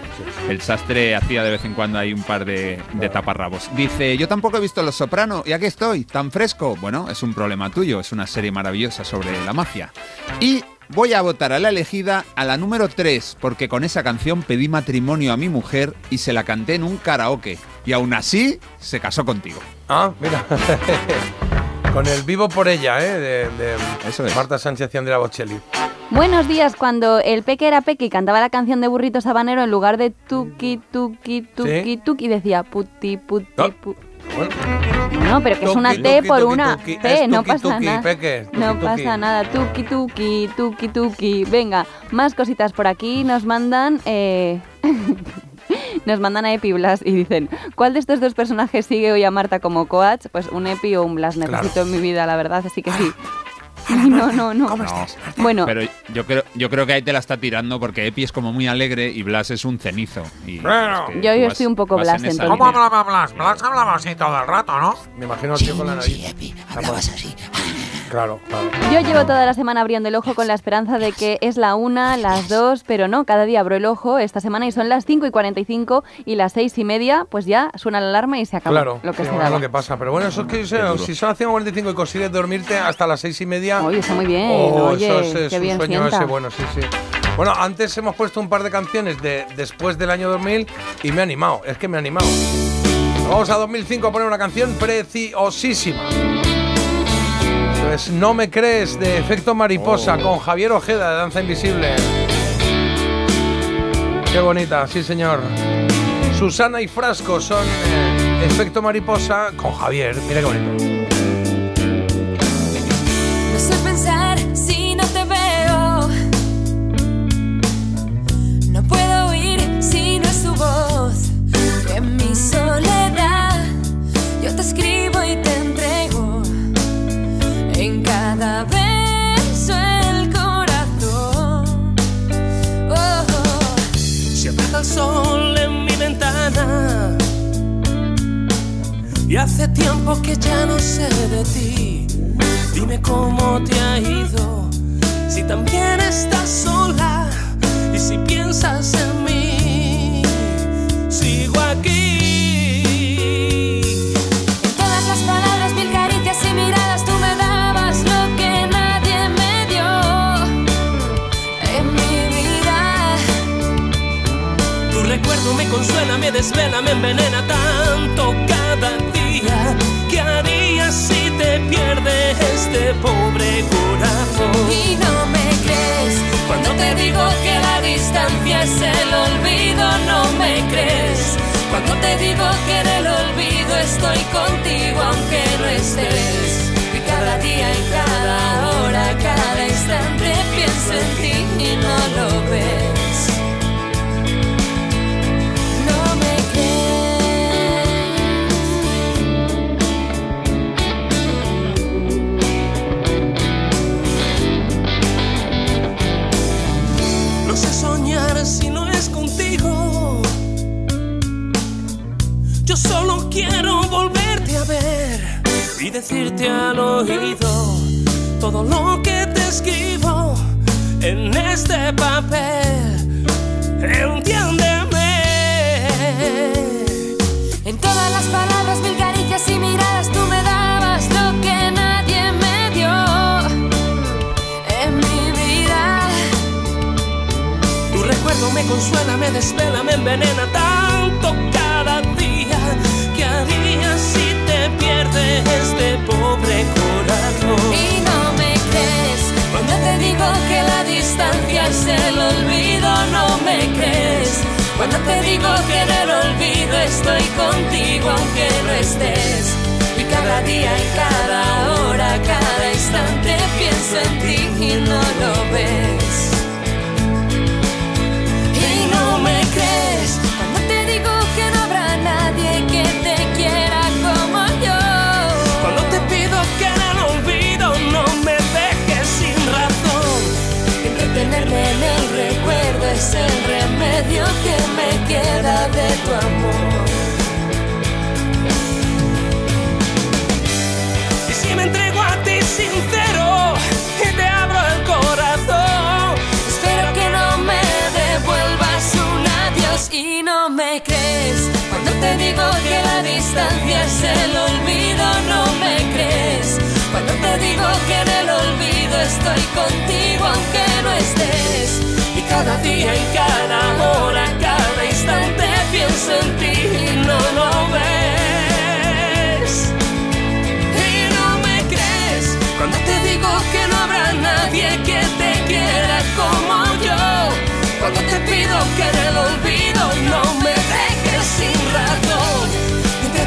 Speaker 7: El sastre hacía de vez en cuando ahí un par de, de taparrabos. Dice, yo tampoco he visto Los Soprano y aquí estoy, tan fresco. Bueno, es un problema tuyo, es una serie maravillosa sobre la mafia. Y voy a votar a la elegida a la número 3, porque con esa canción pedí matrimonio a mi mujer y se la canté en un karaoke. Y aún así, se casó contigo.
Speaker 5: Ah, mira. Con el vivo por ella, ¿eh? De, de
Speaker 7: Eso es.
Speaker 5: Marta Sánchez y Andrea Bocelli.
Speaker 6: Buenos días, cuando el peque era peque y cantaba la canción de burrito sabanero en lugar de tuki, tuki, tuki,
Speaker 5: Sí.
Speaker 6: tuki, decía puti, puti,
Speaker 5: Ah.
Speaker 6: pu-
Speaker 5: Bueno,
Speaker 6: No, pero que es una T por una. T, no pasa nada.
Speaker 5: peque,
Speaker 6: no
Speaker 5: tuki.
Speaker 6: pasa nada, tuki, tuki, tuki, tuki. Venga, más cositas por aquí. Nos mandan... eh, Nos mandan a Epi Blas y dicen, ¿cuál de estos dos personajes sigue hoy a Marta como coach? Pues un Epi o un Blas necesito
Speaker 7: Claro.
Speaker 6: en mi vida, la verdad, así que sí. No, no, no.
Speaker 7: No,
Speaker 6: Bueno,
Speaker 7: Pero yo creo, yo creo que ahí te la está tirando porque Epi es como muy alegre y Blas es un cenizo. Y
Speaker 5: Bueno.
Speaker 7: es que
Speaker 6: Yo- yo
Speaker 7: vas-
Speaker 6: estoy un poco Blas,
Speaker 7: en
Speaker 6: entonces.
Speaker 7: línea.
Speaker 2: hablaba Blas? Blas hablaba así todo el rato, ¿no?
Speaker 5: Me imagino al tío con la nariz.
Speaker 2: Hablabas así.
Speaker 5: Claro, claro.
Speaker 6: Yo llevo toda la semana abriendo el ojo con la esperanza de que es la una, las dos, pero no, cada día abro el ojo esta semana y son las 5 y 45 y las 6 y media, pues ya suena la alarma y se acabó
Speaker 5: Claro,
Speaker 6: lo que
Speaker 5: sí,
Speaker 6: se
Speaker 5: lo que pasa. Pero bueno, eso es que si,
Speaker 7: duro.
Speaker 5: si son las 5.45 y consigues dormirte hasta las 6 y media.
Speaker 6: Oye, está muy bien,
Speaker 5: oh,
Speaker 6: oye,
Speaker 5: eso es, es
Speaker 6: qué
Speaker 5: un
Speaker 6: bien
Speaker 5: sueño
Speaker 6: sienta.
Speaker 5: ese, bueno, sí, sí. Bueno, antes hemos puesto un par de canciones de después del año 2000 y me ha animado, es que me ha animado. Vamos a 2005 a poner una canción preciosísima. Pues No me crees de Efecto Mariposa
Speaker 7: Oh.
Speaker 5: con Javier Ojeda de Danza Invisible. Qué bonita, sí señor. Susana y Frasco son eh, Efecto Mariposa con Javier. Mira qué bonito.
Speaker 8: No sé pensar si no te veo. No puedo oír si no es tu voz. En mi soledad yo te escribo y te. En cada beso el corazón. Oh, oh.
Speaker 14: Se apaga el sol en mi ventana Y hace tiempo que ya no sé de ti Dime cómo te ha ido, si también estás sola y si piensas en mí, sigo aquí. Desvela, me envenena tanto cada día. ¿Qué harías si te pierde este pobre corazón?
Speaker 8: Y no me crees cuando te digo que la distancia es el olvido, no me crees. Cuando te digo que en el olvido estoy contigo aunque no estés. Y cada día y cada hora, cada instante pienso en ti y no lo ves.
Speaker 14: Si no es contigo. Yo solo quiero volverte a ver y decirte al oído todo lo que te escribo en este papel. Entiéndeme.
Speaker 8: En todas las palabras, mil caricias y miradas, tú me dabas me
Speaker 14: consuela, me desvela, me envenena tanto cada día. ¿Qué harías si te pierde este pobre corazón?
Speaker 8: Y no me crees cuando te digo que la distancia es el olvido, no me crees. Cuando te digo que en el olvido estoy contigo aunque no estés. Y cada día y cada hora, cada instante pienso en ti y no lo ves. Es el remedio que me queda de tu amor.
Speaker 14: Y si me entrego a ti sincero y te abro el corazón,
Speaker 8: Espero que no me devuelvas un adiós y no me crees. Cuando te digo que la distancia es el olvido, no me crees. Cuando te digo que en el olvido estoy contigo aunque no estés. Cada día y cada hora, cada instante pienso en ti y no lo ves.
Speaker 14: y no me crees
Speaker 8: Cuando te digo que no habrá nadie que te quiera como yo. Cuando te pido que en el olvido no me dejes sin razón.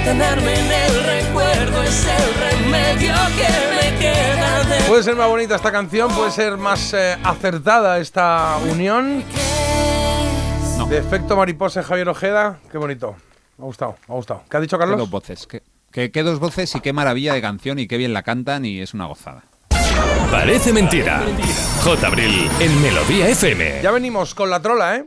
Speaker 14: Entretenerme en el recuerdo es el remedio que me queda de
Speaker 5: Puede ser más bonita esta canción, puede ser más eh, acertada esta unión. De efecto mariposa Javier Ojeda, qué bonito. Me ha gustado, me ha gustado. ¿Qué ha dicho
Speaker 7: Qué
Speaker 5: Carlos?
Speaker 7: dos voces. Qué, qué- qué dos voces y qué maravilla de canción y qué bien la cantan y es una gozada.
Speaker 3: Parece mentira. J. Abril en Melodía FM.
Speaker 5: Ya venimos con la trola, ¿eh?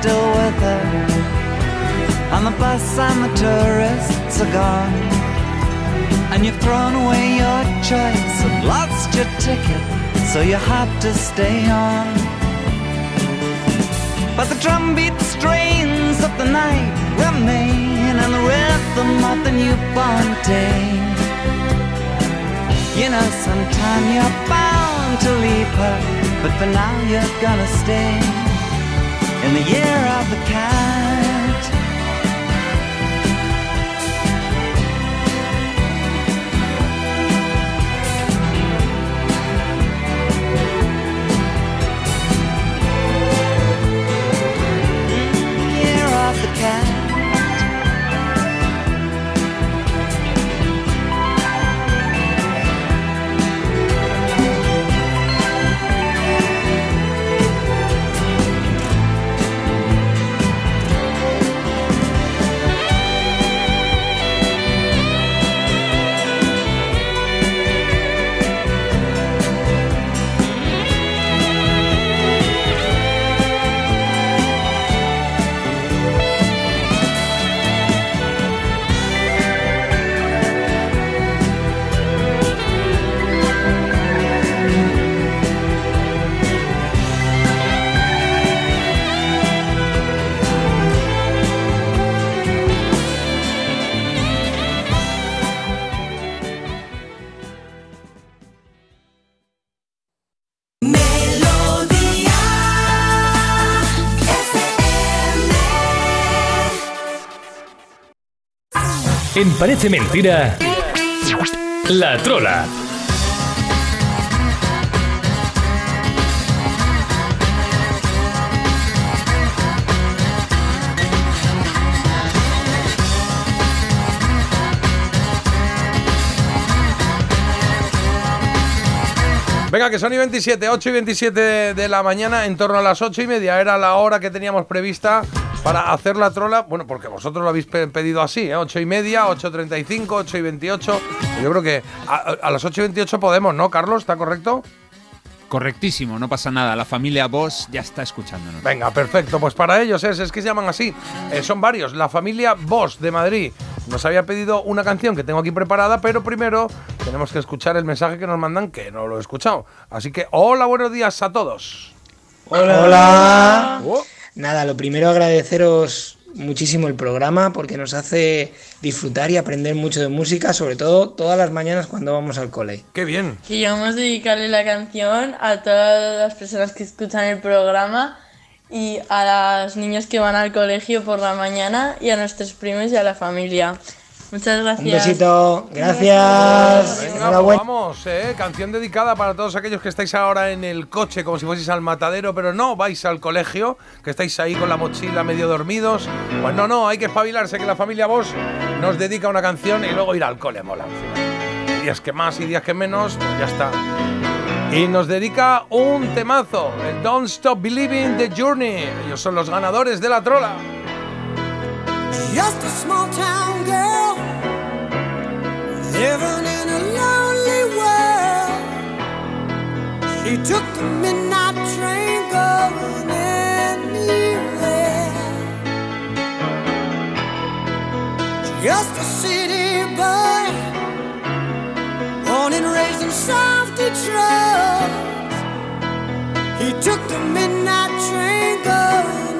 Speaker 18: Still with her. On the bus and the tourists are gone. And you've thrown away your choice and lost your ticket, so you have to stay on. But the drumbeat strains of the night remain and the rhythm of the newborn day. You know, sometime you're bound to leave her, but for now you're gonna stay in the year of the cat. Year of the cat.
Speaker 3: En Parece Mentira, La Trola.
Speaker 5: Venga, que son y 27, 8 y 27 de, la mañana, en torno a las 8 y media. Era la hora que teníamos prevista para hacer la trola. Bueno, porque vosotros lo habéis pe- pedido así, ¿eh? 8 y media, 8.35, 8 y 28. Yo creo que a, a las 8 y 28 podemos, ¿no, Carlos? ¿Está correcto?
Speaker 7: Correctísimo, no pasa nada. La familia Boss ya está escuchándonos.
Speaker 5: Venga, perfecto. Pues para ellos es, es que se llaman así. Eh, son varios. La familia Boss de Madrid nos había pedido una canción que tengo aquí preparada, pero primero tenemos que escuchar el mensaje que nos mandan, que no lo he escuchado. Así que, hola, buenos días a todos.
Speaker 19: Hola.
Speaker 5: Oh.
Speaker 19: Nada, lo primero agradeceros muchísimo el programa porque nos hace disfrutar y aprender mucho de música, sobre todo todas las mañanas cuando vamos al cole.
Speaker 5: Qué bien.
Speaker 20: Queríamos dedicarle la canción a todas las personas que escuchan el programa y a los niños que van al colegio por la mañana y a nuestros primos y a la familia. Muchas gracias.
Speaker 19: Un besito, gracias.
Speaker 5: Venga, pues
Speaker 19: Enhorabuena.
Speaker 5: vamos, eh, canción dedicada para todos aquellos que estáis ahora en el coche como si fueseis al matadero, pero no vais al colegio, que estáis ahí con la mochila medio dormidos. Pues no, no, hay que espabilarse, que la familia Vos nos dedica una canción y luego ir al cole, mola. Días que más y días que menos, pues ya está. Y nos dedica un temazo, el Don't Stop Believing the Journey. Ellos son los ganadores de la trola.
Speaker 21: Just a small town girl living in a lonely world. She took the midnight train going anywhere. Just a city boy, born and raised in South Detroit. He took the midnight train going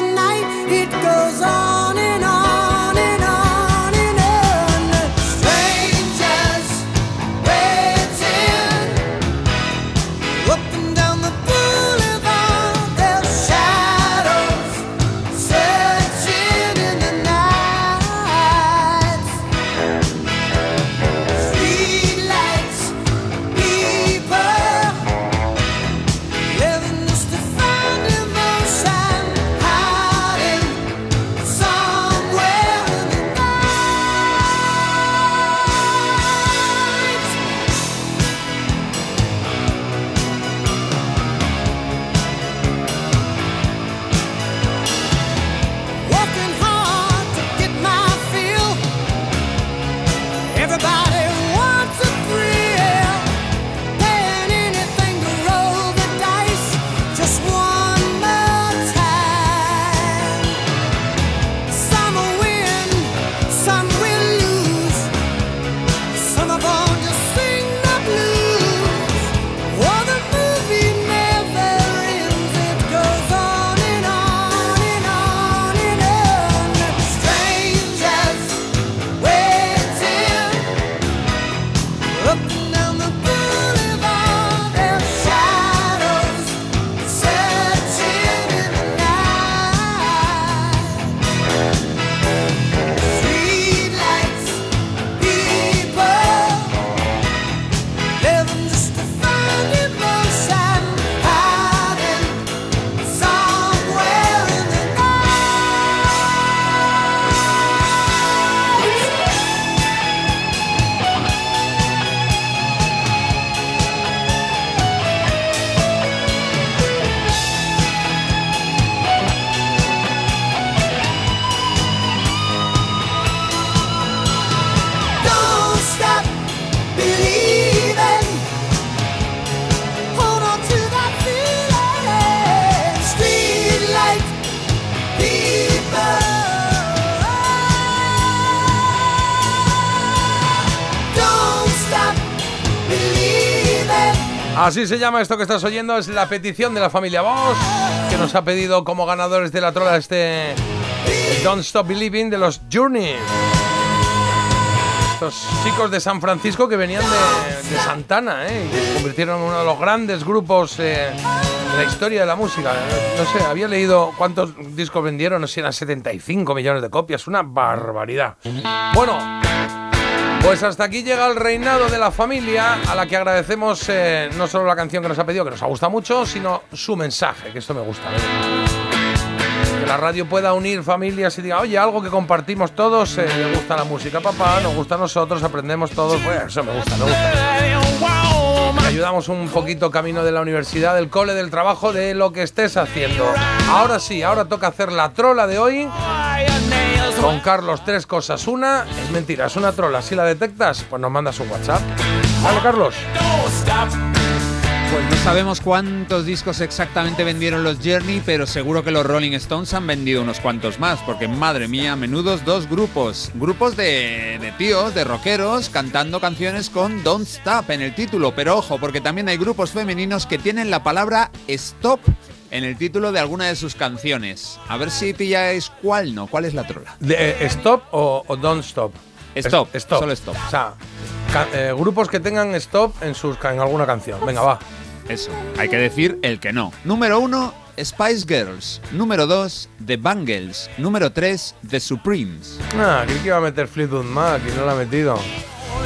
Speaker 5: Así se llama esto que estás oyendo, es la petición de la familia Bosch, que nos ha pedido como ganadores de la trola este eh, Don't Stop Believing de los Journey. Estos chicos de San Francisco que venían de, Santana, ¿eh? se convirtieron en uno de los grandes grupos eh, de la historia de la música. No sé, había leído cuántos discos vendieron, no sé eran 75 millones de copias, una barbaridad. Bueno, pues hasta aquí llega el reinado de la familia, a la que agradecemos eh, no solo la canción que nos ha pedido, que nos ha gustado mucho, sino su mensaje, que esto me gusta. ¿eh? Que la radio pueda unir familias y diga, oye, algo que compartimos todos, eh, le gusta la música, papá, nos gusta a nosotros, aprendemos todos, pues eso me gusta, me gusta. Ayudamos un poquito camino de la universidad, del cole, del trabajo, de lo que estés haciendo. Ahora sí, ahora toca hacer la trola de hoy. Con Carlos, tres cosas. Una, es mentira, es una trola. Si la detectas, pues nos mandas un WhatsApp. Vale, Carlos.
Speaker 7: Pues no sabemos cuántos discos exactamente vendieron los Journey, pero seguro que los Rolling Stones han vendido unos cuantos más, porque madre mía, menudos dos grupos. Grupos de, de tíos, de rockeros, cantando canciones con Don't Stop en el título. Pero ojo, porque también hay grupos femeninos que tienen la palabra Stop en el título de alguna de sus canciones. A ver si pilláis cuál no, cuál es la trola.
Speaker 5: De, eh, ¿Stop o, o don't stop?
Speaker 7: Stop,
Speaker 5: Es- stop.
Speaker 7: solo stop.
Speaker 5: O sea, eh, grupos que tengan stop en, sus, en alguna canción. Venga, va.
Speaker 7: Eso, hay que decir el que no. Número uno, Spice Girls. Número dos, The Bangles. Número tres, The Supremes.
Speaker 5: Ah, creí que iba a meter Fleetwood Mac y no la ha metido.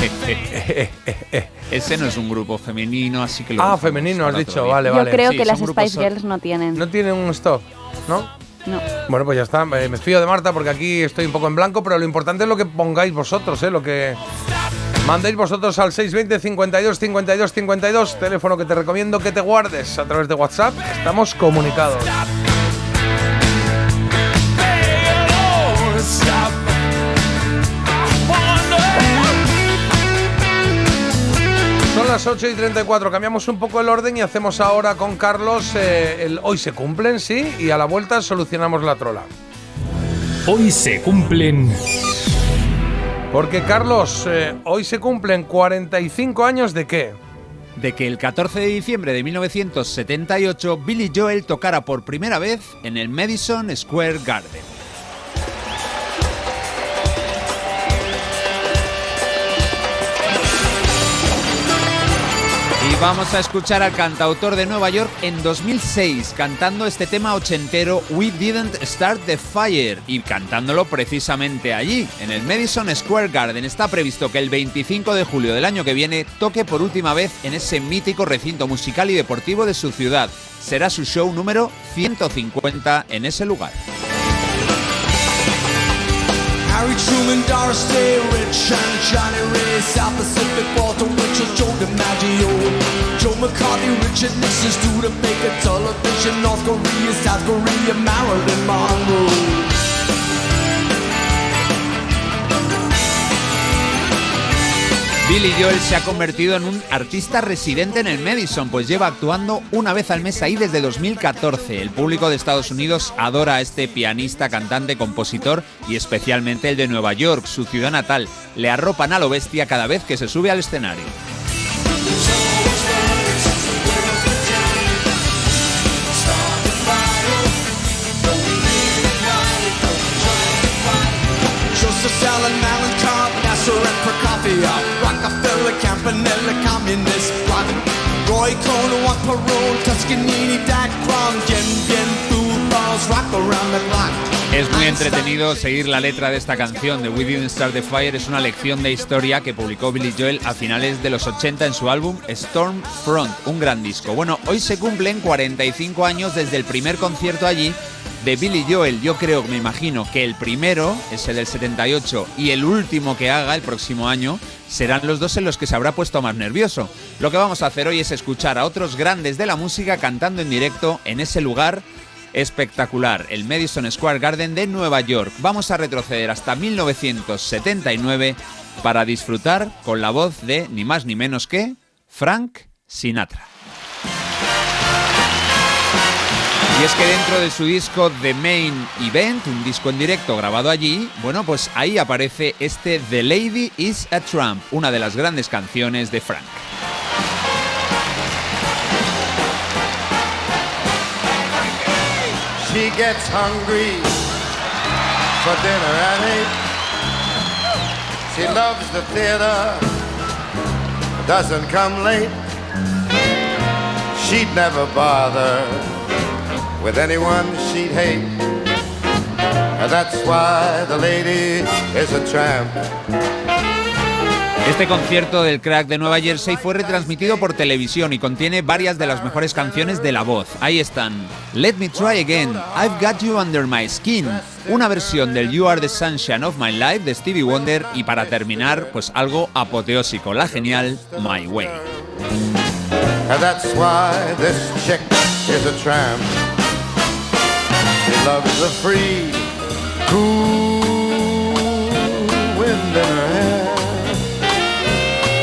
Speaker 7: Ese no es un grupo femenino, así que lo
Speaker 5: Ah, femenino, has dicho,
Speaker 7: día.
Speaker 5: vale,
Speaker 6: Yo
Speaker 5: vale.
Speaker 6: creo
Speaker 7: Sí,
Speaker 6: que las Spice Girls no tienen.
Speaker 5: No tienen un stop, ¿no?
Speaker 6: No.
Speaker 5: Bueno, pues ya está. eh, Me fío de Marta porque aquí estoy un poco en blanco, pero lo importante es lo que pongáis vosotros, ¿eh? Lo que mandéis vosotros al 620 52 52 52, teléfono que te recomiendo que te guardes a través de WhatsApp. Estamos comunicados. Las 8 y 34, cambiamos un poco el orden y hacemos ahora con Carlos eh, el hoy se cumplen, sí, y a la vuelta solucionamos la trola.
Speaker 3: Hoy se cumplen.
Speaker 5: Porque Carlos, eh, hoy se cumplen 45 años de qué?
Speaker 7: De que el 14 de diciembre de 1978 Billy Joel tocara por primera vez en el Madison Square Garden. Vamos a escuchar al cantautor de Nueva York en 2006 cantando este tema ochentero We Didn't Start the Fire y cantándolo precisamente allí, en el Madison Square Garden. Está previsto que el 25 de julio del año que viene toque por última vez en ese mítico recinto musical y deportivo de su ciudad. Será su show número 150 en ese lugar.
Speaker 14: Harry Truman, Doris Day, Rich and Johnny Ray, South Pacific, Walter Mitchell, Joe DiMaggio, Joe McCarthy, Richard Nixon, Studebaker, television, North Korea, South Korea, Marilyn Monroe.
Speaker 7: Billy Joel se ha convertido en un artista residente en el Madison, pues lleva actuando una vez al mes ahí desde 2014. El público de Estados Unidos adora a este pianista, cantante, compositor y especialmente el de Nueva York, su ciudad natal. Le arropan a lo bestia cada vez que se sube al escenario.
Speaker 14: Malin Cobb, Nasser and Prokofiev, Rockefeller, Campanella, Communist Bloc, Roy Cohn, Juan Perón, Toscanini, Dacron, Jen Bien, Food Balls, Rock Around the Clock.
Speaker 7: Es muy entretenido seguir la letra de esta canción de We Didn't Start the Fire. Es una lección de historia que publicó Billy Joel a finales de los 80 en su álbum Storm Front, un gran disco. Bueno, hoy se cumplen 45 años desde el primer concierto allí de Billy Joel. Yo creo, me imagino que el primero, ese del 78, y el último que haga el próximo año serán los dos en los que se habrá puesto más nervioso. Lo que vamos a hacer hoy es escuchar a otros grandes de la música cantando en directo en ese lugar espectacular, el Madison Square Garden de Nueva York. Vamos a retroceder hasta 1979 para disfrutar con la voz de ni más ni menos que Frank Sinatra. Y es que dentro de su disco The Main Event, un disco en directo grabado allí, bueno, pues ahí aparece este The Lady is a Trump, una de las grandes canciones de Frank.
Speaker 22: She gets hungry for dinner at eight. She loves the theater, doesn't come late. She'd never bother with anyone she'd hate. And that's why the lady is a tramp.
Speaker 7: Este concierto del crack de Nueva Jersey fue retransmitido por televisión y contiene varias de las mejores canciones de la voz. Ahí están. Let Me Try Again, I've Got You Under My Skin, una versión del You Are the Sunshine of My Life de Stevie Wonder y para terminar, pues algo apoteósico, la genial My Way.
Speaker 22: And that's why this chick is a tramp. Loves the free, cool wind in her hair.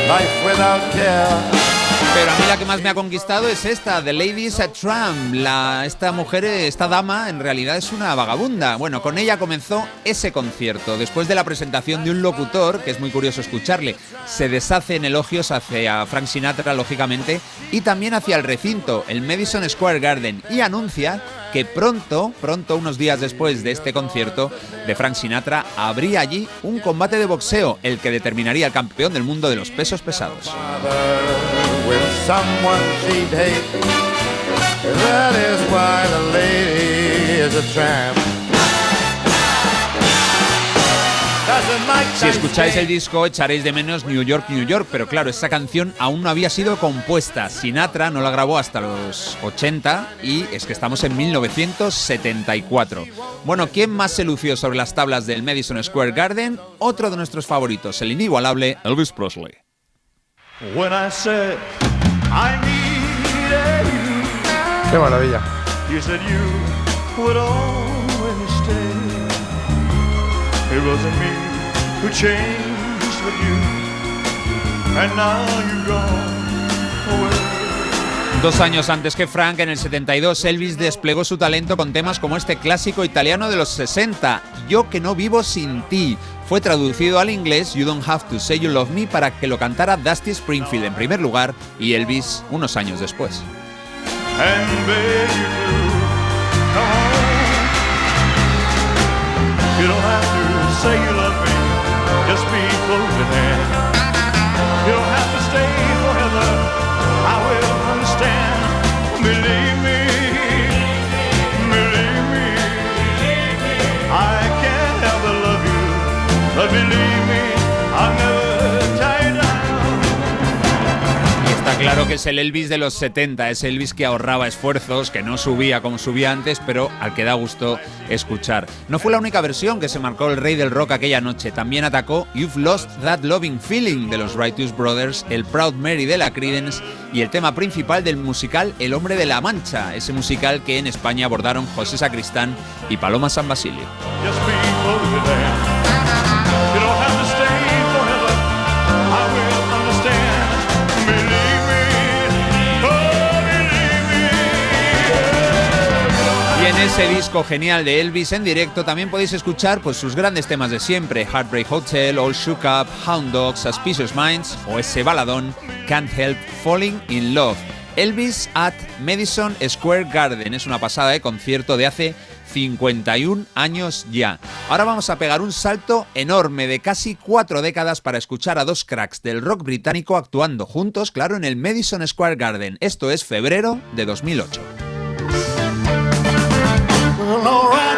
Speaker 22: Life without care.
Speaker 7: Pero a mí la que más me ha conquistado es esta, The Lady is esta mujer, esta dama, en realidad es una vagabunda. Bueno, con ella comenzó ese concierto. Después de la presentación de un locutor, que es muy curioso escucharle, se deshace en elogios hacia Frank Sinatra, lógicamente, y también hacia el recinto, el Madison Square Garden, y anuncia que pronto, pronto, unos días después de este concierto de Frank Sinatra, habría allí un combate de boxeo, el que determinaría el campeón del mundo de los pesos pesados.
Speaker 22: With someone she'd hate. That is why the lady is a tramp.
Speaker 7: Si escucháis el disco echaréis de menos New York, New York, pero claro, esa canción aún no había sido compuesta. Sinatra no la grabó hasta los 80 y es que estamos en 1974. Bueno, ¿quién más se lució sobre las tablas del Madison Square Garden? Otro de nuestros favoritos, el inigualable Elvis Presley.
Speaker 22: When I said I needed you,
Speaker 5: Qué maravilla.
Speaker 22: you said you would always stay. It wasn't me who changed but you, and now you're gone away.
Speaker 7: Dos años antes que Frank, en el 72, Elvis desplegó su talento con temas como este clásico italiano de los 60, Yo que no vivo sin ti. Fue traducido al inglés You Don't Have to Say You Love Me para que lo cantara Dusty Springfield en primer lugar y Elvis unos años después. Claro que es el Elvis de los 70, es Elvis que ahorraba esfuerzos, que no subía como subía antes, pero al que da gusto escuchar. No fue la única versión que se marcó el rey del rock aquella noche, también atacó You've Lost That Loving Feeling de los Righteous Brothers, el Proud Mary de la Creedence y el tema principal del musical El Hombre de la Mancha, ese musical que en España abordaron José Sacristán y Paloma San Basilio. En ese disco genial de Elvis en directo también podéis escuchar pues, sus grandes temas de siempre, Heartbreak Hotel, All Shook Up, Hound Dog, Suspicious Minds o ese baladón Can't Help Falling in Love. Elvis at Madison Square Garden es una pasada de concierto de hace 51 años ya. Ahora vamos a pegar un salto enorme de casi cuatro décadas para escuchar a dos cracks del rock británico actuando juntos, claro, en el Madison Square Garden. Esto es febrero de 2008.
Speaker 22: Well, alright,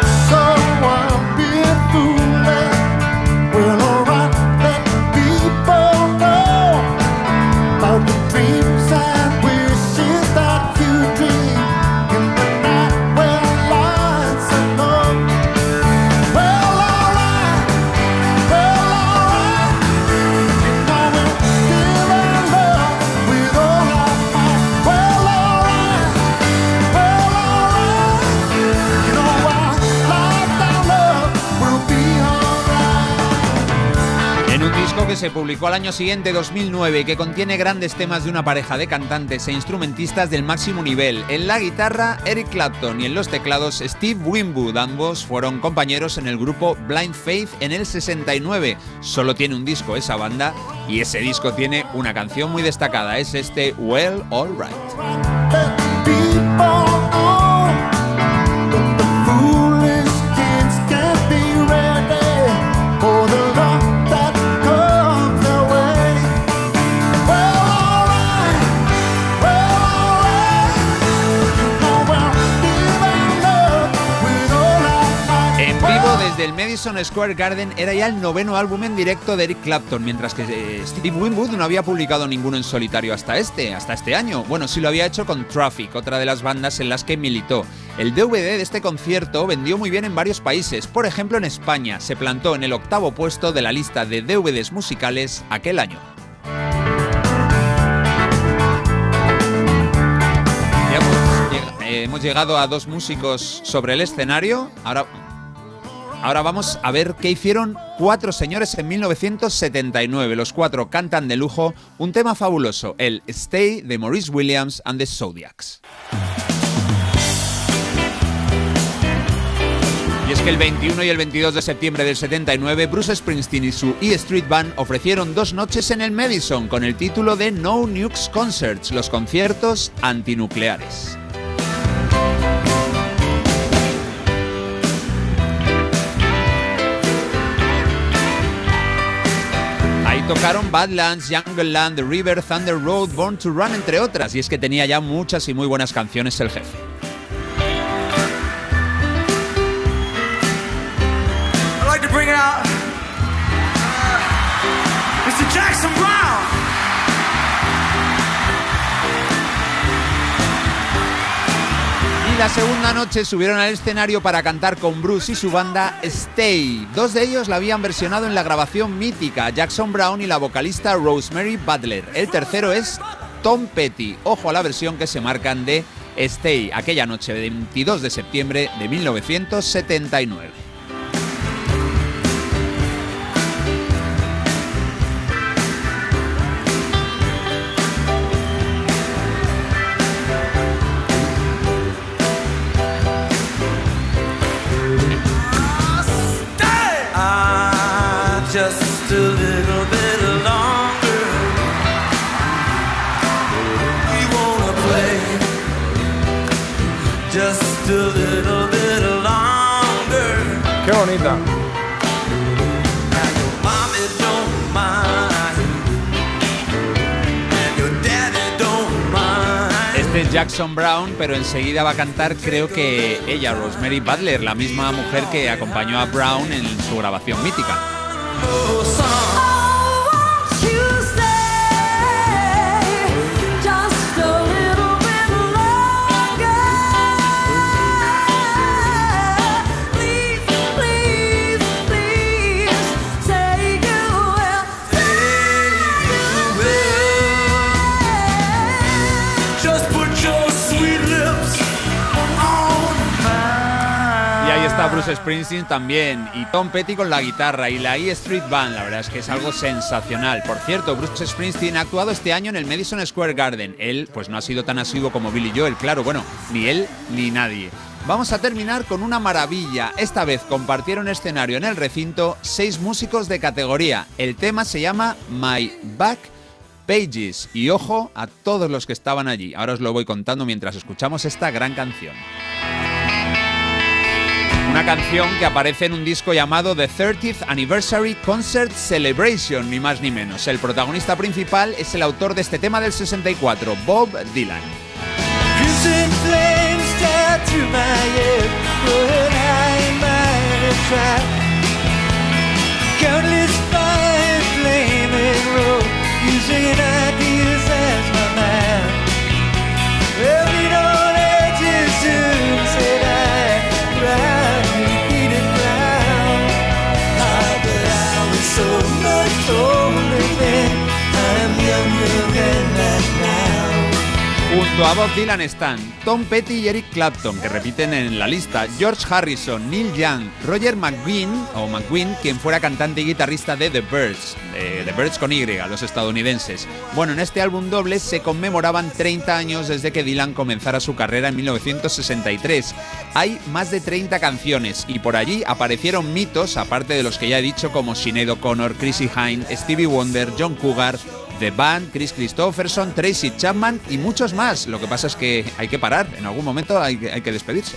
Speaker 7: se publicó al año siguiente, 2009, y que contiene grandes temas de una pareja de cantantes e instrumentistas del máximo nivel. En la guitarra, Eric Clapton y en los teclados, Steve Winwood. Ambos fueron compañeros en el grupo Blind Faith en el 69. Solo tiene un disco esa banda y ese disco tiene una canción muy destacada. Es este Well Alright.
Speaker 22: People
Speaker 7: Madison Square Garden era ya el noveno álbum en directo de Eric Clapton, mientras que eh, Steve Winwood no había publicado ninguno en solitario hasta este, hasta este año. Bueno, sí lo había hecho con Traffic, otra de las bandas en las que militó. El DVD de este concierto vendió muy bien en varios países, por ejemplo en España, se plantó en el octavo puesto de la lista de DVDs musicales aquel año. Eh, hemos llegado a dos músicos sobre el escenario. Ahora, ahora vamos a ver qué hicieron cuatro señores en 1979. Los cuatro cantan de lujo un tema fabuloso, el Stay de Maurice Williams and the Zodiacs. Y es que el 21 y el 22 de septiembre del 79, Bruce Springsteen y su E Street Band ofrecieron dos noches en el Madison con el título de No Nukes Concerts, los conciertos antinucleares. Tocaron Badlands, Jungle Land, The River, Thunder Road, Born to Run, entre otras, y es que tenía ya muchas y muy buenas canciones el jefe. La segunda noche subieron al escenario para cantar con Bruce y su banda Stay. Dos de ellos la habían versionado en la grabación mítica, Jackson Brown y la vocalista Rosemary Butler. El tercero es Tom Petty. Ojo a la versión que se marcan de Stay, aquella noche de 22 de septiembre de 1979. Este es Jackson Brown, pero enseguida va a cantar, creo que ella, Rosemary Butler, la misma mujer que acompañó a Brown en su grabación mítica. Bruce Springsteen también, y Tom Petty con la guitarra, y la E Street Band, la verdad es que es algo sensacional. Por cierto, Bruce Springsteen ha actuado este año en el Madison Square Garden. Él, pues no ha sido tan asiduo como Billy Joel, claro, bueno, ni él ni nadie. Vamos a terminar con una maravilla. Esta vez compartieron escenario en el recinto seis músicos de categoría. El tema se llama My Back Pages. Y ojo a todos los que estaban allí. Ahora os lo voy contando mientras escuchamos esta gran canción. Una canción que aparece en un disco llamado The 30th Anniversary Concert Celebration, ni más ni menos. El protagonista principal es el autor de este tema del 64, Bob Dylan. Junto a Bob Dylan están Tom Petty y Eric Clapton, que repiten en la lista, George Harrison, Neil Young, Roger McGuinn, o McGuinn, quien fuera cantante y guitarrista de The Birds, The Birds con Y, los estadounidenses. Bueno, en este álbum doble se conmemoraban 30 años desde que Dylan comenzara su carrera en 1963. Hay más de 30 canciones y por allí aparecieron mitos, aparte de los que ya he dicho, como Sinead O'Connor, Chrissy Hine, Stevie Wonder, John Cougar, The Band, Chris Christopherson, Tracy Chapman y muchos más. Lo que pasa es que hay que parar, en algún momento hay, que- hay que despedirse.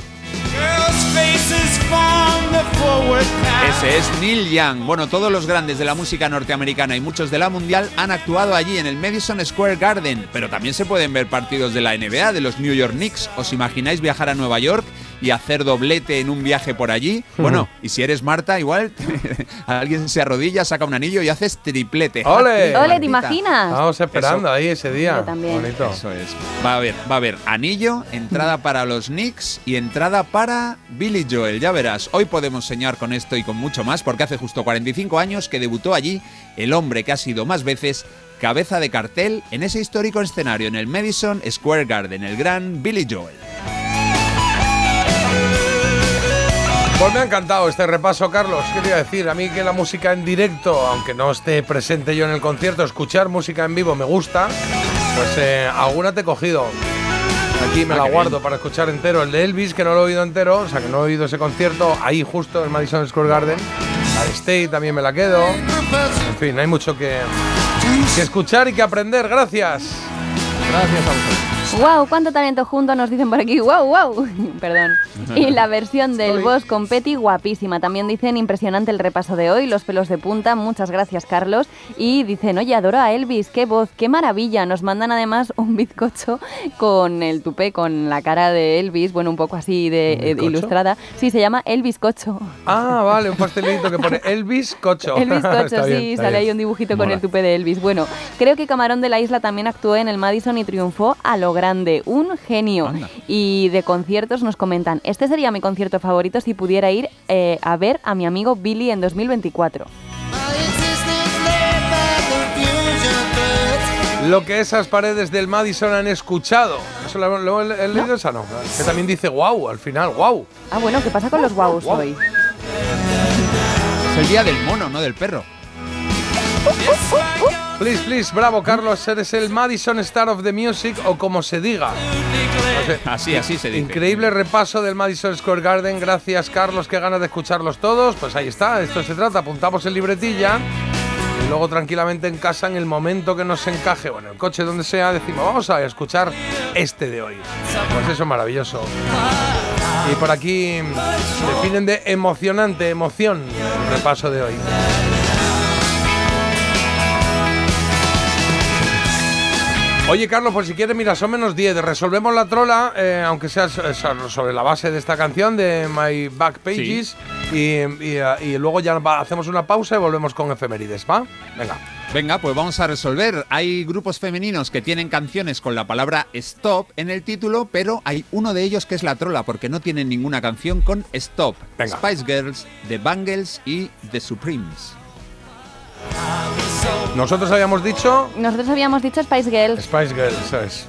Speaker 7: Ese es Neil Young. Bueno, todos los grandes de la música norteamericana y muchos de la mundial han actuado allí en el Madison Square Garden, pero también se pueden ver partidos de la NBA, de los New York Knicks. ¿Os imagináis viajar a Nueva York y hacer doblete en un viaje por allí. Bueno, y si eres Marta, igual alguien se arrodilla, saca un anillo y haces triplete.
Speaker 5: ¡Ole!
Speaker 6: Ole, ¿te imaginas?
Speaker 5: Estamos esperando ahí ese día.
Speaker 6: Yo también.
Speaker 5: Bonito.
Speaker 7: Eso es. Va a haber, va a haber anillo, entrada para los Knicks y entrada para Billy Joel. Ya verás, hoy podemos soñar con esto y con mucho más porque hace justo 45 años que debutó allí el hombre que ha sido más veces cabeza de cartel en ese histórico escenario en el Madison Square Garden, el gran Billy Joel.
Speaker 5: Pues me ha encantado este repaso, Carlos. ¿Qué te iba a decir? A mí que la música en directo, aunque no esté presente yo en el concierto, escuchar música en vivo me gusta. Pues eh, alguna te he cogido. Aquí me
Speaker 7: Ah,
Speaker 5: la guardo
Speaker 7: bien.
Speaker 5: para escuchar entero. El de Elvis, que no lo he oído entero, o sea que no he oído ese concierto ahí justo en Madison Square Garden. La de State también me la quedo. En fin, hay mucho que, que escuchar y que aprender. Gracias. Gracias a vosotros.
Speaker 6: ¡Wow! ¡Cuánto talento junto! Nos dicen por aquí. ¡Wow! ¡Wow! Perdón. Y la versión del boss con Petty, guapísima. También dicen impresionante el repaso de hoy, los pelos de punta. Muchas gracias, Carlos. Y dicen, oye, adoro a Elvis, qué voz, qué maravilla. Nos mandan además un bizcocho con el tupé, con la cara de Elvis, bueno, un poco así de
Speaker 5: ¿Un
Speaker 6: eh,
Speaker 5: bizcocho?
Speaker 6: ilustrada. Sí, se llama El Bizcocho.
Speaker 5: Ah, vale, un pastelito que pone Elvis Cocho.
Speaker 6: El bizcocho, sí,
Speaker 5: bien,
Speaker 6: sale
Speaker 5: bien.
Speaker 6: ahí un dibujito con el tupe de Elvis. Bueno, creo que Camarón de la Isla también actuó en el Madison y triunfó a lo grande. Un genio. Y de conciertos nos comentan, este sería mi concierto favorito si pudiera ir eh, a ver a mi amigo Billy en 2024.
Speaker 5: Lo que esas paredes del Madison han escuchado. ¿Eso lo, lo- lo he leído esa no? Que también dice wow al final, wow.
Speaker 6: Ah, bueno, ¿qué pasa con los guaus
Speaker 5: Guau.
Speaker 6: hoy?
Speaker 7: Es el día del mono, no del perro.
Speaker 5: Please, please, bravo Carlos, eres el Madison Star of the Music o como se diga. No sé.
Speaker 7: Así, así se dice.
Speaker 5: Increíble repaso del Madison Square Garden. Gracias, Carlos. Qué ganas de escucharlos todos. Pues ahí está, esto se trata. Apuntamos en libretilla. Y luego tranquilamente en casa, en el momento que nos encaje, o en el coche, donde sea, decimos, vamos a escuchar este de hoy. Pues eso es maravilloso. Y por aquí definen de emocionante, emoción, el repaso de hoy. Oye, Carlos, pues si quieres, mira, son menos 10. Resolvemos la trola, eh, aunque sea so- sobre la base de esta canción, de My Back Pages. Y, y, eh, y luego ya hacemos una pausa y volvemos con efemérides, ¿va? Venga.
Speaker 7: Venga, pues vamos a resolver. Hay grupos femeninos que tienen canciones con la palabra stop en el título, pero hay uno de ellos que es la trola, porque no tienen ninguna canción con stop.
Speaker 5: Venga.
Speaker 7: Spice Girls, The Bangles y The Supremes.
Speaker 5: Nosotros habíamos dicho
Speaker 6: Nosotros habíamos dicho Spice Girls.
Speaker 5: Spice Girls, eso es.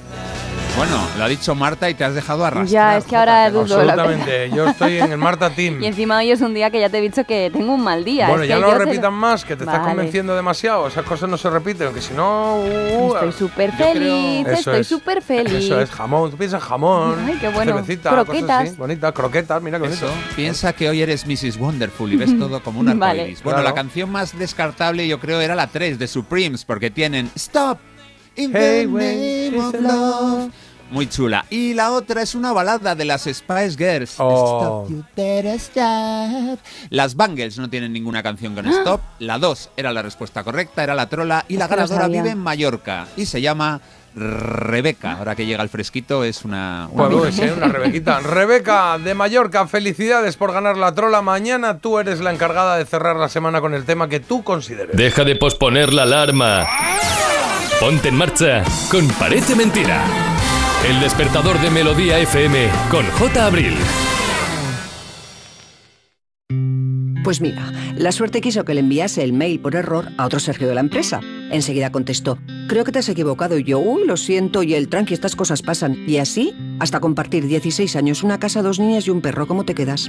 Speaker 7: Bueno, lo ha dicho Marta y te has dejado arrastrar.
Speaker 6: Ya, es que ahora dudo.
Speaker 5: Absolutamente. Yo estoy en el Marta Team.
Speaker 6: Y encima hoy es un día que ya te he dicho que tengo un mal día.
Speaker 5: Bueno,
Speaker 6: es
Speaker 5: ya
Speaker 6: que
Speaker 5: no lo repitan más, que te estás
Speaker 6: Vale.
Speaker 5: convenciendo demasiado. Esas cosas no se repiten, aunque si no. uh,
Speaker 6: Estoy súper
Speaker 5: creo-
Speaker 6: feliz, estoy
Speaker 5: es.
Speaker 6: súper feliz.
Speaker 5: Eso es, jamón. Tú piensas jamón.
Speaker 6: Ay, qué bueno.
Speaker 5: Cervecita, cosas
Speaker 6: Croquetas.
Speaker 5: así, bonitas, croquetas, mira qué bonito.
Speaker 7: Eso, piensa que hoy eres Mrs. Wonderful y ves todo como un
Speaker 6: Vale.
Speaker 7: arcoiris. Bueno,
Speaker 5: Claro.
Speaker 7: la canción más descartable yo creo era la 3 de Supremes, porque tienen Stop in
Speaker 5: Hey,
Speaker 7: the name of love. Muy chula. Y la otra es una balada de las Spice Girls.
Speaker 5: Oh.
Speaker 7: Stop, you better stop. Las Bangles no tienen ninguna canción con Stop. La 2 era la respuesta correcta, era la trola. Y la ganadora vive en Mallorca y se llama Rebeca. Ahora que llega el fresquito es una... una
Speaker 5: Pues una Rebequita. Rebeca de Mallorca, felicidades por ganar la trola. Mañana tú eres la encargada de cerrar la semana con el tema que tú consideres.
Speaker 3: Deja de posponer la alarma. Ponte en marcha con Parece Mentira. El despertador de Melodía FM con J. Abril.
Speaker 23: Pues mira, la suerte quiso que le enviase el mail por error a otro Sergio de la empresa. Enseguida contestó, creo que te has equivocado y yo, uy, lo siento y el tranqui, estas cosas pasan. Y así, hasta compartir 16 años, una casa, dos niñas y un perro, ¿cómo te quedas?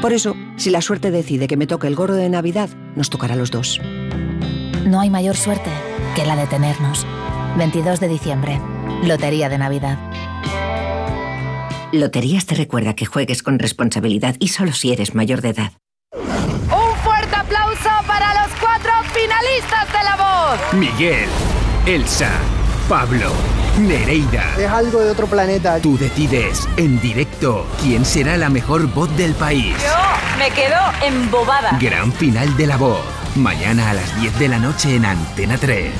Speaker 23: Por eso, si la suerte decide que me toque el gorro de Navidad, nos tocará a los dos.
Speaker 24: No hay mayor suerte que la de tenernos. 22 de diciembre, Lotería de Navidad.
Speaker 25: Loterías te recuerda que juegues con responsabilidad y solo si eres mayor de edad.
Speaker 26: Un fuerte aplauso para los cuatro finalistas de La Voz.
Speaker 27: Miguel, Elsa, Pablo, Nereida.
Speaker 28: Es algo de otro planeta.
Speaker 27: Tú decides en directo quién será la mejor voz del país.
Speaker 26: Yo me quedo embobada.
Speaker 27: Gran final de la voz. Mañana a las 10 de la noche en Antena 3.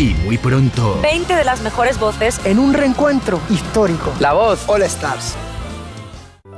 Speaker 27: Y muy pronto.
Speaker 26: 20 de las mejores voces
Speaker 28: En un reencuentro histórico. La voz All Stars.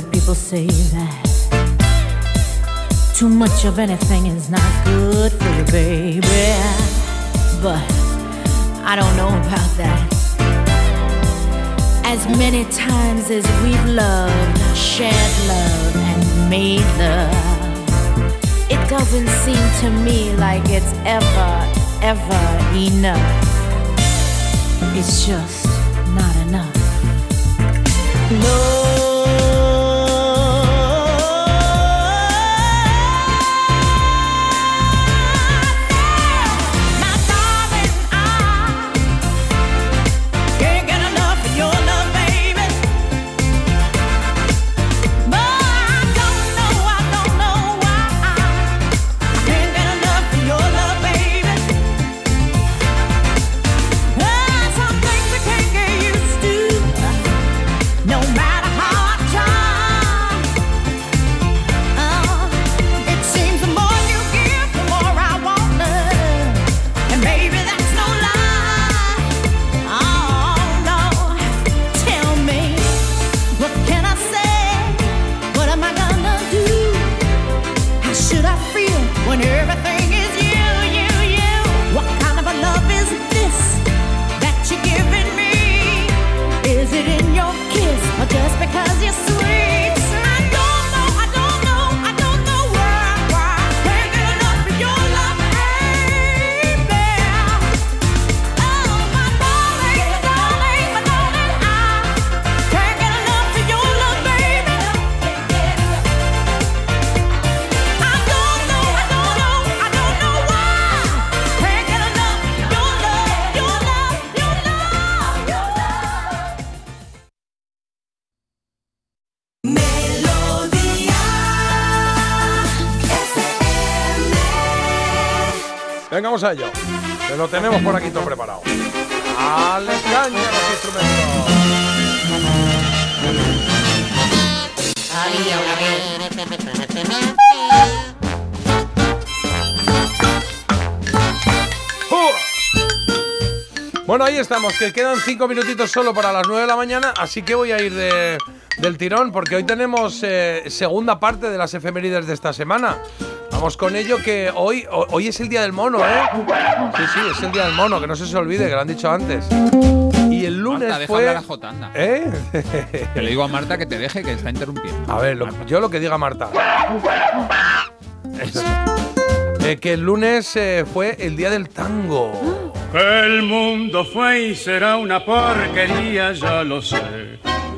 Speaker 29: Heard people say that too much of anything is not good for you, baby. But I don't know about that. As many times as we've loved, shared love, and made love, it doesn't seem to me like it's ever, ever enough. It's just not enough.
Speaker 21: Can't
Speaker 5: Venga, vamos a ello. Que lo tenemos por aquí todo preparado. ¡Al caña los instrumentos! Bueno, ahí estamos, que quedan cinco minutitos solo para las 9 de la mañana, así que voy a ir de- del tirón, porque hoy tenemos eh, segunda parte de las efemérides de esta semana. Vamos con ello, que hoy, ho- hoy es el día del mono, ¿eh? Sí, sí, es el día del mono, que no se os olvide, que lo han dicho antes. Y el lunes
Speaker 7: Marta,
Speaker 5: fue.
Speaker 7: a Jota, anda.
Speaker 5: ¿Eh?
Speaker 7: Que le digo a Marta que te deje, que está interrumpiendo.
Speaker 5: A ver, lo- yo lo que diga Marta. Eso. Eh, que el lunes eh, fue el día del tango.
Speaker 18: El mundo fue y será una porquería, ya lo sé.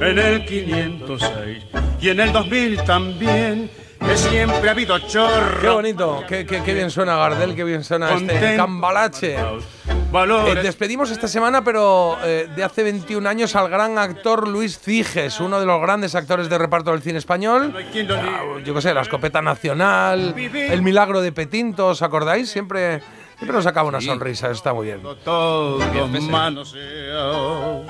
Speaker 18: En el 506 y en el 2000 también, que siempre ha habido chorro.
Speaker 5: Qué bonito, qué, qué- qué bien suena Gardel, qué bien suena este cambalache. Eh, despedimos esta semana, pero eh, de hace 21 años, al gran actor Luis Ciges, uno de los grandes actores de reparto del cine español. Ah, yo qué sé, La Escopeta Nacional, El Milagro de Petinto, ¿os acordáis? Siempre, siempre nos sacaba una sonrisa, eso está muy bien.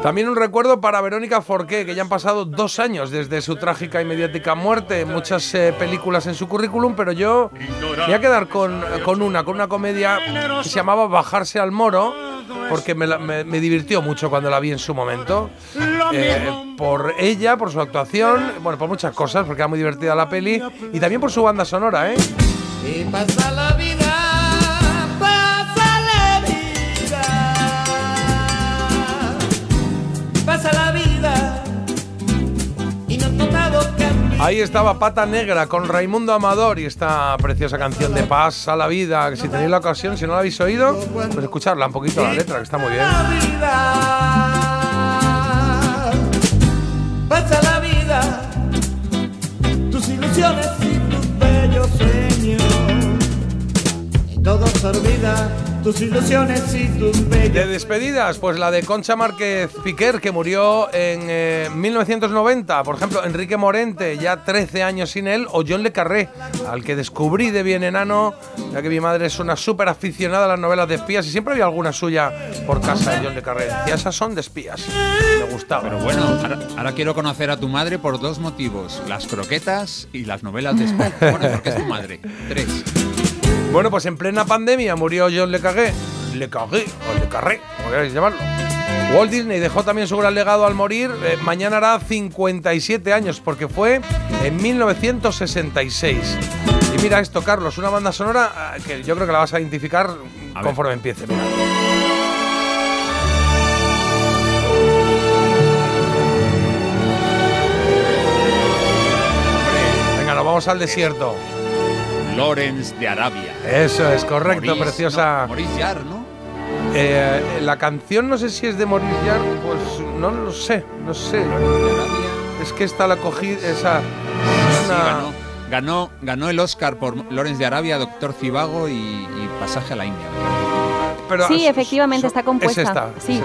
Speaker 5: También un recuerdo para Verónica Forqué, que ya han pasado dos años desde su trágica y mediática muerte. Muchas eh, películas en su currículum, pero yo me voy a quedar con, con una, con una comedia que se llamaba Bajarse al Moro, porque me- me divirtió mucho cuando la vi en su momento. Eh, por ella, por su actuación, bueno, por muchas cosas, porque era muy divertida la peli, y también por su banda sonora, ¿eh?
Speaker 21: Y pasa la vida,
Speaker 5: Ahí estaba Pata Negra con Raimundo Amador y esta preciosa canción de Paz a la vida. Si tenéis la ocasión, si no la habéis oído, pues escucharla un poquito la letra, que está muy bien.
Speaker 21: Pasa la vida, tus ilusiones todo se olvida,
Speaker 18: tus ilusiones y tus bellos.
Speaker 5: De despedidas, pues la de Concha Márquez Piquer, que murió en eh, 1990. Por ejemplo, Enrique Morente, ya 13 años sin él, o John Le Carré, al que descubrí de bien enano, ya que mi madre es una súper aficionada a las novelas de espías y siempre había alguna suya por casa de John Le Carré. Decía, esas son de espías. Me gustaba.
Speaker 7: Pero bueno, ahora, ahora quiero conocer a tu madre por dos motivos: las croquetas y las novelas de España. Bueno, porque es tu madre. Tres.
Speaker 5: Bueno, pues en plena pandemia murió John Le Carré. Le Carré, o Le Carré, como queráis llamarlo. Walt Disney dejó también su gran legado al morir. Eh, mañana hará 57 años, porque fue en 1966. Y mira esto, Carlos, una banda sonora ah, que yo creo que la vas a identificar conforme empiece. Mira. Venga, nos vamos al desierto.
Speaker 7: Lawrence de Arabia.
Speaker 5: Eso es correcto,
Speaker 7: Maurice,
Speaker 5: preciosa.
Speaker 7: no, Maurice Jarre, ¿no?
Speaker 5: Eh, la canción no sé si es de Maurice Jarre, pues no lo sé, no sé. Es que está la cogida, esa.
Speaker 7: Sí,
Speaker 5: una-
Speaker 7: ganó, ganó, ganó el Oscar por Lawrence de Arabia, Doctor Cibago y, y Pasaje a la India.
Speaker 5: pero
Speaker 6: sí,
Speaker 5: es-
Speaker 6: efectivamente, está compuesta.
Speaker 5: Es esta.
Speaker 6: Sí.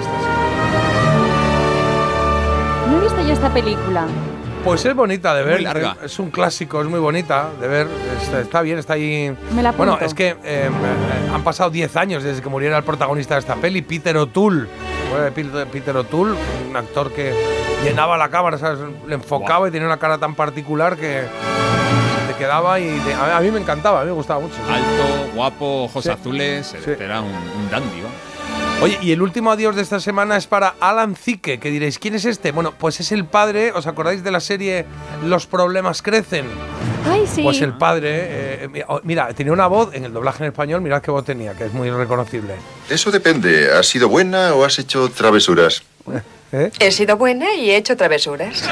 Speaker 6: No he visto yo esta película.
Speaker 5: Pues es bonita de
Speaker 7: Muy
Speaker 5: ver.
Speaker 7: larga.
Speaker 5: Es un clásico, es muy bonita de ver. Está, está bien, está ahí.
Speaker 6: Me la
Speaker 5: bueno, es que eh, eh, han pasado 10 años desde que muriera el protagonista de esta peli, Peter O'Toole. Peter, Peter O'Toole, un actor que llenaba la cámara, ¿sabes? le enfocaba y tenía una cara tan particular que te quedaba y te- a, mí me encantaba, a mí me gustaba mucho.
Speaker 7: Alto, guapo, ojos
Speaker 5: Sí.
Speaker 7: azules, era un, un dandy, ¿no?
Speaker 5: Oye, y el último adiós de esta semana es para Alan Zicke, que diréis, ¿quién es este? Bueno, pues es el padre, ¿os acordáis de la serie Los problemas crecen?
Speaker 6: Ay, sí.
Speaker 5: Pues el padre, eh, mira, oh, mira, tenía una voz en el doblaje en español, mirad qué voz tenía, que es muy reconocible.
Speaker 30: Eso depende. ¿Has sido buena o has hecho travesuras?
Speaker 5: ¿Eh?
Speaker 31: He sido buena y he hecho travesuras.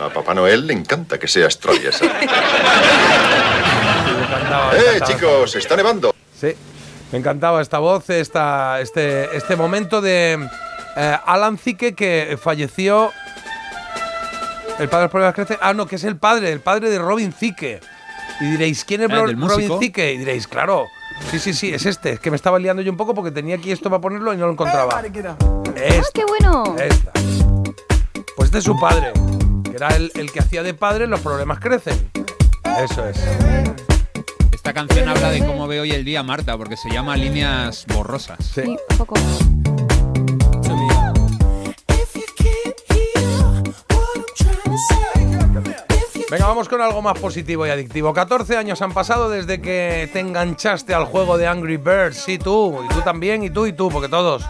Speaker 30: A Papá Noel le encanta que seas traviesa. ¡Eh, chicos! ¡Está nevando!
Speaker 5: Sí, me encantaba esta voz, esta, este, este momento de eh, Alan Zicke que falleció. El padre de los problemas crece. Ah, no, que es el padre, el padre de Robin Zicke. Y diréis, ¿quién es
Speaker 7: Ah,
Speaker 5: Ro-
Speaker 7: ¿del
Speaker 5: Robin
Speaker 7: músico?
Speaker 5: Zicke? Y diréis, claro. Sí, sí, sí, es este. Es que me estaba liando yo un poco porque tenía aquí esto para ponerlo y no lo encontraba.
Speaker 6: ¡Ah,
Speaker 5: Este,
Speaker 6: qué bueno!
Speaker 5: esta. Pues este es su padre, que era el, el que hacía de padre Los problemas crecen. Eso es.
Speaker 7: Esta canción habla de cómo ve hoy el día Marta, porque se llama Líneas Borrosas.
Speaker 5: Sí.
Speaker 6: un poco.
Speaker 5: Venga, vamos con algo más positivo y adictivo. 14 años han pasado desde que te enganchaste al juego de Angry Birds. Sí, tú, y tú también, y tú, y tú, porque todos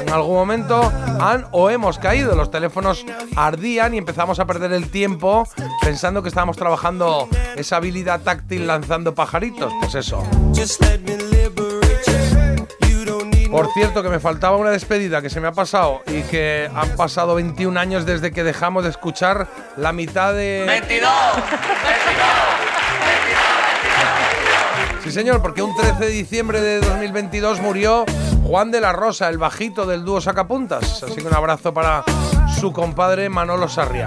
Speaker 5: en algún momento han o hemos caído. Los teléfonos ardían y empezamos a perder el tiempo pensando que estábamos trabajando esa habilidad táctil lanzando pajaritos. Pues eso. Por cierto, que me faltaba una despedida que se me ha pasado y que han pasado 21 años desde que dejamos de escuchar la mitad de.
Speaker 14: ¡22!
Speaker 5: Sí, señor, porque un 13 de diciembre de 2022 murió Juan de la Rosa, el bajito del dúo Sacapuntas. Así que un abrazo para su compadre Manolo Sarria.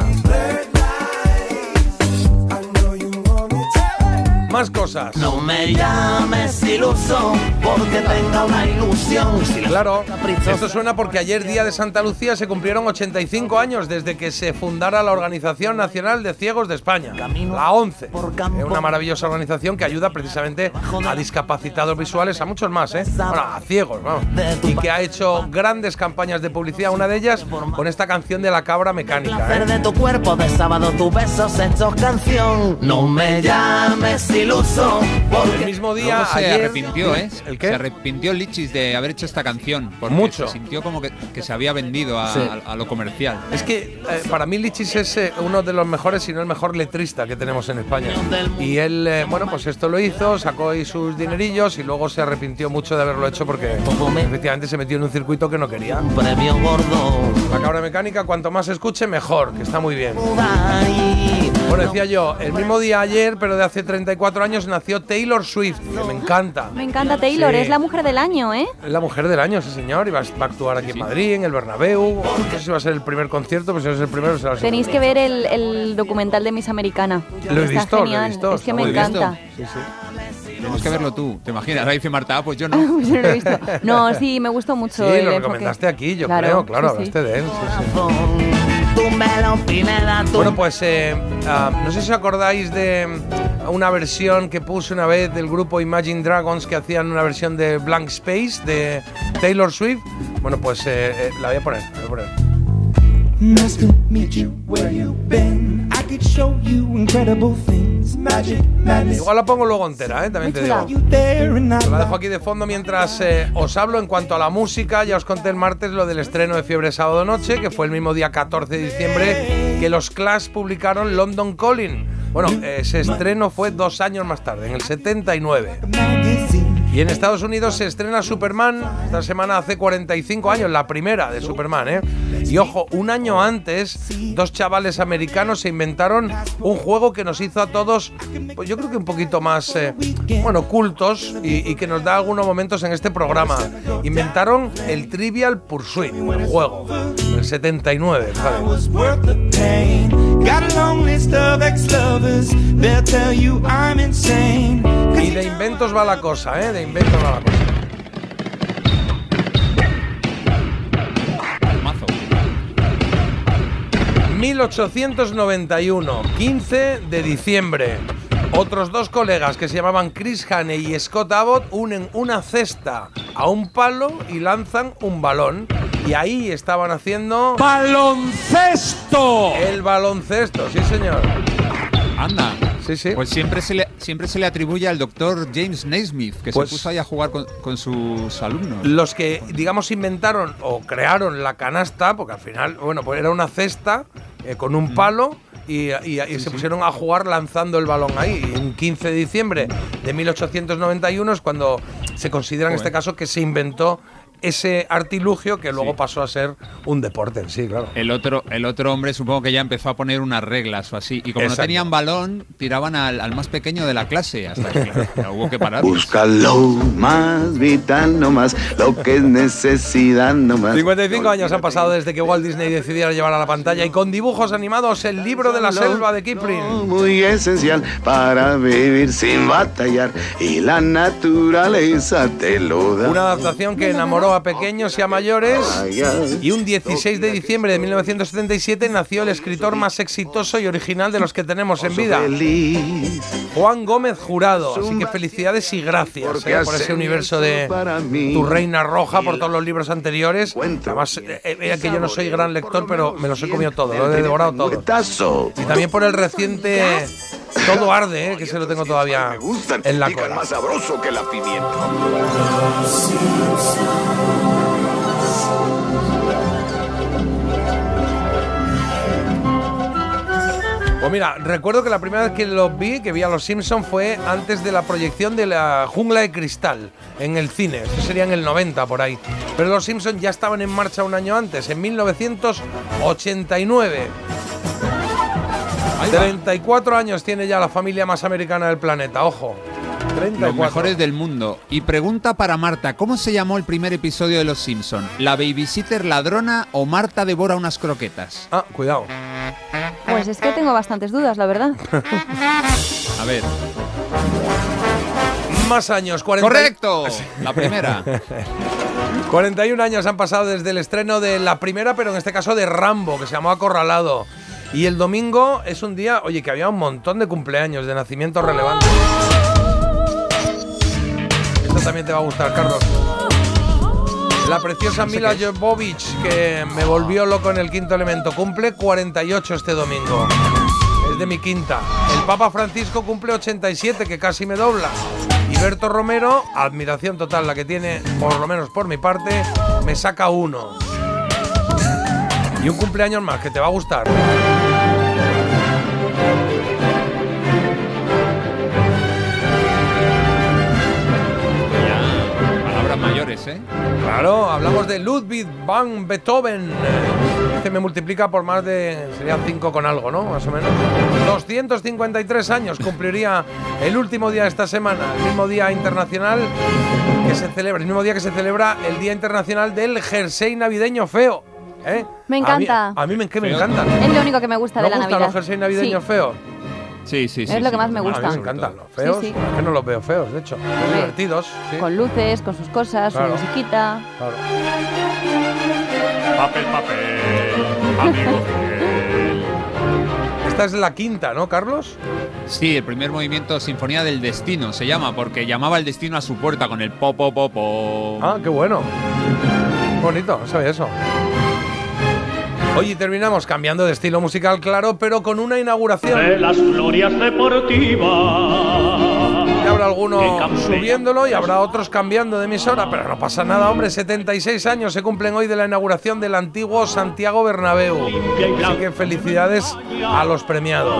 Speaker 5: Más cosas.
Speaker 14: No me llames iluso porque tenga una ilusión.
Speaker 5: Claro, esto suena porque ayer, día de Santa Lucía, se cumplieron 85 años desde que se fundara la Organización Nacional de Ciegos de España, la ONCE. Es una maravillosa organización que ayuda precisamente a discapacitados visuales, a muchos más, ¿eh? Bueno, a ciegos, vamos. Y que ha hecho grandes campañas de publicidad, una de ellas con esta canción de la cabra mecánica. ¿eh?
Speaker 14: de tu cuerpo de sábado, tu besos hechos canción. No me llames iluso porque
Speaker 5: El mismo día,
Speaker 7: Luego se
Speaker 5: ayer.
Speaker 7: arrepintió, ¿eh?
Speaker 5: ¿El qué?
Speaker 7: Se arrepintió Lichis de haber hecho esta canción. Porque
Speaker 5: Mucho.
Speaker 7: Se sintió como que, que se había vendido a,
Speaker 5: Sí.
Speaker 7: a- a lo comercial.
Speaker 5: Es que eh, para mí Lichis es eh, uno de los mejores, si no el mejor letrista que tenemos en España. Y él, eh, bueno, pues esto lo hizo, sacó ahí sus dinerillos y luego se arrepintió mucho de haberlo hecho porque efectivamente se metió en un circuito que no quería.
Speaker 14: premio gordo.
Speaker 5: La cabra mecánica, cuanto más escuche, mejor, que está muy bien. Bueno, decía yo, el mismo día ayer, pero de hace 34 años, nació Taylor Swift, que me encanta.
Speaker 6: Me encanta Taylor,
Speaker 5: Sí.
Speaker 6: es la mujer del año, ¿eh?
Speaker 5: Es la mujer del año, sí señor, y va a, actuar aquí en Madrid, en el Bernabéu. No sé si va a ser el primer concierto, pero si no es el primero, será el
Speaker 6: Tenéis que ver el, el documental de Miss Americana.
Speaker 5: Lo he
Speaker 6: Está
Speaker 5: visto, lo he visto,
Speaker 6: Es que me encanta.
Speaker 5: Sí, sí.
Speaker 7: Tenemos que verlo tú. ¿Te imaginas? Ahí dice Marta, ah, pues yo no.
Speaker 6: Pues yo no lo he visto. No, sí, me gustó mucho.
Speaker 5: Sí,
Speaker 6: el
Speaker 5: lo
Speaker 6: enfoque.
Speaker 5: recomendaste aquí, yo
Speaker 6: Claro,
Speaker 5: creo, claro,
Speaker 6: sí, sí.
Speaker 5: hablaste de él. sí, Bueno, pues eh, ah, no sé si os acordáis de una versión que puse una vez del grupo Imagine Dragons que hacían una versión de Blank Space de Taylor Swift. Bueno, pues eh, eh, la voy a poner, la voy a poner.
Speaker 22: Nice to meet you where you've been. I could show you incredible things. Magic, madness.
Speaker 5: Igual la pongo luego entera, ¿eh? también te digo. La dejo aquí de fondo mientras eh, os hablo en cuanto a la música. Ya os conté el martes lo del estreno de Fiebre Sábado Noche, que fue el mismo día 14 de diciembre que los Clash publicaron London Calling. Bueno, ese estreno fue dos años más tarde, en el 79. Y en Estados Unidos se estrena Superman, esta semana hace 45 años, la primera de Superman, ¿eh? Y ojo, un año antes, dos chavales americanos se inventaron un juego que nos hizo a todos, pues yo creo que un poquito más, eh, bueno, cultos y, y que nos da algunos momentos en este programa. Inventaron el Trivial Pursuit, el juego, el 79, ¿sabes? Y de inventos va la cosa, ¿eh? De inventos va la cosa.
Speaker 7: Mazo.
Speaker 5: 1891, 15 de diciembre. Otros dos colegas que se llamaban Chris Haney y Scott Abbott unen una cesta a un palo y lanzan un balón. Y ahí estaban haciendo. ¡Baloncesto! El baloncesto, sí, señor.
Speaker 7: Anda.
Speaker 5: Sí, sí.
Speaker 7: Pues siempre se le, siempre se le atribuye al doctor James Naismith, que
Speaker 5: Pues-
Speaker 7: se puso ahí a jugar con, con sus alumnos.
Speaker 5: Los que, digamos, inventaron o crearon la canasta, porque al final, bueno, pues era una cesta eh, con un palo y, y- y se pusieron a jugar lanzando el balón ahí. Y en 15 de diciembre de 1891 es cuando se considera en este caso que se inventó ese artilugio que luego pasó a ser un deporte en sí, claro.
Speaker 7: El otro, el otro hombre supongo que ya empezó a poner unas reglas o así. Y como
Speaker 5: Exacto.
Speaker 7: no tenían balón, tiraban al, al más pequeño de la clase. Hasta que claro, hubo que parar.
Speaker 32: Busca lo más vital, no más lo que es necesidad, no más.
Speaker 5: 55 años han pasado desde que Walt Disney decidiera llevar a la pantalla y con dibujos animados el libro de la selva de Kipling.
Speaker 32: Muy esencial para vivir sin batallar y la naturaleza te lo da.
Speaker 5: Una adaptación que enamoró a pequeños y a mayores. Y un 16 de diciembre de 1977 nació el escritor más exitoso y original de los que tenemos en vida. Juan Gómez Jurado. Así que felicidades y gracias eh, por ese universo de Tu Reina Roja, por todos los libros anteriores. Además, eh, eh, mira que yo no soy gran lector, pero me los he comido todos, lo he devorado todo. Y también por el reciente Todo Arde, eh, que se lo tengo todavía en la cola.
Speaker 32: más sabroso que la pimienta.
Speaker 5: Pues mira, recuerdo que la primera vez que los vi, que vi a los Simpsons, fue antes de la proyección de la Jungla de Cristal en el cine. Eso sería en el 90 por ahí. Pero los Simpsons ya estaban en marcha un año antes, en 1989. 34 años tiene ya la familia más americana del planeta, ojo. 34.
Speaker 7: Los mejores del mundo. Y pregunta para Marta, ¿cómo se llamó el primer episodio de Los Simpson? ¿La babysitter ladrona o Marta devora unas croquetas?
Speaker 5: Ah, cuidado.
Speaker 6: Pues es que tengo bastantes dudas, la verdad.
Speaker 7: A ver.
Speaker 5: Más años, 40.
Speaker 7: Correcto, la primera.
Speaker 5: 41 años han pasado desde el estreno de la primera, pero en este caso de Rambo, que se llamó Acorralado. Y el domingo es un día, oye, que había un montón de cumpleaños, de nacimientos relevantes. Esto también te va a gustar, Carlos. La preciosa Mila Jovovich, que me volvió loco en el quinto elemento, cumple 48 este domingo. Es de mi quinta. El Papa Francisco cumple 87, que casi me dobla. Y Berto Romero, admiración total la que tiene, por lo menos por mi parte, me saca uno. Y un cumpleaños más que te va a gustar.
Speaker 7: Mayores, ¿eh?
Speaker 5: Claro, hablamos de Ludwig van Beethoven. Este me multiplica por más de. serían 5 con algo, ¿no? Más o menos. 253 años cumpliría el último día de esta semana, el mismo día internacional que se celebra, el mismo día que se celebra el Día Internacional del Jersey Navideño Feo. ¿eh?
Speaker 6: Me
Speaker 5: A mí-
Speaker 6: encanta.
Speaker 5: A mí, me, que me encantan.
Speaker 6: Es lo único que me gusta
Speaker 5: ¿No
Speaker 6: de la
Speaker 5: gustan
Speaker 6: Navidad.
Speaker 5: los jerseys navideños
Speaker 6: Sí.
Speaker 5: feos?
Speaker 7: Sí, sí, sí.
Speaker 6: Es lo que más me gusta.
Speaker 5: A mí me encantan los feos.
Speaker 6: Sí, sí.
Speaker 5: Es que no los veo feos, de hecho. Son divertidos. sí.
Speaker 6: Con luces, con sus cosas,
Speaker 5: Claro.
Speaker 6: su musiquita.
Speaker 5: Claro.
Speaker 33: Papel, papel, amigo
Speaker 5: Esta es la quinta, ¿no, Carlos?
Speaker 7: Sí, el primer movimiento Sinfonía del Destino se llama, porque llamaba el destino a su puerta con el po, po, po, po.
Speaker 5: Ah, qué bueno. Bonito, no sabía eso. Oye, y terminamos cambiando de estilo musical, claro, pero con una inauguración.
Speaker 33: de las glorias deportivas.
Speaker 5: Y habrá alguno subiéndolo y habrá otros cambiando de emisora, pero no pasa nada, hombre. 76 años se cumplen hoy de la inauguración del antiguo Santiago Bernabéu. Así que felicidades a los premiados.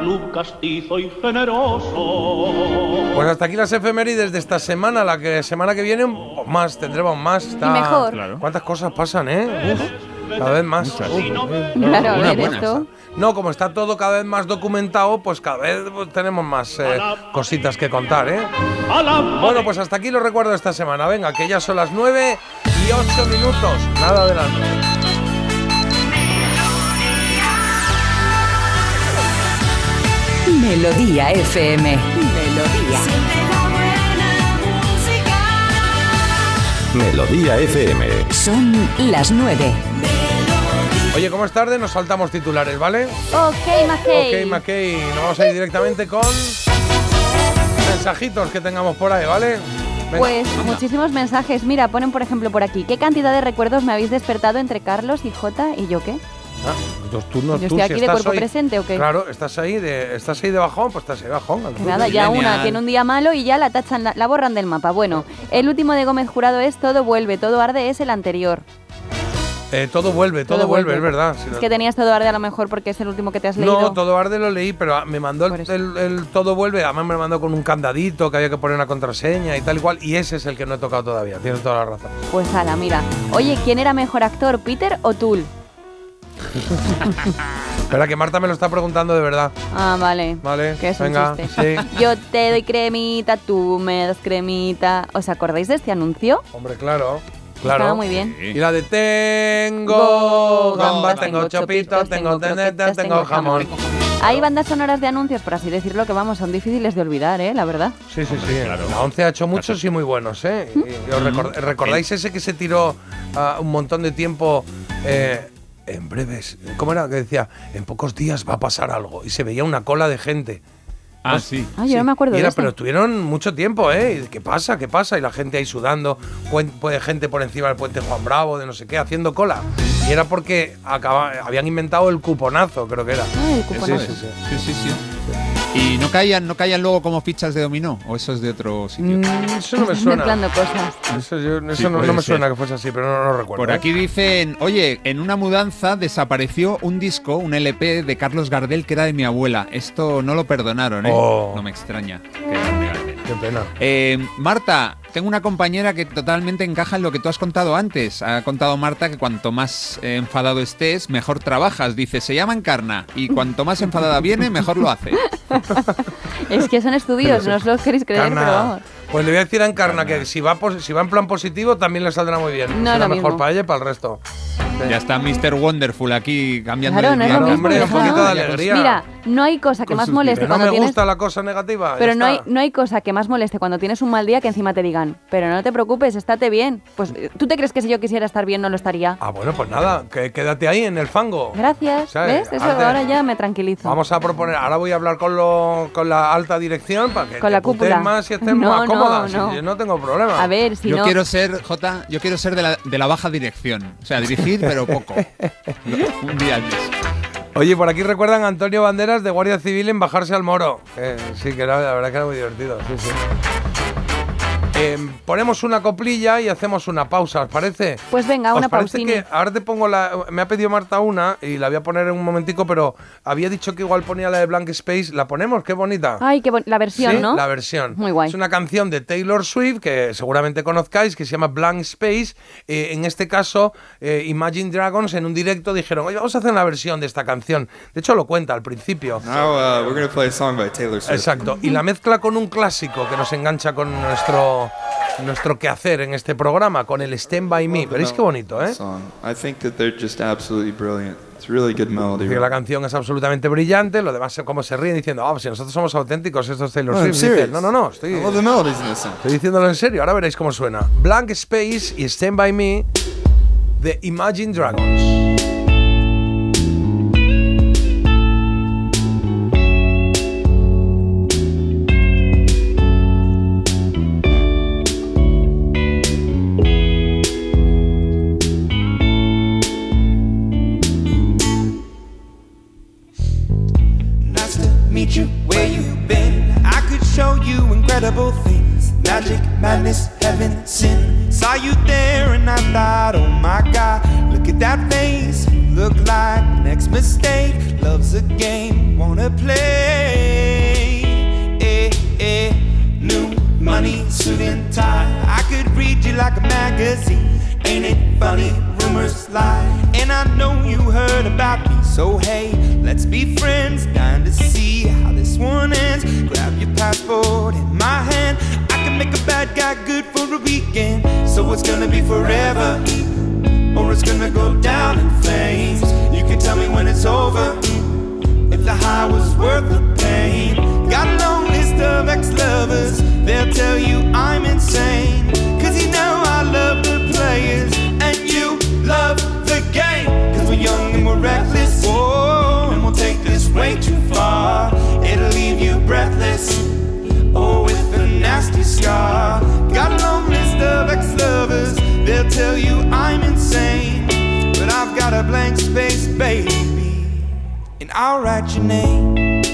Speaker 33: Club castizo y generoso.
Speaker 5: Pues hasta aquí las efemérides de esta semana. La que semana que viene, más, tendremos más. Está-
Speaker 6: mejor.
Speaker 5: ¿Cuántas cosas pasan, eh? Uf, cada vez más.
Speaker 6: Claro, a ver esto.
Speaker 5: No, como está todo cada vez más documentado, pues cada vez pues, tenemos más eh, cositas que contar, ¿eh? Bueno, pues hasta aquí lo recuerdo esta semana. Venga, que ya son las 9 y 8 minutos. Nada de las 9.
Speaker 34: Melodía FM. Melodía.
Speaker 35: Melodía FM.
Speaker 34: Son las 9.
Speaker 5: Oye, como es tarde, nos saltamos titulares, ¿vale?
Speaker 6: Ok, McKay.
Speaker 5: Ok, McKay, nos vamos a ir directamente con mensajitos que tengamos por ahí, ¿vale? Venga,
Speaker 6: Pues
Speaker 5: anda.
Speaker 6: muchísimos mensajes. Mira, ponen por ejemplo por aquí. ¿Qué cantidad de recuerdos me habéis despertado entre Carlos y Jota y yo qué?
Speaker 5: Ah, dos turnos,
Speaker 6: Yo
Speaker 5: tú,
Speaker 6: estoy
Speaker 5: si
Speaker 6: aquí de
Speaker 5: estás
Speaker 6: cuerpo
Speaker 5: hoy-
Speaker 6: presente, ¿o qué?
Speaker 5: Claro, estás ahí de, estás ahí de bajón, pues estás ahí de bajón.
Speaker 6: Que nada, ya una tiene un día malo y ya la tachan, la, la borran del mapa. Bueno, el último de Gómez Jurado es Todo vuelve, todo arde es el anterior.
Speaker 5: Eh, todo vuelve, todo,
Speaker 6: Todo
Speaker 5: vuelve,
Speaker 6: vuelve.
Speaker 5: es verdad. Si
Speaker 6: Es
Speaker 5: no-
Speaker 6: que tenías Todo arde a lo mejor porque es el último que te has leído.
Speaker 5: No, todo arde lo leí, pero me mandó el, el- el todo vuelve, además me lo mandó con un candadito que había que poner una contraseña y tal y cual, y ese es el que no he tocado todavía, tienes toda la razón.
Speaker 6: Pues ala, mira. Oye, ¿quién era mejor actor, Peter o Tool?
Speaker 5: Espera, que Marta me lo está preguntando de verdad.
Speaker 6: Ah, vale.
Speaker 5: Vale,
Speaker 6: Que es
Speaker 5: venga, sí.
Speaker 6: Yo te doy cremita, tú me das cremita. ¿Os acordáis de este anuncio?
Speaker 5: Hombre, claro. Claro.
Speaker 6: Estaba muy bien.
Speaker 5: Y la de tengo
Speaker 6: Go,
Speaker 5: gambas,
Speaker 6: go,
Speaker 5: tengo
Speaker 6: tengo
Speaker 5: chopitos, tengo tenetas, tengo jamón.
Speaker 6: Hay bandas sonoras de anuncios, por así decirlo, que vamos, son difíciles de olvidar, ¿eh? La verdad.
Speaker 5: Sí, sí, sí. La 11 ha hecho muchos y muy buenos, ¿eh? Y- y os record- ¿Recordáis ese que se tiró ah, un montón de tiempo eh, en breves? ¿Cómo era? Que decía, en pocos días va a pasar algo. Y se veía una cola de gente.
Speaker 7: Ah, sí.
Speaker 6: Ah, yo no me acuerdo
Speaker 5: Y
Speaker 6: de
Speaker 5: era, pero estuvieron mucho tiempo, ¿eh? ¿Qué pasa? ¿Qué pasa? Y la gente ahí sudando, pues, gente por encima del puente Juan Bravo, de no sé qué, haciendo cola. Y era porque acaba- habían inventado el cuponazo, creo que era.
Speaker 6: Ah, el
Speaker 5: Sí,
Speaker 6: cuponazo.
Speaker 5: sí, sí.
Speaker 7: Sí, sí, sí. ¿Y no caían, no caían luego como fichas de dominó? ¿O eso es de otro sitio?
Speaker 5: Mm, eso no me suena.
Speaker 6: Mezclando cosas.
Speaker 5: Eso, yo- eso
Speaker 7: Sí,
Speaker 5: no, me
Speaker 7: ser.
Speaker 5: suena que fuese así, pero no, no recuerdo.
Speaker 7: Por aquí dicen, oye, en una mudanza desapareció un disco, un LP de Carlos Gardel que era de mi abuela. Esto no lo perdonaron, ¿eh?
Speaker 5: Oh.
Speaker 7: No me extraña. que.
Speaker 5: Qué pena.
Speaker 7: Eh, Marta, tengo una compañera que totalmente encaja en lo que tú has contado antes. Ha contado Marta que cuanto más eh, enfadado estés, mejor trabajas. Dice, se llama encarna y cuanto más enfadada viene, mejor lo hace.
Speaker 6: Es que son estudios, no os lo queréis creer, pero vamos.
Speaker 5: Pues le voy a decir a Encarna que si va, si va en plan positivo también le saldrá muy bien.
Speaker 6: No,
Speaker 5: Será
Speaker 6: lo
Speaker 5: mejor
Speaker 6: mismo.
Speaker 5: para ella y para el resto.
Speaker 7: Ya está Mr. Wonderful aquí cambiando
Speaker 6: Claro,
Speaker 7: el
Speaker 6: no es
Speaker 7: día.
Speaker 6: lo mismo.
Speaker 5: hombre, un poquito de alegría.
Speaker 6: Mira, no hay cosa que más moleste
Speaker 5: Que no
Speaker 6: cuando
Speaker 5: me
Speaker 6: tienes.
Speaker 5: gusta la cosa negativa.
Speaker 6: Pero no hay, no hay cosa que más moleste cuando tienes un mal día que encima te digan, pero no te preocupes, estate bien. Pues tú te crees que si yo quisiera estar bien no lo estaría.
Speaker 5: Ah, bueno, pues nada, que quédate ahí en el fango.
Speaker 6: Gracias,
Speaker 5: ¿Sabes?
Speaker 6: ¿ves? Eso
Speaker 5: Hazte-
Speaker 6: ahora ya me tranquilizo.
Speaker 5: Vamos a proponer, ahora voy a hablar con, lo, con la alta dirección para que
Speaker 6: Con
Speaker 5: te
Speaker 6: la cúpula.
Speaker 5: más y estén
Speaker 6: No,
Speaker 5: más
Speaker 6: no,
Speaker 5: cómodas.
Speaker 6: no.
Speaker 5: Yo no tengo problema.
Speaker 6: A ver, si
Speaker 7: yo
Speaker 6: no.
Speaker 7: quiero ser, J, yo quiero ser de la, de la baja dirección. O sea, dirigir, pero poco. Un día al mes.
Speaker 5: Oye, por aquí recuerdan a Antonio Banderas de Guardia Civil en bajarse al moro. Eh, sí, que era, la verdad que era muy divertido. Sí, sí. Eh, ponemos una coplilla y hacemos una pausa, ¿os parece?
Speaker 6: Pues venga,
Speaker 5: ¿Os
Speaker 6: una
Speaker 5: que ahora te pongo la. Me ha pedido Marta una y la voy a poner en un momentico, pero había dicho que igual ponía la de Blank Space. ¿La ponemos? Qué bonita.
Speaker 6: Ay, qué bon- la versión,
Speaker 5: Sí,
Speaker 6: ¿no?
Speaker 5: La versión.
Speaker 6: Muy guay.
Speaker 5: Es una canción de Taylor Swift que seguramente conozcáis, que se llama Blank Space. Eh, en este caso, eh, Imagine Dragons en un directo dijeron, oye, vamos a hacer una versión de esta canción. De hecho, lo cuenta al principio.
Speaker 36: Now uh, we're to play a song by Taylor Swift.
Speaker 5: Exacto. Y la mezcla con un clásico que nos engancha con nuestro, nuestro quehacer en este programa, con el Stand By Me. Veréis qué bonito, ¿eh? Que la canción es absolutamente brillante, lo demás es como se ríen diciendo, ah, pues si nosotros somos auténticos, esto es Taylor Swift. No, no, no, estoy, estoy diciéndolo en serio, ahora veréis cómo suena. Blank Space y Stand By Me de Imagine Dragons.
Speaker 18: Magic, madness, heaven, sin. Saw you there and I thought, oh my god, look at that face. Look like next mistake. Love's a game, wanna play. Eh, eh. New money, suit and tie. I could read you like a magazine. Ain't it funny? Rumors lie. And I know you heard about me. So hey, let's be friends. Dying to see how this one ends. Grab your passport in my hand. Make a bad guy good for a weekend. So it's gonna be forever. Or it's gonna go down in flames. You can tell me when it's over. If the high was worth the pain. Got a long list of ex-lovers. They'll tell you I'm insane. Cause you know I love the players. And you love the game. Cause we're young and we're reckless. Whoa, and we'll take this way too far. It'll leave you breathless. Oh, nasty scar. Got a long list of ex-lovers. They'll tell you I'm insane. But I've got a blank space, baby. And I'll write your name.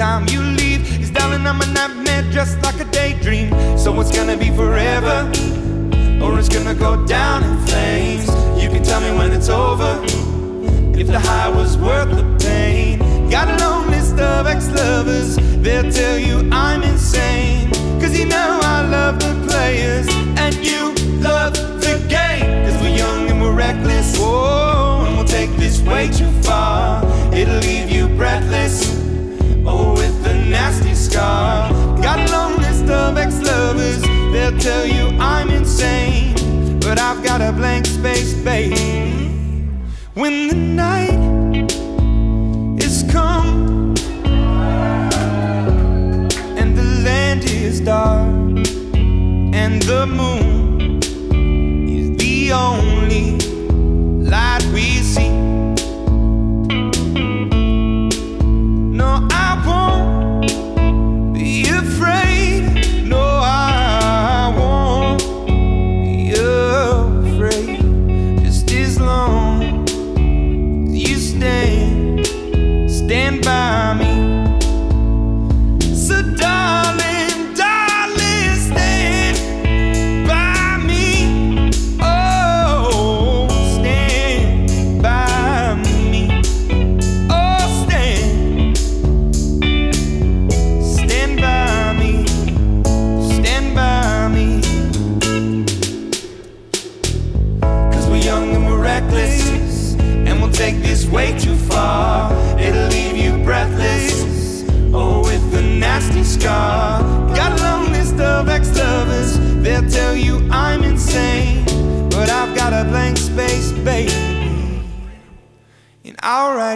Speaker 18: Time you leave. Cause darling, I'm a nightmare just like a daydream. So it's gonna be forever, or it's gonna go down in flames. You can tell me when it's over. If the high was worth the pain. Got a long list of ex-lovers. They'll tell you I'm insane. Cause you know I love the players. And you love the game. Cause we're young and we're reckless. And we'll take this way too far. It'll leave you breathless. Scar. Got list of ex-lovers. They'll tell you I'm insane. But I've got a blank space, baby. When the night is come and the land is dark and the moon is the only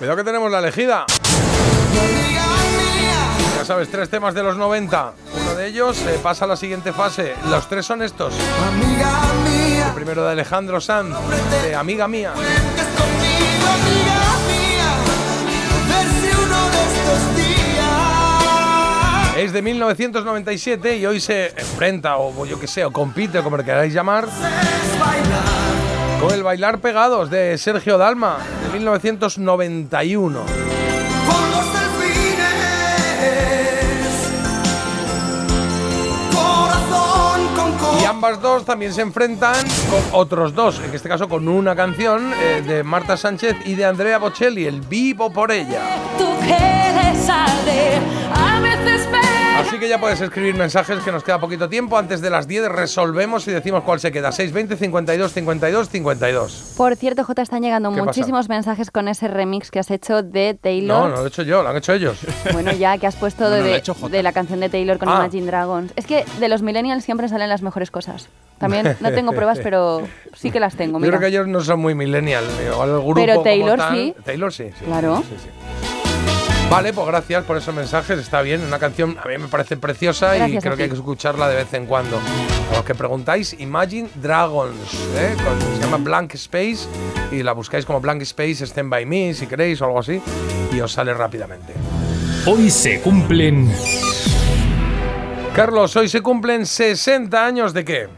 Speaker 5: Cuidado que tenemos la elegida. Ya sabes, tres temas de los 90. Uno de ellos eh, pasa a la siguiente fase. Los tres son estos. El primero de Alejandro Sanz, de Amiga Mía. Es de 1997 y hoy se enfrenta, o yo que sé, o compite, o como le queráis llamar, con el Bailar Pegados de Sergio Dalma, de 1991. Y ambas dos también se enfrentan con otros dos, en este caso con una canción eh, de Marta Sánchez y de Andrea Bocelli, el Vivo por ella. Así que ya puedes escribir mensajes que nos queda poquito tiempo. Antes de las 10 resolvemos y decimos cuál se queda. 620 52 52 52.
Speaker 6: Por cierto, J, están llegando muchísimos mensajes con ese remix que has hecho de Taylor.
Speaker 5: No, no lo he hecho yo, lo han hecho ellos.
Speaker 6: Bueno, ya que has puesto
Speaker 5: No,
Speaker 6: de,
Speaker 5: Jota.
Speaker 6: la canción de Taylor con
Speaker 5: Ah.
Speaker 6: Imagine Dragons. Es que de los millennials siempre salen las mejores cosas. También no tengo pruebas, pero sí que las tengo.
Speaker 5: Yo creo que ellos no son muy millennial. El grupo
Speaker 6: Pero
Speaker 5: como
Speaker 6: Taylor
Speaker 5: tal-
Speaker 6: sí.
Speaker 5: Taylor sí, sí.
Speaker 6: Claro.
Speaker 5: sí, sí. Vale, pues gracias por esos mensajes. Está bien, una canción a mí me parece preciosa y
Speaker 6: Gracias
Speaker 5: creo que hay que escucharla de vez en cuando. A los que preguntáis, Imagine Dragons, ¿eh? Con- se llama Blank Space y la buscáis como Blank Space Stand By Me si queréis o algo así y os sale rápidamente.
Speaker 3: Hoy se cumplen
Speaker 5: Carlos, hoy se cumplen 60 años de qué?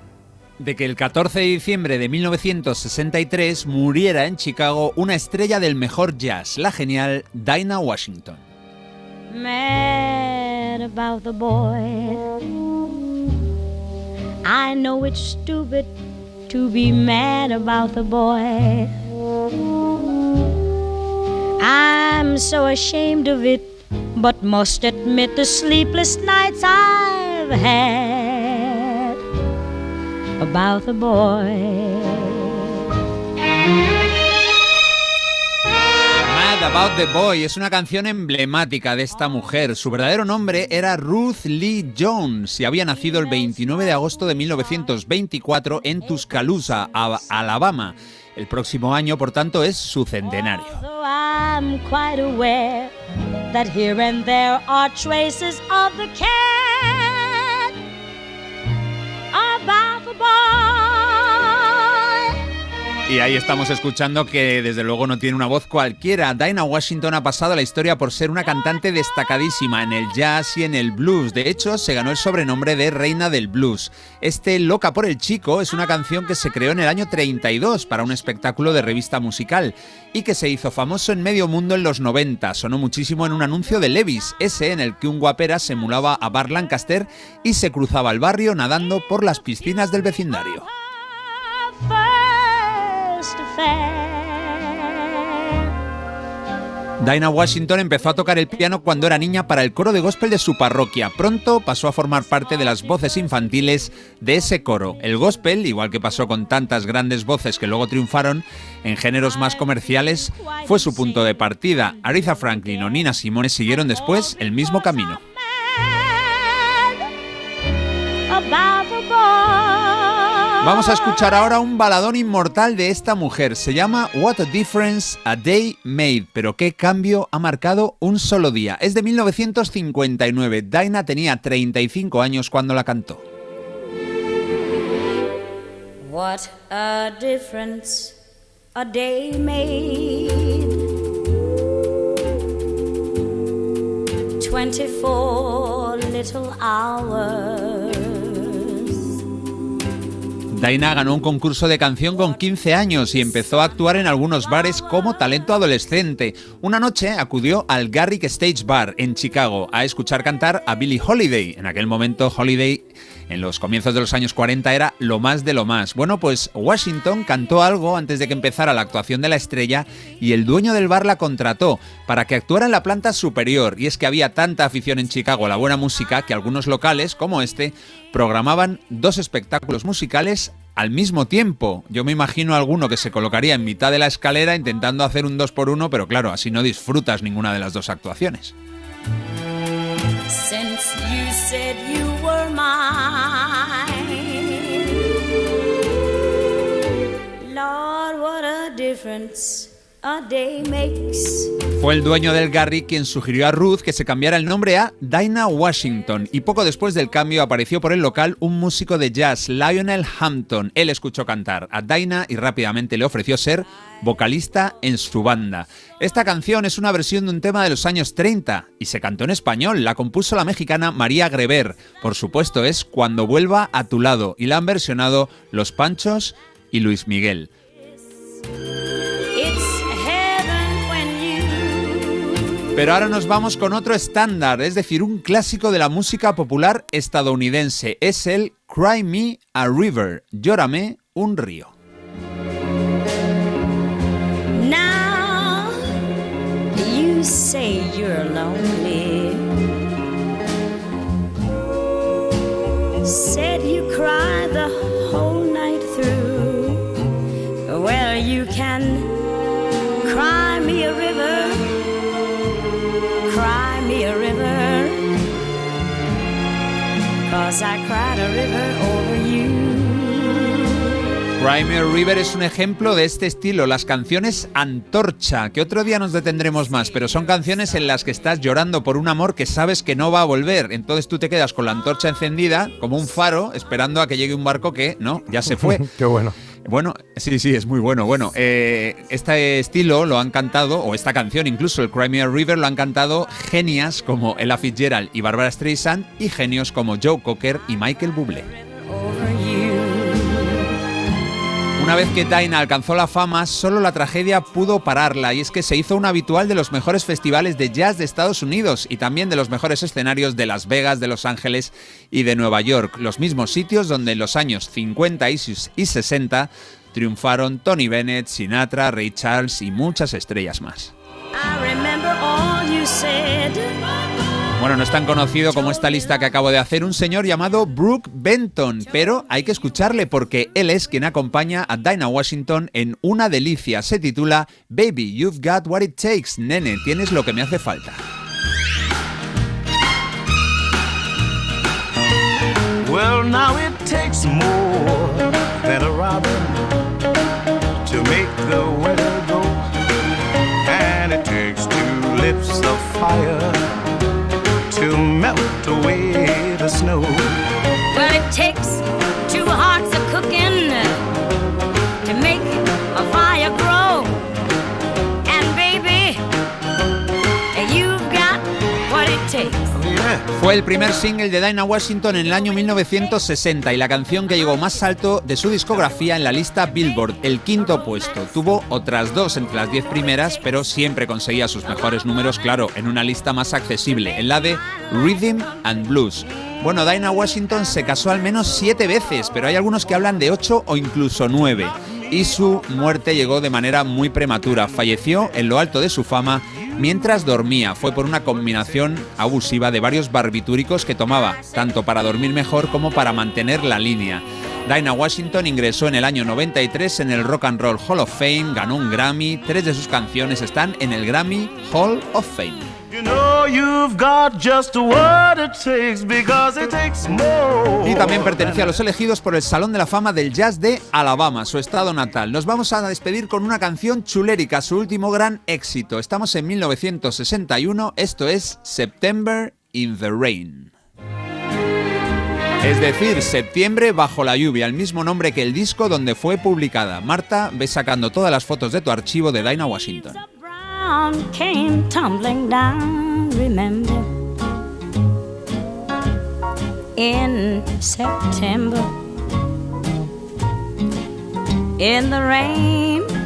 Speaker 7: De que el 14 de diciembre de 1963 muriera en Chicago una estrella del mejor jazz, la genial Dinah Washington.
Speaker 37: mad about the boy. I know it's stupid to be mad about the boy. I'm so ashamed of it, but must admit the sleepless nights I've had about the boy.
Speaker 7: Mad About the Boy es una canción emblemática de esta mujer. Su verdadero nombre era Ruth Lee Jones y había nacido el 29 de agosto de 1924 en Tuscaloosa, Alabama. El próximo año, por tanto, es su centenario.
Speaker 37: About the boy.
Speaker 7: Y ahí estamos escuchando que desde luego no tiene una voz cualquiera. Dinah Washington ha pasado a la historia por ser una cantante destacadísima en el jazz y en el blues. De hecho, se ganó el sobrenombre de Reina del Blues. Este Loca por el Chico es una canción que se creó en el año 32 para un espectáculo de revista musical y que se hizo famoso en medio mundo en los 90. Sonó muchísimo en un anuncio de Levis, ese en el que un guapera se emulaba a Bar Lancaster y se cruzaba el barrio nadando por las piscinas del vecindario. Dinah Washington empezó a tocar el piano cuando era niña para el coro de gospel de su parroquia. Pronto pasó a formar parte de las voces infantiles de ese coro. El gospel, igual que pasó con tantas grandes voces que luego triunfaron en géneros más comerciales, fue su punto de partida. Aretha Franklin o Nina Simone siguieron después el mismo camino. Vamos a escuchar ahora un baladón inmortal de esta mujer. Se llama What a Difference a Day Made. Pero qué cambio ha marcado un solo día. Es de 1959. Dinah tenía 35 años cuando la cantó.
Speaker 37: What a difference a day made. 24 little hours.
Speaker 7: Dinah ganó un concurso de canción con 15 años y empezó a actuar en algunos bares como talento adolescente. Una noche acudió al Garrick Stage Bar en Chicago a escuchar cantar a Billie Holiday. En aquel momento Holiday en los comienzos de los años 40 era lo más de lo más. Bueno, pues Washington cantó algo antes de que empezara la actuación de la estrella y el dueño del bar la contrató para que actuara en la planta superior. Y es que había tanta afición en Chicago a la buena música que algunos locales, como este, programaban dos espectáculos musicales al mismo tiempo. Yo me imagino alguno que se colocaría en mitad de la escalera intentando hacer un dos por uno, pero claro, así no disfrutas ninguna de las dos actuaciones. Fue el dueño del Garry quien sugirió a Ruth que se cambiara el nombre a Dinah Washington y poco después del cambio apareció por el local un músico de jazz, Lionel Hampton. Él escuchó cantar a Dinah y rápidamente le ofreció ser vocalista en su banda. Esta canción es una versión de un tema de los años 30 y se cantó en español. La compuso la mexicana María Greber. Por supuesto es Cuando vuelva a tu lado y la han versionado Los Panchos y Luis Miguel. Pero ahora nos vamos con otro estándar, es decir, un clásico de la música popular estadounidense. Es el Cry Me a River, Llórame un río.
Speaker 37: Say you're lonely. Cause I cried a river over you.
Speaker 7: Cry Me a River es un ejemplo de este estilo, las canciones antorcha, que otro día nos detendremos más, pero son canciones en las que estás llorando por un amor que sabes que no va a volver. Entonces tú te quedas con la antorcha encendida, como un faro, esperando a que llegue un barco que no, ya se fue.
Speaker 5: Qué bueno.
Speaker 7: Bueno, sí, sí, es muy bueno. Bueno, eh, este estilo lo han cantado, o esta canción, incluso el Crimea River, lo han cantado genias como Ella Fitzgerald y Barbara Streisand y genios como Joe Cocker y Michael Bublé. Una vez que Dinah alcanzó la fama, solo la tragedia pudo pararla y es que se hizo un habitual de los mejores festivales de jazz de Estados Unidos y también de los mejores escenarios de Las Vegas, de Los Ángeles y de Nueva York, los mismos sitios donde en los años 50 y sus- y 60 triunfaron Tony Bennett, Sinatra, Ray Charles y muchas estrellas más. Bueno, no es tan conocido como esta lista que acabo de hacer un señor llamado Brooke Benton, pero hay que escucharle porque él es quien acompaña a Dinah Washington en Una delicia. Se titula Baby, You've Got What It Takes. Nene, tienes lo que me hace falta.
Speaker 22: Well, now it takes more than a robin to make the weather go. And it takes two lips fire snow.
Speaker 37: Well, it takes two hearts of cooking to make a fire grow. And baby, you've got what it takes.
Speaker 7: Fue el primer single de Dinah Washington en el año 1960 y la canción que llegó más alto de su discografía en la lista Billboard, el quinto puesto. Tuvo otras dos entre las diez primeras, pero siempre conseguía sus mejores números, claro, en una lista más accesible, en la de Rhythm and Blues. Bueno, Dinah Washington se casó al menos siete veces, pero hay algunos que hablan de ocho o incluso nueve. Y su muerte llegó de manera muy prematura. Falleció en lo alto de su fama mientras dormía. Fue por una combinación abusiva de varios barbitúricos que tomaba, tanto para dormir mejor como para mantener la línea. Dinah Washington ingresó en el año 93 en el Rock and Roll Hall of Fame, ganó un Grammy, tres de sus canciones están en el Grammy Hall of Fame. Y también pertenece a los elegidos por el Salón de la Fama del Jazz de Alabama, su estado natal. Nos vamos a despedir con una canción chulérica, su último gran éxito. Estamos en 1961, esto es September in the Rain. Es decir, septiembre bajo la lluvia, el mismo nombre que el disco donde fue publicada. Marta, ves sacando todas las fotos de tu archivo de Dinah Washington.
Speaker 37: Brown came tumbling down, remember. In September, in the rain.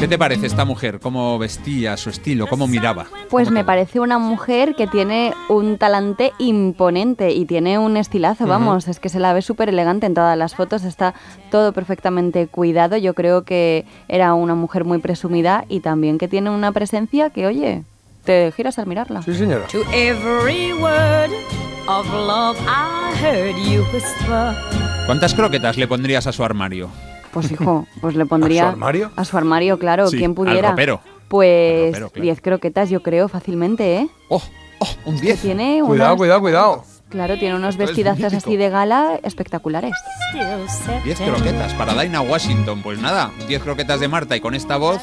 Speaker 7: ¿Qué te parece esta mujer? ¿Cómo vestía, su estilo, cómo miraba?
Speaker 6: Pues me parece una mujer que tiene un talante imponente y tiene un estilazo, vamos, es que se la ve súper elegante en todas las fotos, está todo perfectamente cuidado, yo creo que era una mujer muy presumida y también que tiene una presencia que, oye, te giras al mirarla.
Speaker 5: Sí, señora.
Speaker 37: To every word of love I heard you whisper.
Speaker 7: ¿Cuántas croquetas le pondrías a su armario?
Speaker 6: Pues hijo, pues le pondría...
Speaker 7: ¿A su armario?
Speaker 6: A su armario, claro,
Speaker 7: Sí,
Speaker 6: quien
Speaker 7: al
Speaker 6: pudiera.
Speaker 7: ropero.
Speaker 6: Pues
Speaker 7: ropero, claro.
Speaker 6: 10 croquetas yo creo fácilmente, ¿eh?
Speaker 7: ¡Oh! ¡Oh! Un 10.
Speaker 6: Tiene
Speaker 5: Cuidado,
Speaker 6: unas-
Speaker 5: cuidado, cuidado.
Speaker 6: Claro, tiene unos
Speaker 7: Esto es
Speaker 6: vestidazos así de gala espectaculares.
Speaker 7: 10 croquetas para Dinah Washington. Pues nada, 10 croquetas de Marta y con esta voz,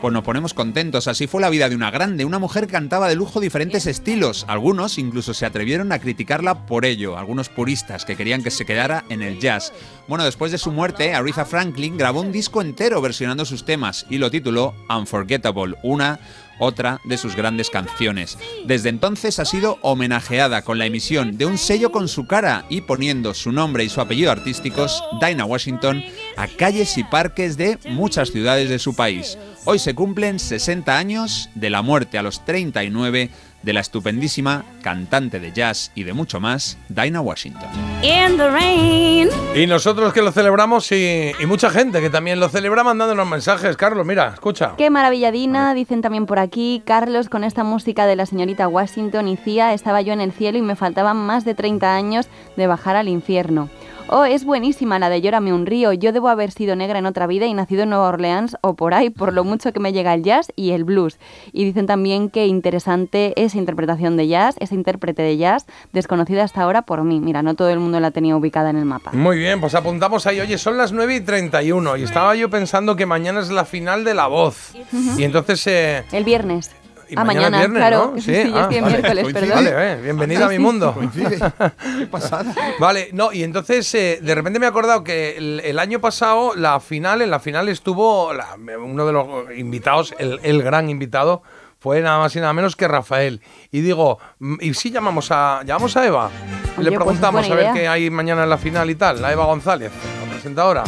Speaker 7: pues nos ponemos contentos. Así fue la vida de una grande, una mujer cantaba de lujo diferentes estilos. Algunos incluso se atrevieron a criticarla por ello, algunos puristas que querían que se quedara en el jazz. Bueno, después de su muerte, Aretha Franklin grabó un disco entero versionando sus temas y lo tituló Unforgettable, una otra de sus grandes canciones. Desde entonces ha sido homenajeada con la emisión de un sello con su cara y poniendo su nombre y su apellido artísticos, Dinah Washington, a calles y parques de muchas ciudades de su país. Hoy se cumplen 60 años de la muerte a los 39 de la estupendísima cantante de jazz y de mucho más, Dinah Washington.
Speaker 37: In the rain.
Speaker 5: Y nosotros que lo celebramos y, y mucha gente que también lo celebra mandándonos mensajes. Carlos, mira, escucha.
Speaker 6: Qué maravilladina, dicen también por aquí. Carlos, con esta música de la señorita Washington y Cía, estaba yo en el cielo y me faltaban más de 30 años de bajar al infierno. Oh, es buenísima la de Llórame un río. Yo debo haber sido negra en otra vida y nacido en Nueva Orleans o por ahí, por lo mucho que me llega el jazz y el blues. Y dicen también que interesante esa interpretación de jazz, esa intérprete de jazz, desconocida hasta ahora por mí. Mira, no todo el mundo la tenía ubicada en el mapa.
Speaker 5: Muy bien, pues apuntamos ahí. Oye, son las 9 y 31 y estaba yo pensando que mañana es la final de La Voz. Y entonces... eh,
Speaker 6: El viernes.
Speaker 5: Y
Speaker 6: Ah,
Speaker 5: mañana,
Speaker 6: mañana,
Speaker 5: es viernes,
Speaker 6: claro.
Speaker 5: ¿no?
Speaker 6: Sí, yo estoy en miércoles,
Speaker 5: Coincide.
Speaker 6: perdón.
Speaker 5: Vale, eh, bienvenida a mi mundo.
Speaker 7: Qué pasada.
Speaker 5: Vale, no, y entonces eh, de repente me he acordado que el, el año pasado la final, en la final estuvo la- uno de los invitados, el, el gran invitado, fue nada más y nada menos que Rafael. Y digo, mm, ¿y si llamamos a, llamamos a Eva?
Speaker 6: Oye,
Speaker 5: le
Speaker 6: pues es
Speaker 5: preguntamos a
Speaker 6: buena
Speaker 5: ver qué hay mañana en la final y tal, la Eva González, la presentadora.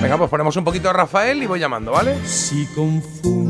Speaker 5: Venga, pues ponemos un poquito a Rafael y voy llamando, ¿vale?
Speaker 14: Si confundes tu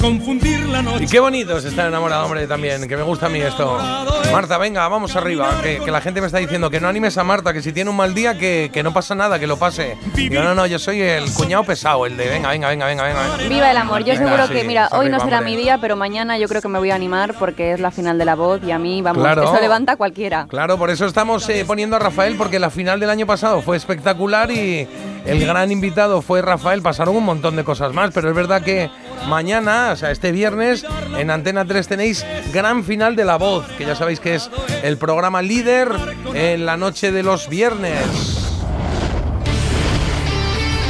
Speaker 14: confundir la noche.
Speaker 5: Y qué bonito es estar enamorado, hombre, también, que me gusta a mí esto. Marta, venga, vamos arriba, que, que la gente me está diciendo que no animes a Marta, que si tiene un mal día, que, que no pasa nada, que lo pase. Digo, no, no, yo soy el cuñado pesado, el de venga, venga, venga, venga, venga. venga.
Speaker 6: Viva el amor. Yo
Speaker 5: Venga,
Speaker 6: seguro
Speaker 5: sí,
Speaker 6: que, mira, hoy no será
Speaker 5: hombre.
Speaker 6: mi día, pero mañana yo creo que me voy a animar porque es la final de la voz y a mí, vamos,
Speaker 5: Claro.
Speaker 6: eso levanta a cualquiera.
Speaker 5: Claro, por eso estamos eh, poniendo a Rafael, porque la final del año pasado fue espectacular y el gran invitado fue Rafael. Pasaron un montón de cosas más, pero es verdad que mañana, o sea, este viernes, en Antena 3 tenéis gran final de La Voz, que ya sabéis que es el programa líder en la noche de los viernes.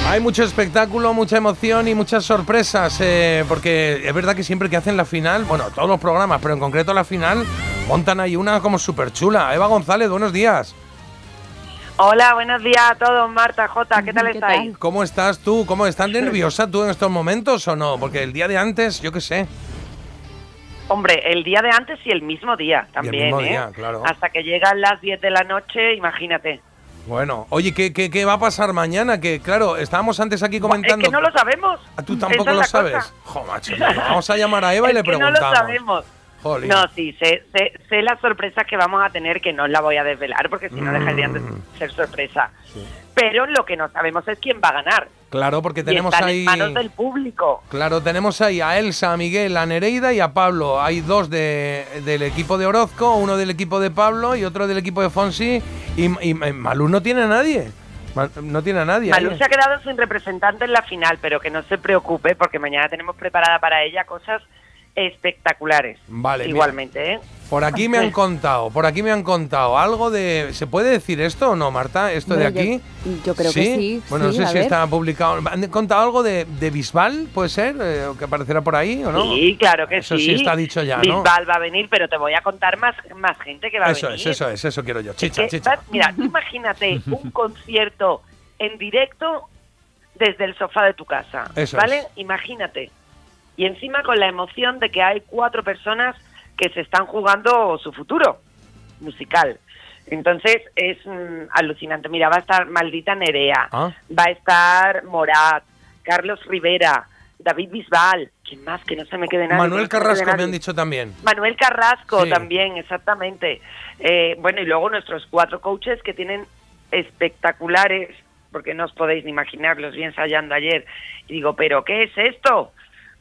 Speaker 5: Hay mucho espectáculo, mucha emoción y muchas sorpresas, eh, porque es verdad que siempre que hacen la final, bueno, todos los programas, pero en concreto la final, montan ahí una como súper chula. Eva González, buenos días.
Speaker 38: Hola, buenos días a todos, Marta, Jota, ¿qué tal estáis?
Speaker 5: ¿Cómo estás tú? ¿Cómo estás nerviosa tú en estos momentos o no? Porque el día de antes, yo qué sé.
Speaker 38: Hombre, el día de antes y el mismo día también,
Speaker 5: mismo
Speaker 38: ¿eh?
Speaker 5: día, claro.
Speaker 38: Hasta que llegan las 10 de la noche, imagínate.
Speaker 5: Bueno, oye, ¿qué, qué, qué va a pasar mañana? Que claro, estábamos antes aquí comentando.
Speaker 38: Es que no lo sabemos.
Speaker 5: ¿Tú tampoco
Speaker 38: es
Speaker 5: lo sabes? Jo, macho, vamos a llamar a Eva y le
Speaker 38: que no
Speaker 5: preguntamos.
Speaker 38: lo sabemos.
Speaker 5: Jolín.
Speaker 38: No, sí, sé, sé, sé las sorpresas que vamos a tener, que no la voy a desvelar, porque si no dejarían de
Speaker 5: Mm.
Speaker 38: ser sorpresa. Pero lo que no sabemos es quién va a ganar.
Speaker 5: Claro, porque
Speaker 38: y
Speaker 5: tenemos
Speaker 38: están
Speaker 5: ahí.
Speaker 38: en manos del público.
Speaker 5: Claro, tenemos ahí a Elsa, a Miguel, a Nereida y a Pablo. Hay dos de, del equipo de Orozco, uno del equipo de Pablo y otro del equipo de Fonsi. Y, y Malú no tiene a nadie. No tiene a nadie.
Speaker 38: Malú se ha quedado sin representante en la final, pero que no se preocupe, porque mañana tenemos preparada para ella cosas espectaculares.
Speaker 5: Vale, mira.
Speaker 38: Igualmente, ¿eh?
Speaker 5: Por aquí me han contado, por aquí me han contado algo de. ¿Se puede decir esto o no, Marta? ¿Esto de
Speaker 6: yo-
Speaker 5: aquí?
Speaker 6: yo creo que sí,
Speaker 5: Bueno, no
Speaker 6: sí,
Speaker 5: sé si
Speaker 6: ver.
Speaker 5: está publicado. ¿Han contado algo de, de Bisbal? ¿Puede ser? Eh, ¿Que aparecerá por ahí o no?
Speaker 38: Sí, claro que
Speaker 5: Eso
Speaker 38: sí.
Speaker 5: sí está dicho ya, ¿no?
Speaker 38: Bisbal va a venir, pero te voy a contar más, más gente que va a
Speaker 5: Eso
Speaker 38: venir.
Speaker 5: es, eso es, eso quiero yo. Chicha,
Speaker 38: Que
Speaker 5: chicha.
Speaker 38: Mira, tú imagínate un concierto en directo desde el sofá de tu casa,
Speaker 5: Eso
Speaker 38: ¿vale?
Speaker 5: es.
Speaker 38: Imagínate. Y encima con la emoción de que hay cuatro personas que se están jugando su futuro musical. Entonces es mm, alucinante. Mira, va a estar Maldita Nerea,
Speaker 5: Ah.
Speaker 38: va a estar Morat, Carlos Rivera, David Bisbal, ¿quién más? Que no se me quede nadie.
Speaker 5: Manuel
Speaker 38: me
Speaker 5: Carrasco me
Speaker 38: nadie.
Speaker 5: han dicho también.
Speaker 38: Manuel Carrasco
Speaker 5: Sí.
Speaker 38: también, exactamente. Eh, bueno, y luego nuestros cuatro coaches que tienen espectaculares, porque no os podéis ni imaginar, los vi ensayando ayer. Y digo, ¿pero qué es esto?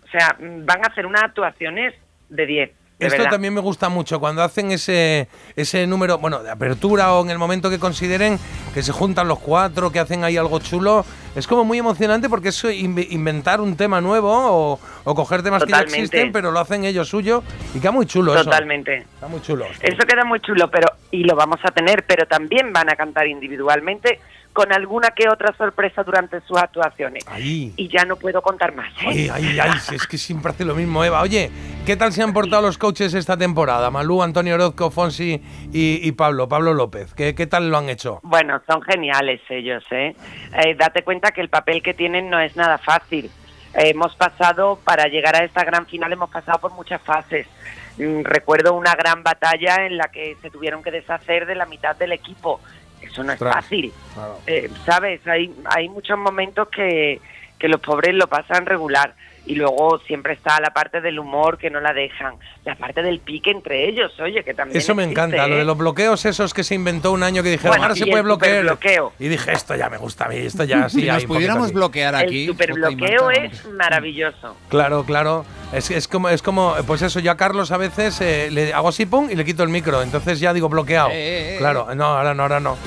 Speaker 38: O sea, van a hacer unas actuaciones de 10. De
Speaker 5: Esto
Speaker 38: verdad.
Speaker 5: también me gusta mucho, cuando hacen ese, ese número, bueno, de apertura o en el momento que consideren que se juntan los cuatro, que hacen ahí algo chulo, es como muy emocionante porque es inve- inventar un tema nuevo o, o coger temas que ya
Speaker 38: Totalmente.
Speaker 5: existen, pero lo hacen ellos suyo y queda muy chulo eso.
Speaker 38: Totalmente.
Speaker 5: Está muy chulo.
Speaker 38: Eso queda muy chulo, pero y lo vamos a tener, pero también van a cantar individualmente con alguna que otra sorpresa durante sus actuaciones.
Speaker 5: Ahí.
Speaker 38: Y ya no puedo contar más. ¿eh?
Speaker 5: Ay, ay, ay, es que siempre hace lo mismo, Eva. Oye, ¿qué tal se han portado los coaches esta temporada? Malú, Antonio Orozco, Fonsi y, y Pablo, Pablo López. ¿Qué, ¿Qué tal lo han hecho?
Speaker 38: Bueno, son geniales ellos, ¿eh? Eh, Date cuenta que el papel que tienen no es nada fácil. Eh, hemos pasado, para llegar a esta gran final, hemos pasado por muchas fases. Mm, Recuerdo una gran batalla en la que se tuvieron que deshacer de la mitad del equipo. Eso no es fácil.
Speaker 5: Claro.
Speaker 38: Eh, ¿Sabes? Hay, hay muchos momentos que, que los pobres lo pasan regular. Y luego siempre está la parte del humor que no la dejan. La parte del pique entre ellos, oye, que también.
Speaker 5: Eso me
Speaker 38: existe,
Speaker 5: encanta, lo
Speaker 38: ¿eh?
Speaker 5: de los bloqueos esos que se inventó un año que dijeron,
Speaker 38: Bueno,
Speaker 5: ahora se puede bloquear.
Speaker 38: superbloqueo.
Speaker 5: Y dije, esto ya me gusta a mí, esto ya sí.
Speaker 7: Si nos pudiéramos bloquear aquí.
Speaker 38: El superbloqueo es maravilloso.
Speaker 5: Claro, claro. Es, es como, es como, pues eso, yo a Carlos a veces eh, le hago así, pum, y le quito el micro. Entonces ya digo bloqueado.
Speaker 7: Eh, eh, eh.
Speaker 5: Claro, no, ahora no, ahora no.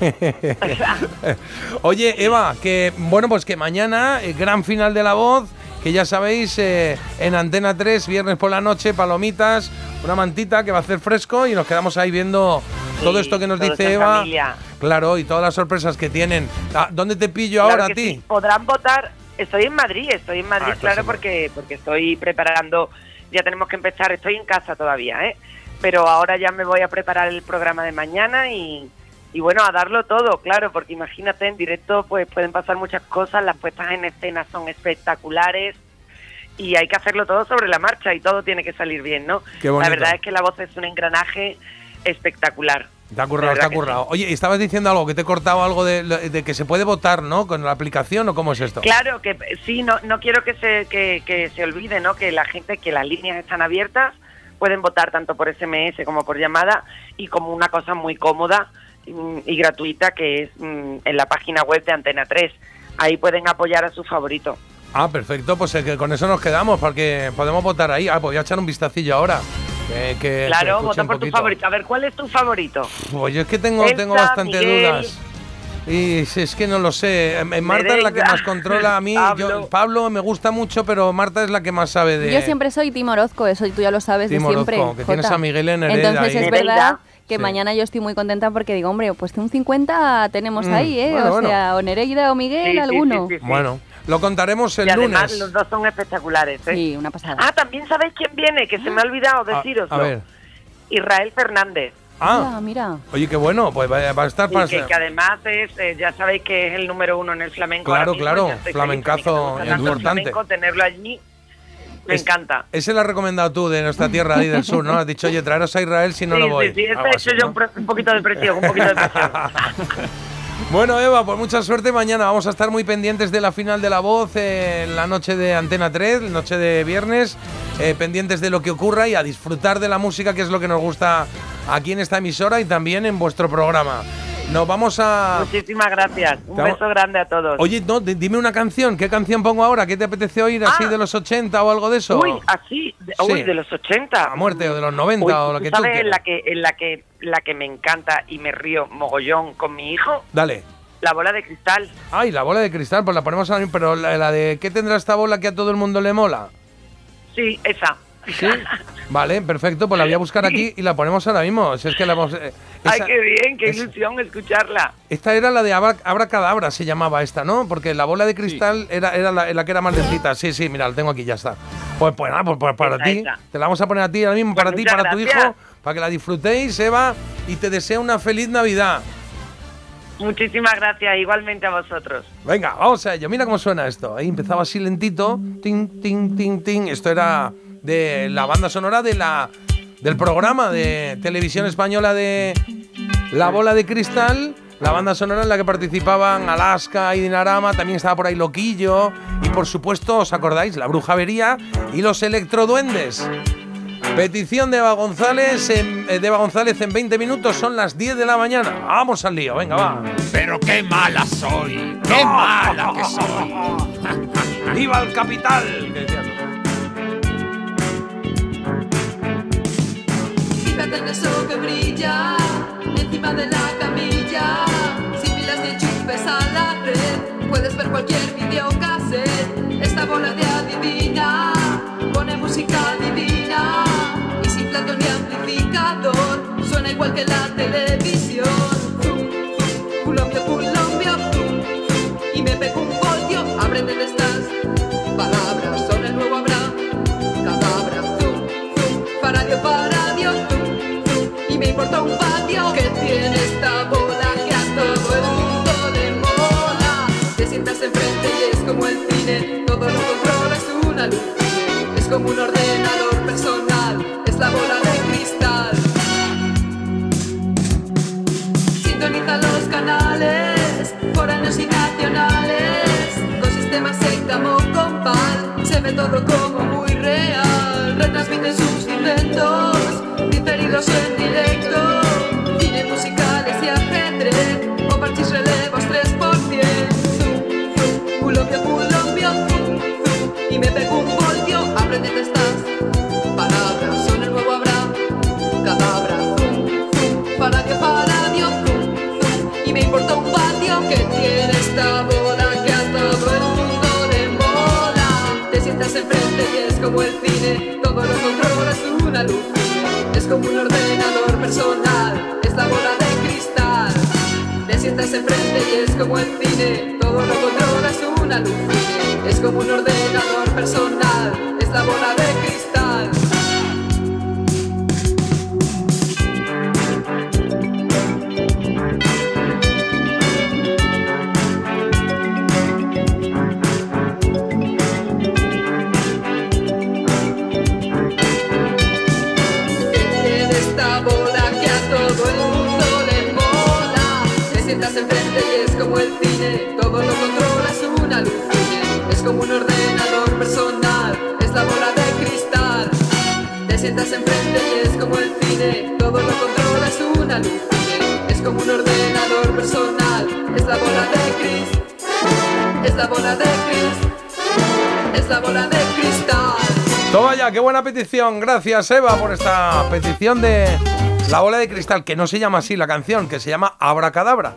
Speaker 5: Oye, Eva, que bueno, pues que mañana, eh, gran final de la voz, que ya sabéis, eh, en Antena 3, viernes por la noche, palomitas, una mantita que va a hacer fresco y nos quedamos ahí viendo todo esto que nos dice Eva.
Speaker 38: familia.
Speaker 5: Claro, y todas las sorpresas que tienen. Ah, ¿Dónde te pillo
Speaker 38: Claro
Speaker 5: ahora a ti?
Speaker 38: sí. Podrán votar. Estoy en Madrid, estoy en Madrid,
Speaker 5: Ah,
Speaker 38: claro, porque porque estoy preparando. Ya tenemos que empezar. Estoy en casa todavía, ¿eh? Pero ahora ya me voy a preparar el programa de mañana y, y bueno, a darlo todo, claro, porque imagínate en directo, pues pueden pasar muchas cosas. Las puestas en escena son espectaculares y hay que hacerlo todo sobre la marcha y todo tiene que salir bien, ¿no? La verdad es que la voz es un engranaje espectacular.
Speaker 5: Te ha currado, te ha currado. Oye, estabas diciendo algo, que te he cortado algo de, de que se puede votar, ¿no? Con la aplicación o cómo es esto.
Speaker 38: Claro, que sí, no, no quiero que se, que, que se olvide, ¿no? Que la gente, que las líneas están abiertas, pueden votar tanto por SMS como por llamada y como una cosa muy cómoda y gratuita que es mm, en la página web de Antena 3. Ahí pueden apoyar a su favorito.
Speaker 5: Ah, perfecto, pues eh, que con eso nos quedamos, porque podemos votar ahí. Ah, pues voy a echar un vistacillo ahora. Que, que- que
Speaker 38: claro, vota por tu favorito. A ver, ¿cuál es tu favorito?
Speaker 5: Pues yo es que tengo,
Speaker 38: Elsa,
Speaker 5: tengo bastante
Speaker 38: Miguel.
Speaker 5: dudas. Y si es que no lo sé. Eh, Marta es la que más controla a mí. Yo,
Speaker 38: Pablo.
Speaker 5: Pablo me gusta mucho, pero Marta es la que más sabe de.
Speaker 6: Yo siempre soy Tim Orozco, eso tú ya lo sabes
Speaker 5: Tim
Speaker 6: de siempre.
Speaker 5: Orozco, que tienes
Speaker 6: Jota.
Speaker 5: a Miguel en
Speaker 6: Entonces
Speaker 5: ahí.
Speaker 6: es verdad que
Speaker 5: Sí.
Speaker 6: mañana yo estoy muy contenta porque digo, hombre, pues un 50 tenemos
Speaker 5: Mm,
Speaker 6: ahí, ¿eh?
Speaker 5: bueno,
Speaker 6: o
Speaker 5: bueno.
Speaker 6: sea, o Nereida o Miguel,
Speaker 38: Sí,
Speaker 6: alguno.
Speaker 38: sí, sí, sí.
Speaker 5: Bueno, lo contaremos el
Speaker 38: y además
Speaker 5: lunes.
Speaker 38: los dos son espectaculares. ¿eh?
Speaker 6: Sí, una pasada.
Speaker 38: Ah, también sabéis quién viene, que se me ha olvidado
Speaker 5: A-
Speaker 38: deciroslo.
Speaker 5: a ver.
Speaker 38: Israel Fernández.
Speaker 5: Ah,
Speaker 6: Mira, mira.
Speaker 5: oye, qué bueno, pues va, va a estar
Speaker 38: Y
Speaker 5: para.
Speaker 38: que, que además es, eh, ya sabéis que es el número uno en el flamenco.
Speaker 5: Claro,
Speaker 38: mismo,
Speaker 5: claro, flamencazo importante.
Speaker 38: flamenco, tenerlo allí, me
Speaker 5: Es-
Speaker 38: encanta.
Speaker 5: Ese lo has recomendado tú de nuestra tierra ahí del sur, ¿no? Has dicho, oye, traeros a Israel si no
Speaker 38: sí,
Speaker 5: lo voy.
Speaker 38: sí, sí, este
Speaker 5: así,
Speaker 38: hecho yo
Speaker 5: ¿no?
Speaker 38: un, poquito de presión, un poquito de presión.
Speaker 5: Bueno, Eva, pues mucha suerte mañana. Vamos a estar muy pendientes de la final de la voz en la noche de Antena 3, la noche de viernes, eh, pendientes de lo que ocurra y a disfrutar de la música, que es lo que nos gusta aquí en esta emisora y también en vuestro programa. Nos vamos a...
Speaker 38: Muchísimas gracias. Un
Speaker 5: vamos-
Speaker 38: beso grande a todos.
Speaker 5: Oye, no, di- dime una canción. ¿Qué canción pongo ahora? ¿Qué te apetece oír así
Speaker 38: Ah.
Speaker 5: de los 80 o algo de eso?
Speaker 38: Uy, así, de, uy, de los 80.
Speaker 5: A muerte o de los 90
Speaker 38: Uy,
Speaker 5: o lo
Speaker 38: ¿tú
Speaker 5: que tú
Speaker 38: sabes en la que, en la que la que me encanta y me río mogollón con mi hijo?
Speaker 5: Dale.
Speaker 38: La bola de cristal.
Speaker 5: Ay, la bola de cristal, pues la ponemos ahora mismo, pero la, la de ¿qué tendrá esta bola que a todo el mundo le mola?
Speaker 38: Sí, esa.
Speaker 5: Sí. Vale, perfecto, pues la voy a buscar aquí y la ponemos ahora mismo. Si es que la hemos, eh,
Speaker 38: Ay,
Speaker 5: esa-
Speaker 38: qué bien, qué
Speaker 5: esa-
Speaker 38: ilusión escucharla.
Speaker 5: Esta era la de Abra, Abracadabra, se llamaba esta, ¿no? Porque la bola de cristal era, era la, la que era más lentita. Sí, sí, mira, la tengo aquí, ya está. Pues, pues nada, pues, pues para ti. Te la vamos a poner a ti ahora mismo,
Speaker 38: Pues
Speaker 5: para ti,
Speaker 38: muchas
Speaker 5: para tu hijo, para que la disfrutéis, Eva, y te deseo una feliz Navidad.
Speaker 38: Muchísimas gracias, igualmente a vosotros.
Speaker 5: Venga, vamos a ello. Mira cómo suena esto. Ahí empezaba así lentito. Tin, tin, tin, tin. Esto era de la banda sonora de la, del programa de televisión española de La Bola de Cristal. La banda sonora en la que participaban Alaska y Dinarama. También estaba por ahí Loquillo. Y por supuesto, ¿os acordáis? La Bruja Avería y los Electroduendes. Petición de Eva González en, eh, de Eva González en 20 minutos, son las 10 de la mañana. Vamos al lío, venga, va.
Speaker 7: Pero qué mala soy, qué mala que soy.
Speaker 5: ¡Viva el capital! Que decías.
Speaker 39: Fíjate en eso que brilla encima de la camilla. Sin pilas ni enchufes a la red, puedes ver cualquier videocassette. Esta bola de adivina pone música divina y sin plato ni amplificador suena igual que la televisión. Zum, culombio, culombio, zum, zum, y me pego un voltio. Aprende de estas un ordenador personal, es la bola de cristal. Sintoniza los canales, foráneos y nacionales, con sistemas sectamo compal, se ve todo como muy real. Retransmiten sus inventos, diferidos en directo, cine musicales y ajedrez, o parches relevos 3 por 10. Y me pego un que tiene esta bola que a todo el mundo le mola. Te sientas enfrente y es como el cine, todo lo controlas una luz. Es como un ordenador personal, es la bola de cristal. Te sientas enfrente y es como el cine, todo lo controlas una luz. Es como un ordenador personal, es la bola de cristal. Enfrente y es como el cine, todo lo controlas una luz. Es como un ordenador personal, es la bola de cris. Es la bola de cris. Es la bola de cristal.
Speaker 5: Toma ya, qué buena petición. Gracias, Eva, por esta petición de La bola de cristal, que no se llama así la canción, que se llama Abracadabra.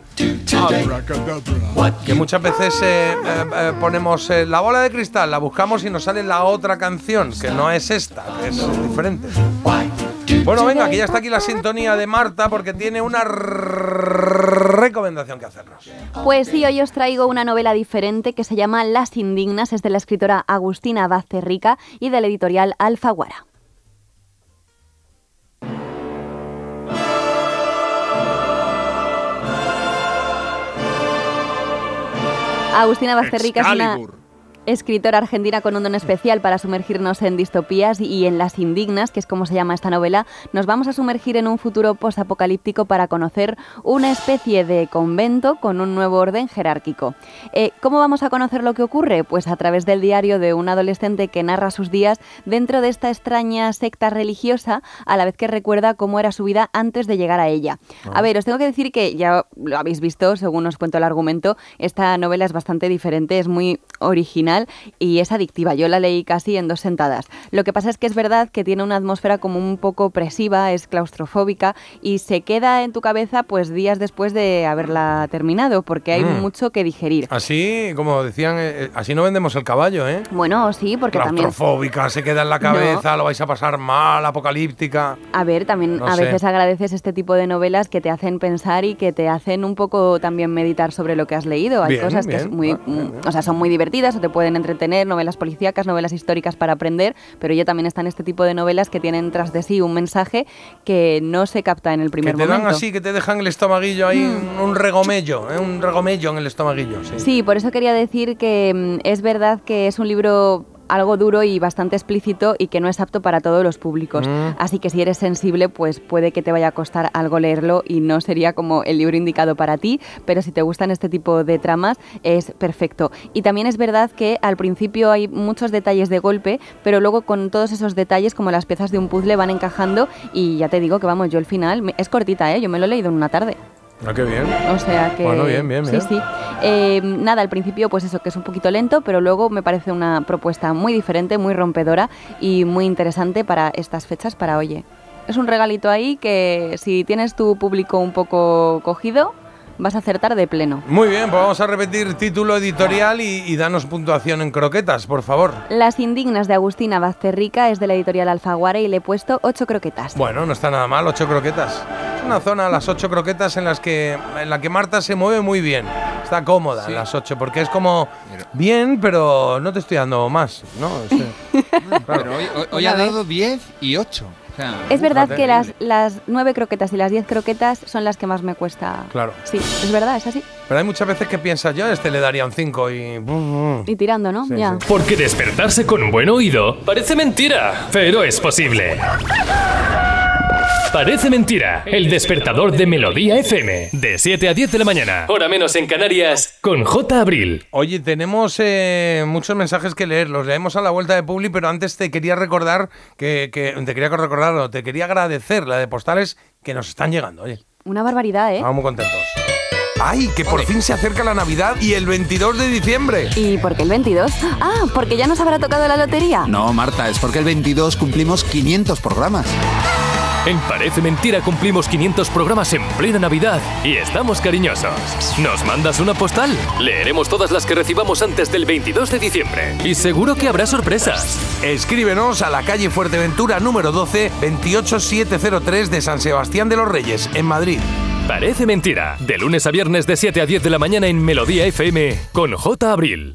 Speaker 5: Que muchas veces eh, eh, eh, ponemos la bola de cristal, la buscamos y nos sale la otra canción, que no es esta, es diferente. Bueno, venga, que ya está aquí la sintonía de Marta porque tiene una recomendación que hacernos.
Speaker 6: Pues sí, hoy os traigo una novela diferente que se llama Las Indignas, es de la escritora Agustina Vázquez Rica y de la editorial Alfaguara. Agustina Vázquez Rica es una escritora argentina con un don especial para sumergirnos en distopías y en Las Indignas, que es como se llama esta novela, nos vamos a sumergir en un futuro posapocalíptico para conocer una especie de convento con un nuevo orden jerárquico. Eh, ¿Cómo vamos a conocer lo que ocurre? Pues a través del diario de un adolescente que narra sus días dentro de esta extraña secta religiosa, a la vez que recuerda cómo era su vida antes de llegar a ella. A ver, os tengo que decir que ya lo habéis visto, según os cuento el argumento, esta novela es bastante diferente, es muy original y es adictiva. Yo la leí casi en dos sentadas. Lo que pasa es que es verdad que tiene una atmósfera como un poco opresiva, es claustrofóbica y se queda en tu cabeza pues días después de haberla terminado, porque hay
Speaker 5: Mm.
Speaker 6: mucho que digerir.
Speaker 5: Así, como decían, eh, eh, así no vendemos el caballo, ¿eh?
Speaker 6: Bueno, sí, porque también...
Speaker 5: Claustrofóbica, se queda en la cabeza, lo vais a pasar mal, apocalíptica.
Speaker 6: A ver, también
Speaker 5: No
Speaker 6: a
Speaker 5: sé.
Speaker 6: veces agradeces este tipo de novelas que te hacen pensar y que te hacen un poco también meditar sobre lo que has leído. Hay
Speaker 5: Bien,
Speaker 6: cosas que
Speaker 5: bien,
Speaker 6: es muy, o sea, son muy divertidas o te pueden entretener, novelas policíacas, novelas históricas para aprender, pero ya también están este tipo de novelas que tienen tras de sí un mensaje que no se capta en el
Speaker 5: Que
Speaker 6: primer
Speaker 5: te dan así, que te dejan el estomaguillo ahí, un- un regomello, ¿eh? un regomello en el estomaguillo. Sí.
Speaker 6: Sí, por eso quería decir que mm, es verdad que es un libro algo duro y bastante explícito y que no es apto para todos los públicos.
Speaker 5: Mm.
Speaker 6: Así que si eres sensible, pues puede que te vaya a costar algo leerlo y no sería como el libro indicado para ti, pero si te gustan este tipo de tramas es perfecto. Y también es verdad que al principio hay muchos detalles de golpe, pero luego con todos esos detalles como las piezas de un puzzle van encajando y ya te digo que vamos, yo el final es cortita, ¿eh? yo me lo he leído en una tarde.
Speaker 5: Ah, qué bien.
Speaker 6: O sea que.
Speaker 5: Bueno, bien, bien, bien.
Speaker 6: Sí, sí. Eh, nada, al principio, pues eso, que es un poquito lento, pero luego me parece una propuesta muy diferente, muy rompedora y muy interesante para estas fechas, para oye. Es un regalito ahí que si tienes tu público un poco cogido, vas a acertar de pleno.
Speaker 5: Muy bien, pues vamos a repetir título editorial y, y danos puntuación en croquetas, por favor.
Speaker 6: Las Indignas de Agustina Bazterrica es de la editorial Alfaguara y le he puesto ocho croquetas.
Speaker 5: Bueno, no está nada mal, ocho croquetas. Es una zona, las ocho croquetas, en las que en la que Marta se mueve muy bien. Está cómoda en las ocho, porque es como bien, pero no te estoy dando más, ¿no? Sí.
Speaker 7: Pero hoy, hoy- hoy ha dado 10 y 8. Sea,
Speaker 6: Es verdad que las, las nueve croquetas y las diez croquetas son las que más me cuesta.
Speaker 5: Claro.
Speaker 6: Sí, es verdad, es así.
Speaker 5: Pero hay muchas veces que piensas, yo a este le daría un 5 y...
Speaker 6: Y tirando, ¿no?
Speaker 5: Sí,
Speaker 6: ya.
Speaker 40: Porque despertarse con un buen oído parece mentira, pero es posible.
Speaker 3: Parece mentira. El despertador de Melodía FM. De 7 a 10 de la mañana. Hora menos en Canarias. Con J. Abril.
Speaker 5: Oye, tenemos eh, muchos mensajes que leer. Los leemos a la vuelta de Publi, pero antes te quería recordar que, que- te quería recordar, no, te quería agradecer la de postales que nos están llegando. Oye,
Speaker 6: Una barbaridad, ¿eh?
Speaker 5: estamos muy contentos. ¡Ay, que por fin se acerca la Navidad y el 22 de diciembre!
Speaker 6: ¿Y por qué el 22? Ah, porque ya nos habrá tocado la lotería.
Speaker 7: No, Marta, es porque el 22 cumplimos 500 programas.
Speaker 3: En Parece Mentira cumplimos 500 programas en plena Navidad y estamos cariñosos. ¿Nos mandas una postal? Leeremos todas las que recibamos antes del 22 de diciembre. Y seguro que habrá sorpresas.
Speaker 5: Escríbenos a la calle Fuerteventura número 12, 28703 de San Sebastián de los Reyes, en Madrid.
Speaker 3: Parece Mentira. De lunes a viernes de 7 a 10 de la mañana en Melodía FM con J. Abril.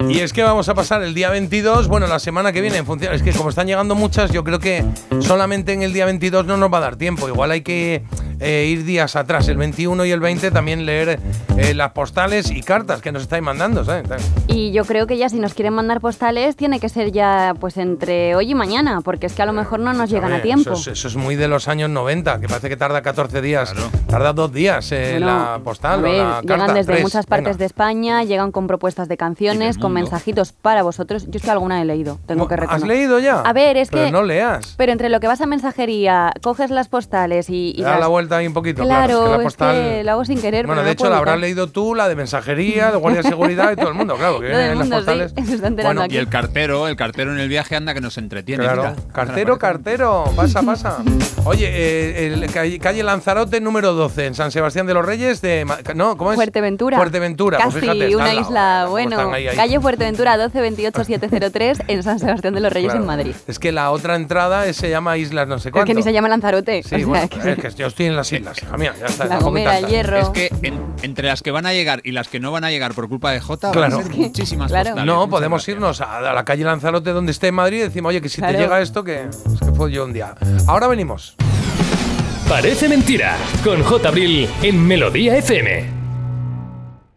Speaker 5: Y es que vamos a pasar el día 22, bueno, la semana que viene, en función. Es que como están llegando muchas, yo creo que solamente en el día 22 no nos va a dar tiempo. Igual hay que eh, ir días atrás, el 21 y el 20, también leer eh, las postales y cartas que nos estáis mandando, ¿sabes?
Speaker 6: Y yo creo que ya si nos quieren mandar postales tiene que ser ya pues entre hoy y mañana, porque es que a lo mejor no nos llegan a tiempo.
Speaker 5: Eso es, eso es muy de los años 90, que parece que tarda 14 días. Tarda dos días eh,
Speaker 6: Bueno,
Speaker 5: la postal
Speaker 6: a ver,
Speaker 5: o la
Speaker 6: llegan
Speaker 5: carta.
Speaker 6: desde
Speaker 5: tres.
Speaker 6: muchas partes
Speaker 5: Venga.
Speaker 6: de España, llegan con propuestas de canciones, con mensajitos para vosotros. Yo es que alguna he leído, tengo que
Speaker 5: ¿Has
Speaker 6: reconocer.
Speaker 5: leído ya?
Speaker 6: A ver, es
Speaker 5: Pero
Speaker 6: que...
Speaker 5: no leas.
Speaker 6: Pero entre lo que vas a mensajería, coges las postales y... y
Speaker 5: Da
Speaker 6: las-
Speaker 5: la vuelta ahí un poquito.
Speaker 6: Claro,
Speaker 5: Claro, es que la
Speaker 6: es
Speaker 5: postal.
Speaker 6: que lo hago sin querer.
Speaker 5: Bueno, de
Speaker 6: no
Speaker 5: hecho la habrás leído tú, la de mensajería, de guardia de seguridad y todo el mundo, claro, que vienen en las
Speaker 6: sí,
Speaker 5: postales. Bueno,
Speaker 6: aquí.
Speaker 7: Y el cartero, el cartero en el viaje anda que nos entretiene.
Speaker 5: Claro,
Speaker 7: mira.
Speaker 5: cartero, cartero, pasa, pasa. Oye, eh, el calle, calle Lanzarote número 12, en San Sebastián de los Reyes, de. No, ¿cómo es?
Speaker 6: Fuerteventura.
Speaker 5: Fuerteventura,
Speaker 6: Casi
Speaker 5: pues fíjate,
Speaker 6: una isla, bueno.
Speaker 5: están ahí, ahí.
Speaker 6: Calle Fuerteventura 12 28703 en San Sebastián de los Reyes
Speaker 5: Claro.
Speaker 6: en Madrid.
Speaker 5: Es que la otra entrada es- se llama Islas no sé
Speaker 6: Es
Speaker 5: cuánto.
Speaker 6: que ni se llama Lanzarote.
Speaker 5: Sí,
Speaker 6: o sea,
Speaker 5: bueno,
Speaker 6: que-
Speaker 5: es que yo estoy en las islas, hija mía, ya está.
Speaker 6: La Gomera, el Hierro.
Speaker 7: Es que en- entre las que van a llegar y las que no van a llegar por culpa de Jota,
Speaker 5: Claro.
Speaker 7: van a ser muchísimas
Speaker 6: claro.
Speaker 7: postales.
Speaker 5: No,
Speaker 7: Muchas
Speaker 5: podemos
Speaker 7: gracias.
Speaker 5: irnos a, a la calle Lanzarote donde esté en Madrid y decimos, oye, que si
Speaker 6: Claro.
Speaker 5: te llega esto, que es que fue yo un día. Ahora venimos.
Speaker 3: Parece Mentira. Con J. Abril en Melodía FM.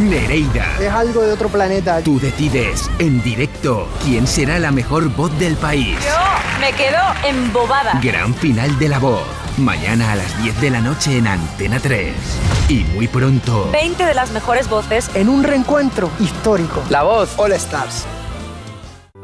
Speaker 41: Nereida.
Speaker 19: Es algo de otro planeta.
Speaker 41: Tú decides en directo quién será la mejor voz del país.
Speaker 8: Yo me quedo embobada.
Speaker 41: Gran final de la voz. Mañana a las 10 de la noche en Antena 3. Y muy pronto.
Speaker 8: 20 de las mejores voces.
Speaker 19: En un reencuentro histórico. La voz All Stars.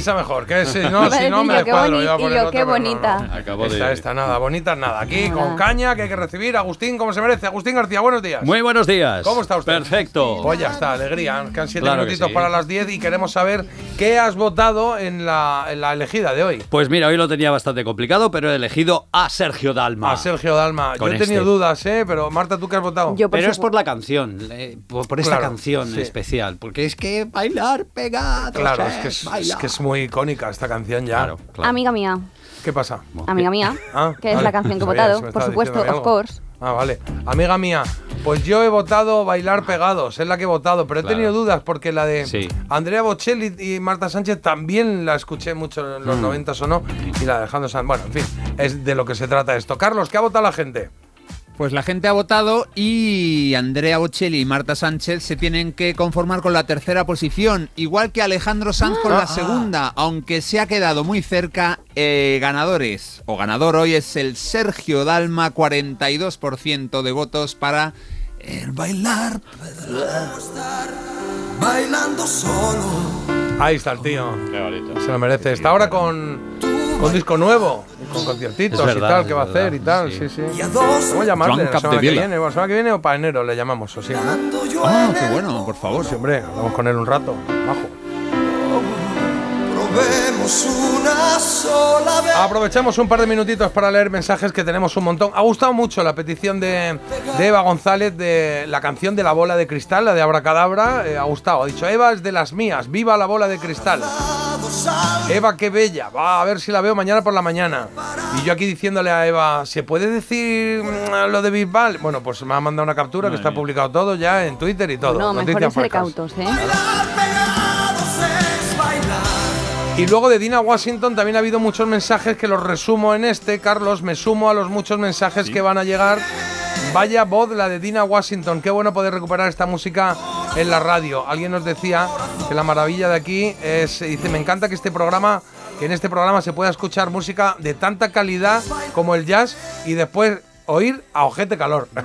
Speaker 5: Esa mejor, que si no, si me descuadro. yo
Speaker 6: y qué bonita.
Speaker 5: no.
Speaker 42: Acabo de-
Speaker 5: Esta, esta, nada, bonita nada. Aquí
Speaker 6: Nada.
Speaker 5: con caña que hay que recibir. Agustín, como se merece. Agustín García, buenos días.
Speaker 43: Muy buenos días.
Speaker 5: ¿Cómo está usted?
Speaker 43: Perfecto.
Speaker 5: Pues ya está, alegría. Quedan siete
Speaker 43: Claro que
Speaker 5: minutitos
Speaker 43: sí.
Speaker 5: para las 10 y queremos saber qué has votado en la, en la elegida de hoy.
Speaker 43: Pues mira, hoy lo tenía bastante complicado, pero he elegido a Sergio Dalma.
Speaker 5: A Sergio Dalma.
Speaker 43: Con
Speaker 5: Yo he tenido
Speaker 43: este.
Speaker 5: dudas, ¿eh? Pero Marta, ¿tú qué has votado?
Speaker 43: pero es por la canción, eh, por, por esta
Speaker 5: Claro,
Speaker 43: canción
Speaker 5: sí.
Speaker 43: especial, porque es que bailar pegados.
Speaker 5: Claro,
Speaker 43: eh,
Speaker 5: es que es, es
Speaker 43: bailar.
Speaker 5: que es muy icónica esta canción ya.
Speaker 6: Amiga mía,
Speaker 5: ¿Qué pasa?
Speaker 6: amiga mía,
Speaker 5: Ah,
Speaker 6: que es
Speaker 5: vale.
Speaker 6: la canción que he votado, por supuesto, of course.
Speaker 5: Ah, vale. Amiga mía, pues yo he votado Bailar Pegados, es la que he votado, pero he
Speaker 43: Claro.
Speaker 5: tenido dudas porque la de
Speaker 43: Sí.
Speaker 5: Andrea Bocelli y Marta Sánchez también la escuché mucho en los
Speaker 43: Mm.
Speaker 5: 90 o no, y la de Alejandro Sanz. Bueno, en fin, es de lo que se trata esto. Carlos, ¿qué ha votado la gente?
Speaker 7: Pues la gente ha votado y Andrea Bocelli y Marta Sánchez se tienen que conformar con la tercera posición, igual que Alejandro Sanz con la
Speaker 5: Ah.
Speaker 7: segunda, aunque se ha quedado muy cerca. eh, ganadores o ganador hoy es el Sergio Dalma, 42% de votos para el bailar.
Speaker 22: Bailando solo.
Speaker 5: Ahí está el tío. Se lo merece. Está ahora con, con disco nuevo, con conciertitos
Speaker 43: Es
Speaker 5: y
Speaker 43: verdad,
Speaker 5: tal, que va a
Speaker 43: verdad,
Speaker 5: hacer y tal. Sí, sí. ¿Cómo llamarle? La semana que viene, la semana que viene o para enero le llamamos, o sí.
Speaker 7: Ah, qué bueno, por favor.
Speaker 5: Sí, hombre, vamos con él un rato. Bajo.
Speaker 22: Probemos una sola vez.
Speaker 5: Aprovechamos un par de minutitos para leer mensajes que tenemos un montón. Ha gustado mucho la petición de, de Eva González de la canción de la bola de cristal, la de Abracadabra. Eh, ha gustado. Ha dicho, Eva es de las mías. ¡Viva la bola de cristal! Eva, qué bella. Va a ver si la veo mañana por la mañana. Y yo aquí diciéndole a Eva, ¿se puede decir mm, lo de Bisbal? Bueno, pues me ha mandado una captura que está publicado todo ya en Twitter y todo.
Speaker 6: No, mejor
Speaker 5: frescas.
Speaker 6: cautos, ¿eh?
Speaker 5: Y luego de Dina Washington también ha habido muchos mensajes que los resumo en este. Carlos, me sumo a los muchos mensajes que van a llegar. Vaya voz la de Dina Washington. Qué bueno poder recuperar esta música en la radio. Alguien nos decía que la maravilla de aquí es, dice, me encanta que este programa, que en este programa se pueda escuchar música de tanta calidad como el jazz y después oír a Ojete Calor.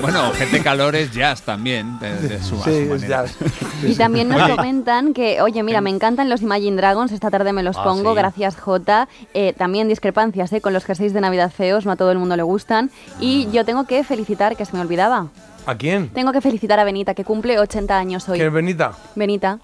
Speaker 7: Bueno, gente calor es jazz también, de, de su, a su
Speaker 5: Sí, es jazz.
Speaker 6: Y también nos
Speaker 7: Oye,
Speaker 6: comentan que, oye, mira, me encantan los Imagine Dragons, esta tarde me los
Speaker 7: Ah,
Speaker 6: pongo,
Speaker 7: sí.
Speaker 6: gracias Jota. Eh, también discrepancias eh, con los jerseys de Navidad feos, no a todo el mundo le gustan. Y yo tengo que felicitar, que se me olvidaba,
Speaker 5: ¿A quién?
Speaker 6: tengo que felicitar a Benita, que cumple 80 años hoy.
Speaker 5: ¿Quién es Benita?
Speaker 6: Benita.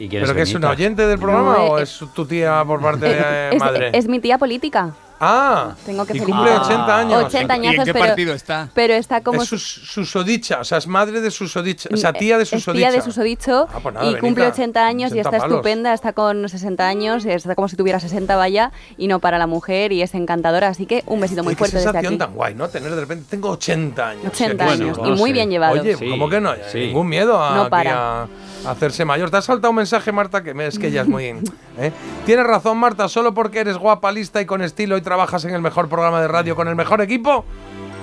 Speaker 43: ¿Y
Speaker 5: ¿Pero que es una oyente del programa
Speaker 6: No,
Speaker 5: o
Speaker 6: eh,
Speaker 5: es tu tía por parte de eh,
Speaker 6: es,
Speaker 5: madre?
Speaker 6: es mi tía política.
Speaker 5: Ah,
Speaker 6: Tengo que
Speaker 5: y cumple 80 años.
Speaker 6: 80 añazos, pero,
Speaker 7: está?
Speaker 6: Pero está como...
Speaker 5: Es sus- susodicha, o sea, es madre de susodicha, o sea, tía de
Speaker 6: es
Speaker 5: susodicha.
Speaker 6: tía de susodicho
Speaker 5: Ah, pues nada,
Speaker 6: y
Speaker 5: Benita,
Speaker 6: cumple 80 años y
Speaker 5: 80
Speaker 6: está
Speaker 5: palos.
Speaker 6: estupenda, está con 60 años, está como si tuviera 60 vaya y no para la mujer y es encantadora, así que un besito muy
Speaker 5: Oye, qué
Speaker 6: fuerte desde
Speaker 5: sensación
Speaker 6: aquí.
Speaker 5: tan guay, ¿no? Tener de repente, tengo 80 años.
Speaker 6: 80
Speaker 5: Sí,
Speaker 6: años,
Speaker 5: bueno,
Speaker 6: y muy bien llevados.
Speaker 5: Oye,
Speaker 43: Sí,
Speaker 5: ¿cómo que no?
Speaker 43: sí.
Speaker 5: Ningún miedo a,
Speaker 6: No para.
Speaker 5: a- hacerse mayor. Te has saltado un mensaje, Marta, que me- es que ella es muy... ¿eh? Tienes razón, Marta, solo porque eres guapa, lista y con estilo y trabajas en el mejor programa de radio con el mejor equipo,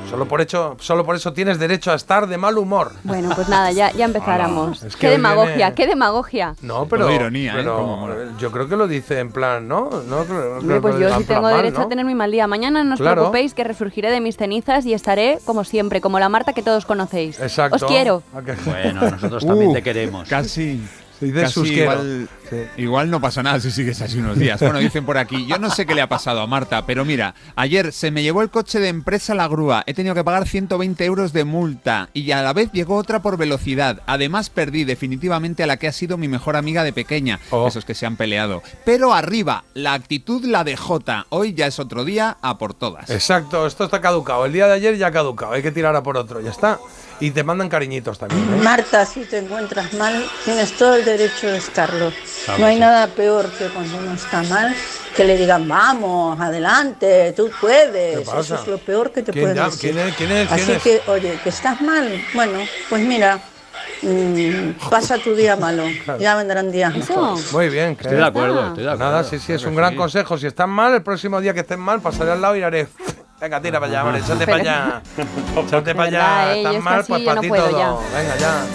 Speaker 5: solo por, hecho, solo por eso tienes derecho a estar de mal humor.
Speaker 6: Bueno, pues nada, ya, ya empezáramos.
Speaker 5: Es que
Speaker 6: qué demagogia,
Speaker 5: viene-
Speaker 6: qué demagogia.
Speaker 5: No, pero,
Speaker 7: Todo ironía, ¿eh?
Speaker 5: pero
Speaker 7: mola.
Speaker 5: yo creo que lo dice en plan, ¿no? no creo,
Speaker 6: Hombre,
Speaker 5: creo
Speaker 6: pues yo sí tengo
Speaker 5: mal,
Speaker 6: derecho
Speaker 5: ¿no?
Speaker 6: a tener mi mal día. Mañana no os
Speaker 5: Claro.
Speaker 6: preocupéis que resurgiré de mis cenizas y estaré como siempre, como la Marta que todos conocéis.
Speaker 5: Exacto.
Speaker 6: Os quiero.
Speaker 43: Bueno, nosotros también
Speaker 7: Uh,
Speaker 43: te queremos.
Speaker 7: Casi.
Speaker 5: Se dice
Speaker 7: casi igual, igual no pasa nada si sigues así unos días. Bueno, dicen por aquí, yo no sé qué le ha pasado a Marta, pero mira, ayer se me llevó el coche de empresa la grúa, he tenido que pagar 120 euros de multa y a la vez llegó otra por velocidad. Además perdí definitivamente a la que ha sido mi mejor amiga de pequeña,
Speaker 5: Oh.
Speaker 7: esos que se han peleado. Pero arriba, la actitud la de Jota, hoy ya es otro día a por todas.
Speaker 5: Exacto, esto está caducado. El día de ayer ya ha caducado, hay que tirar a por otro, ya está. Y te mandan cariñitos también. ¿eh?
Speaker 44: Marta, si te encuentras mal, tienes todo el derecho de estarlo.
Speaker 5: Claro,
Speaker 44: no hay
Speaker 5: sí.
Speaker 44: nada peor que cuando uno está mal, que le digan, vamos, adelante, tú puedes.
Speaker 5: ¿Qué pasa?
Speaker 44: Eso es lo peor que te
Speaker 5: ¿Quién
Speaker 44: pueden
Speaker 5: ya-
Speaker 44: decir.
Speaker 5: quién es- quién es- quién
Speaker 44: Así
Speaker 5: es?
Speaker 44: que, oye, que estás mal, bueno, pues mira, mm, pasa tu día malo, ya vendrán días mejores.
Speaker 5: Muy bien,
Speaker 43: Estoy de acuerdo, estoy de acuerdo.
Speaker 5: Nada, sí, sí, es un gran
Speaker 43: sí.
Speaker 5: consejo. Si están mal, el próximo día que estén mal, pasaré al lado y haré. Venga, tira para allá, hombre, échate para allá. Échate para allá.
Speaker 6: verdad, eh, que
Speaker 5: mal, pues para ti todo.
Speaker 6: ya.
Speaker 5: Venga, ya.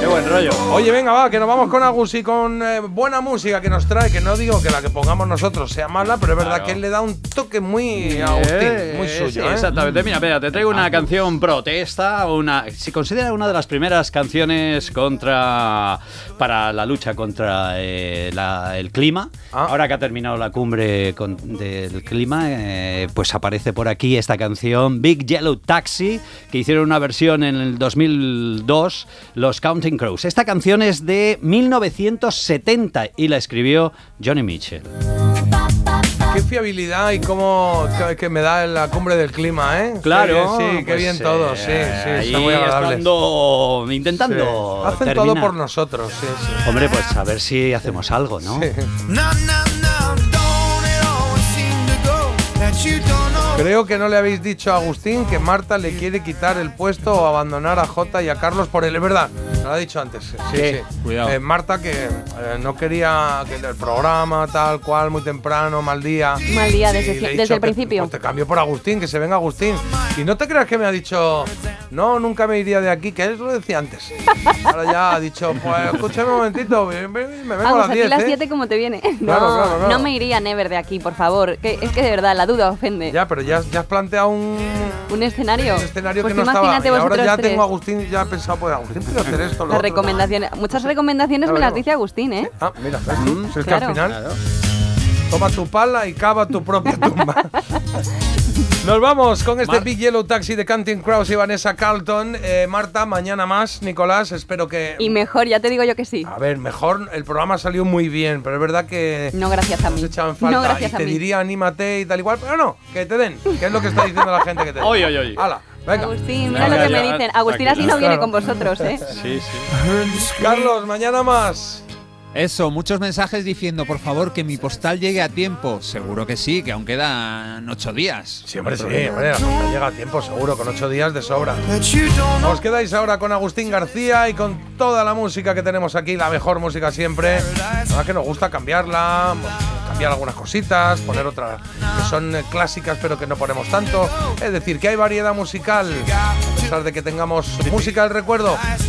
Speaker 43: Qué buen rollo.
Speaker 5: Oye, venga, va, que nos vamos con Agus y con eh, buena música que nos trae, que no digo que la que pongamos nosotros sea mala, pero es verdad
Speaker 43: Claro.
Speaker 5: que él le da un toque muy Agustín,
Speaker 43: Eh,
Speaker 5: muy
Speaker 43: sí,
Speaker 5: suyo. ¿eh?
Speaker 43: Exactamente. Mira, mira, te traigo una canción protesta, una se considera una de las primeras canciones contra para la lucha contra eh, la- el clima.
Speaker 5: Ah.
Speaker 43: Ahora que ha terminado la cumbre con- del clima, eh, pues aparece por aquí esta canción Big Yellow Taxi, que hicieron una versión en el 2002 los Counting Crows. Esta canción es de 1970 y la escribió Johnny Mitchell.
Speaker 5: Qué fiabilidad y cómo que, me da la cumbre del clima, ¿eh?
Speaker 43: Claro,
Speaker 5: Qué bien, sí, qué
Speaker 43: pues,
Speaker 5: bien
Speaker 43: eh,
Speaker 5: todo, sí, sí,
Speaker 43: ahí
Speaker 5: está muy agradable.
Speaker 43: estando- intentando
Speaker 5: Sí. Hacen
Speaker 43: terminar.
Speaker 5: todo por nosotros, sí, sí.
Speaker 43: Hombre, pues a ver si hacemos algo, ¿no?
Speaker 5: Creo que no le habéis dicho a Agustín que Marta le quiere quitar el puesto o abandonar a Jota y a Carlos por él. Es verdad, lo ha dicho antes. Sí, sí.
Speaker 7: Cuidado.
Speaker 5: Eh, Marta que eh, no quería que el programa tal cual, muy temprano, mal día.
Speaker 6: Mal día desde desde
Speaker 5: dicho
Speaker 6: el
Speaker 5: que,
Speaker 6: principio.
Speaker 5: pues, te cambio por Agustín, que se venga Agustín. Y no te creas que me ha dicho, no, nunca me iría de aquí, que él lo decía antes. Ahora ya ha dicho, pues escúchame un momentito, me, me- me vengo a
Speaker 6: Vamos,
Speaker 5: las
Speaker 6: a ti
Speaker 5: 10.
Speaker 6: las
Speaker 5: ¿eh?
Speaker 6: 7 como te viene. No,
Speaker 5: Claro, claro, claro.
Speaker 6: no me iría Never de aquí, por favor. Que, es que de verdad, la duda ofende.
Speaker 5: Ya, pero ya, ya has planteado un,
Speaker 6: Un escenario.
Speaker 5: un escenario
Speaker 6: Pues
Speaker 5: que no estaba. Y ahora ya
Speaker 6: tres.
Speaker 5: tengo a Agustín, ya he pensado, pues Agustín puede hacer esto, lo
Speaker 6: Las
Speaker 5: otro.
Speaker 6: recomendaciones, muchas recomendaciones
Speaker 5: Ya
Speaker 6: me las dice Agustín, ¿eh?
Speaker 5: Ah, mira. Si es que
Speaker 6: claro.
Speaker 5: al final toma tu pala y cava tu propia tumba. Nos vamos con este
Speaker 7: Mar-
Speaker 5: Big Yellow Taxi de Canting Crows y Vanessa Carlton. Eh, Marta, mañana más. Nicolás, espero que.
Speaker 6: Y mejor, ya te digo yo que sí.
Speaker 5: A ver, mejor el programa salió muy bien, pero es verdad que.
Speaker 6: No gracias a mí.
Speaker 5: Echaban falta
Speaker 6: No gracias
Speaker 5: y
Speaker 6: a
Speaker 5: te
Speaker 6: mí.
Speaker 5: diría anímate y tal igual, pero no, que te den, que es lo que está diciendo la gente que te den.
Speaker 43: Oy, oy, oy.
Speaker 5: Hala, venga.
Speaker 6: Agustín, mira
Speaker 43: Ya,
Speaker 6: lo que
Speaker 43: ya,
Speaker 6: me dicen. Agustín así no viene con vosotros, ¿eh?
Speaker 43: Sí, sí.
Speaker 5: Carlos, mañana más.
Speaker 7: Eso, muchos mensajes diciendo, por favor, que mi postal llegue a tiempo. Seguro que sí, que aún quedan ocho días.
Speaker 5: Sí, hombre, sí, hombre, la postal llega a tiempo seguro, con ocho días de sobra. Os quedáis ahora con Agustín García y con toda la música que tenemos aquí, la mejor música siempre. La verdad que nos gusta cambiarla, cambiar algunas cositas, poner otras que son eh, clásicas pero que no ponemos tanto. Es decir, que hay variedad musical. A pesar de que tengamos música del recuerdo,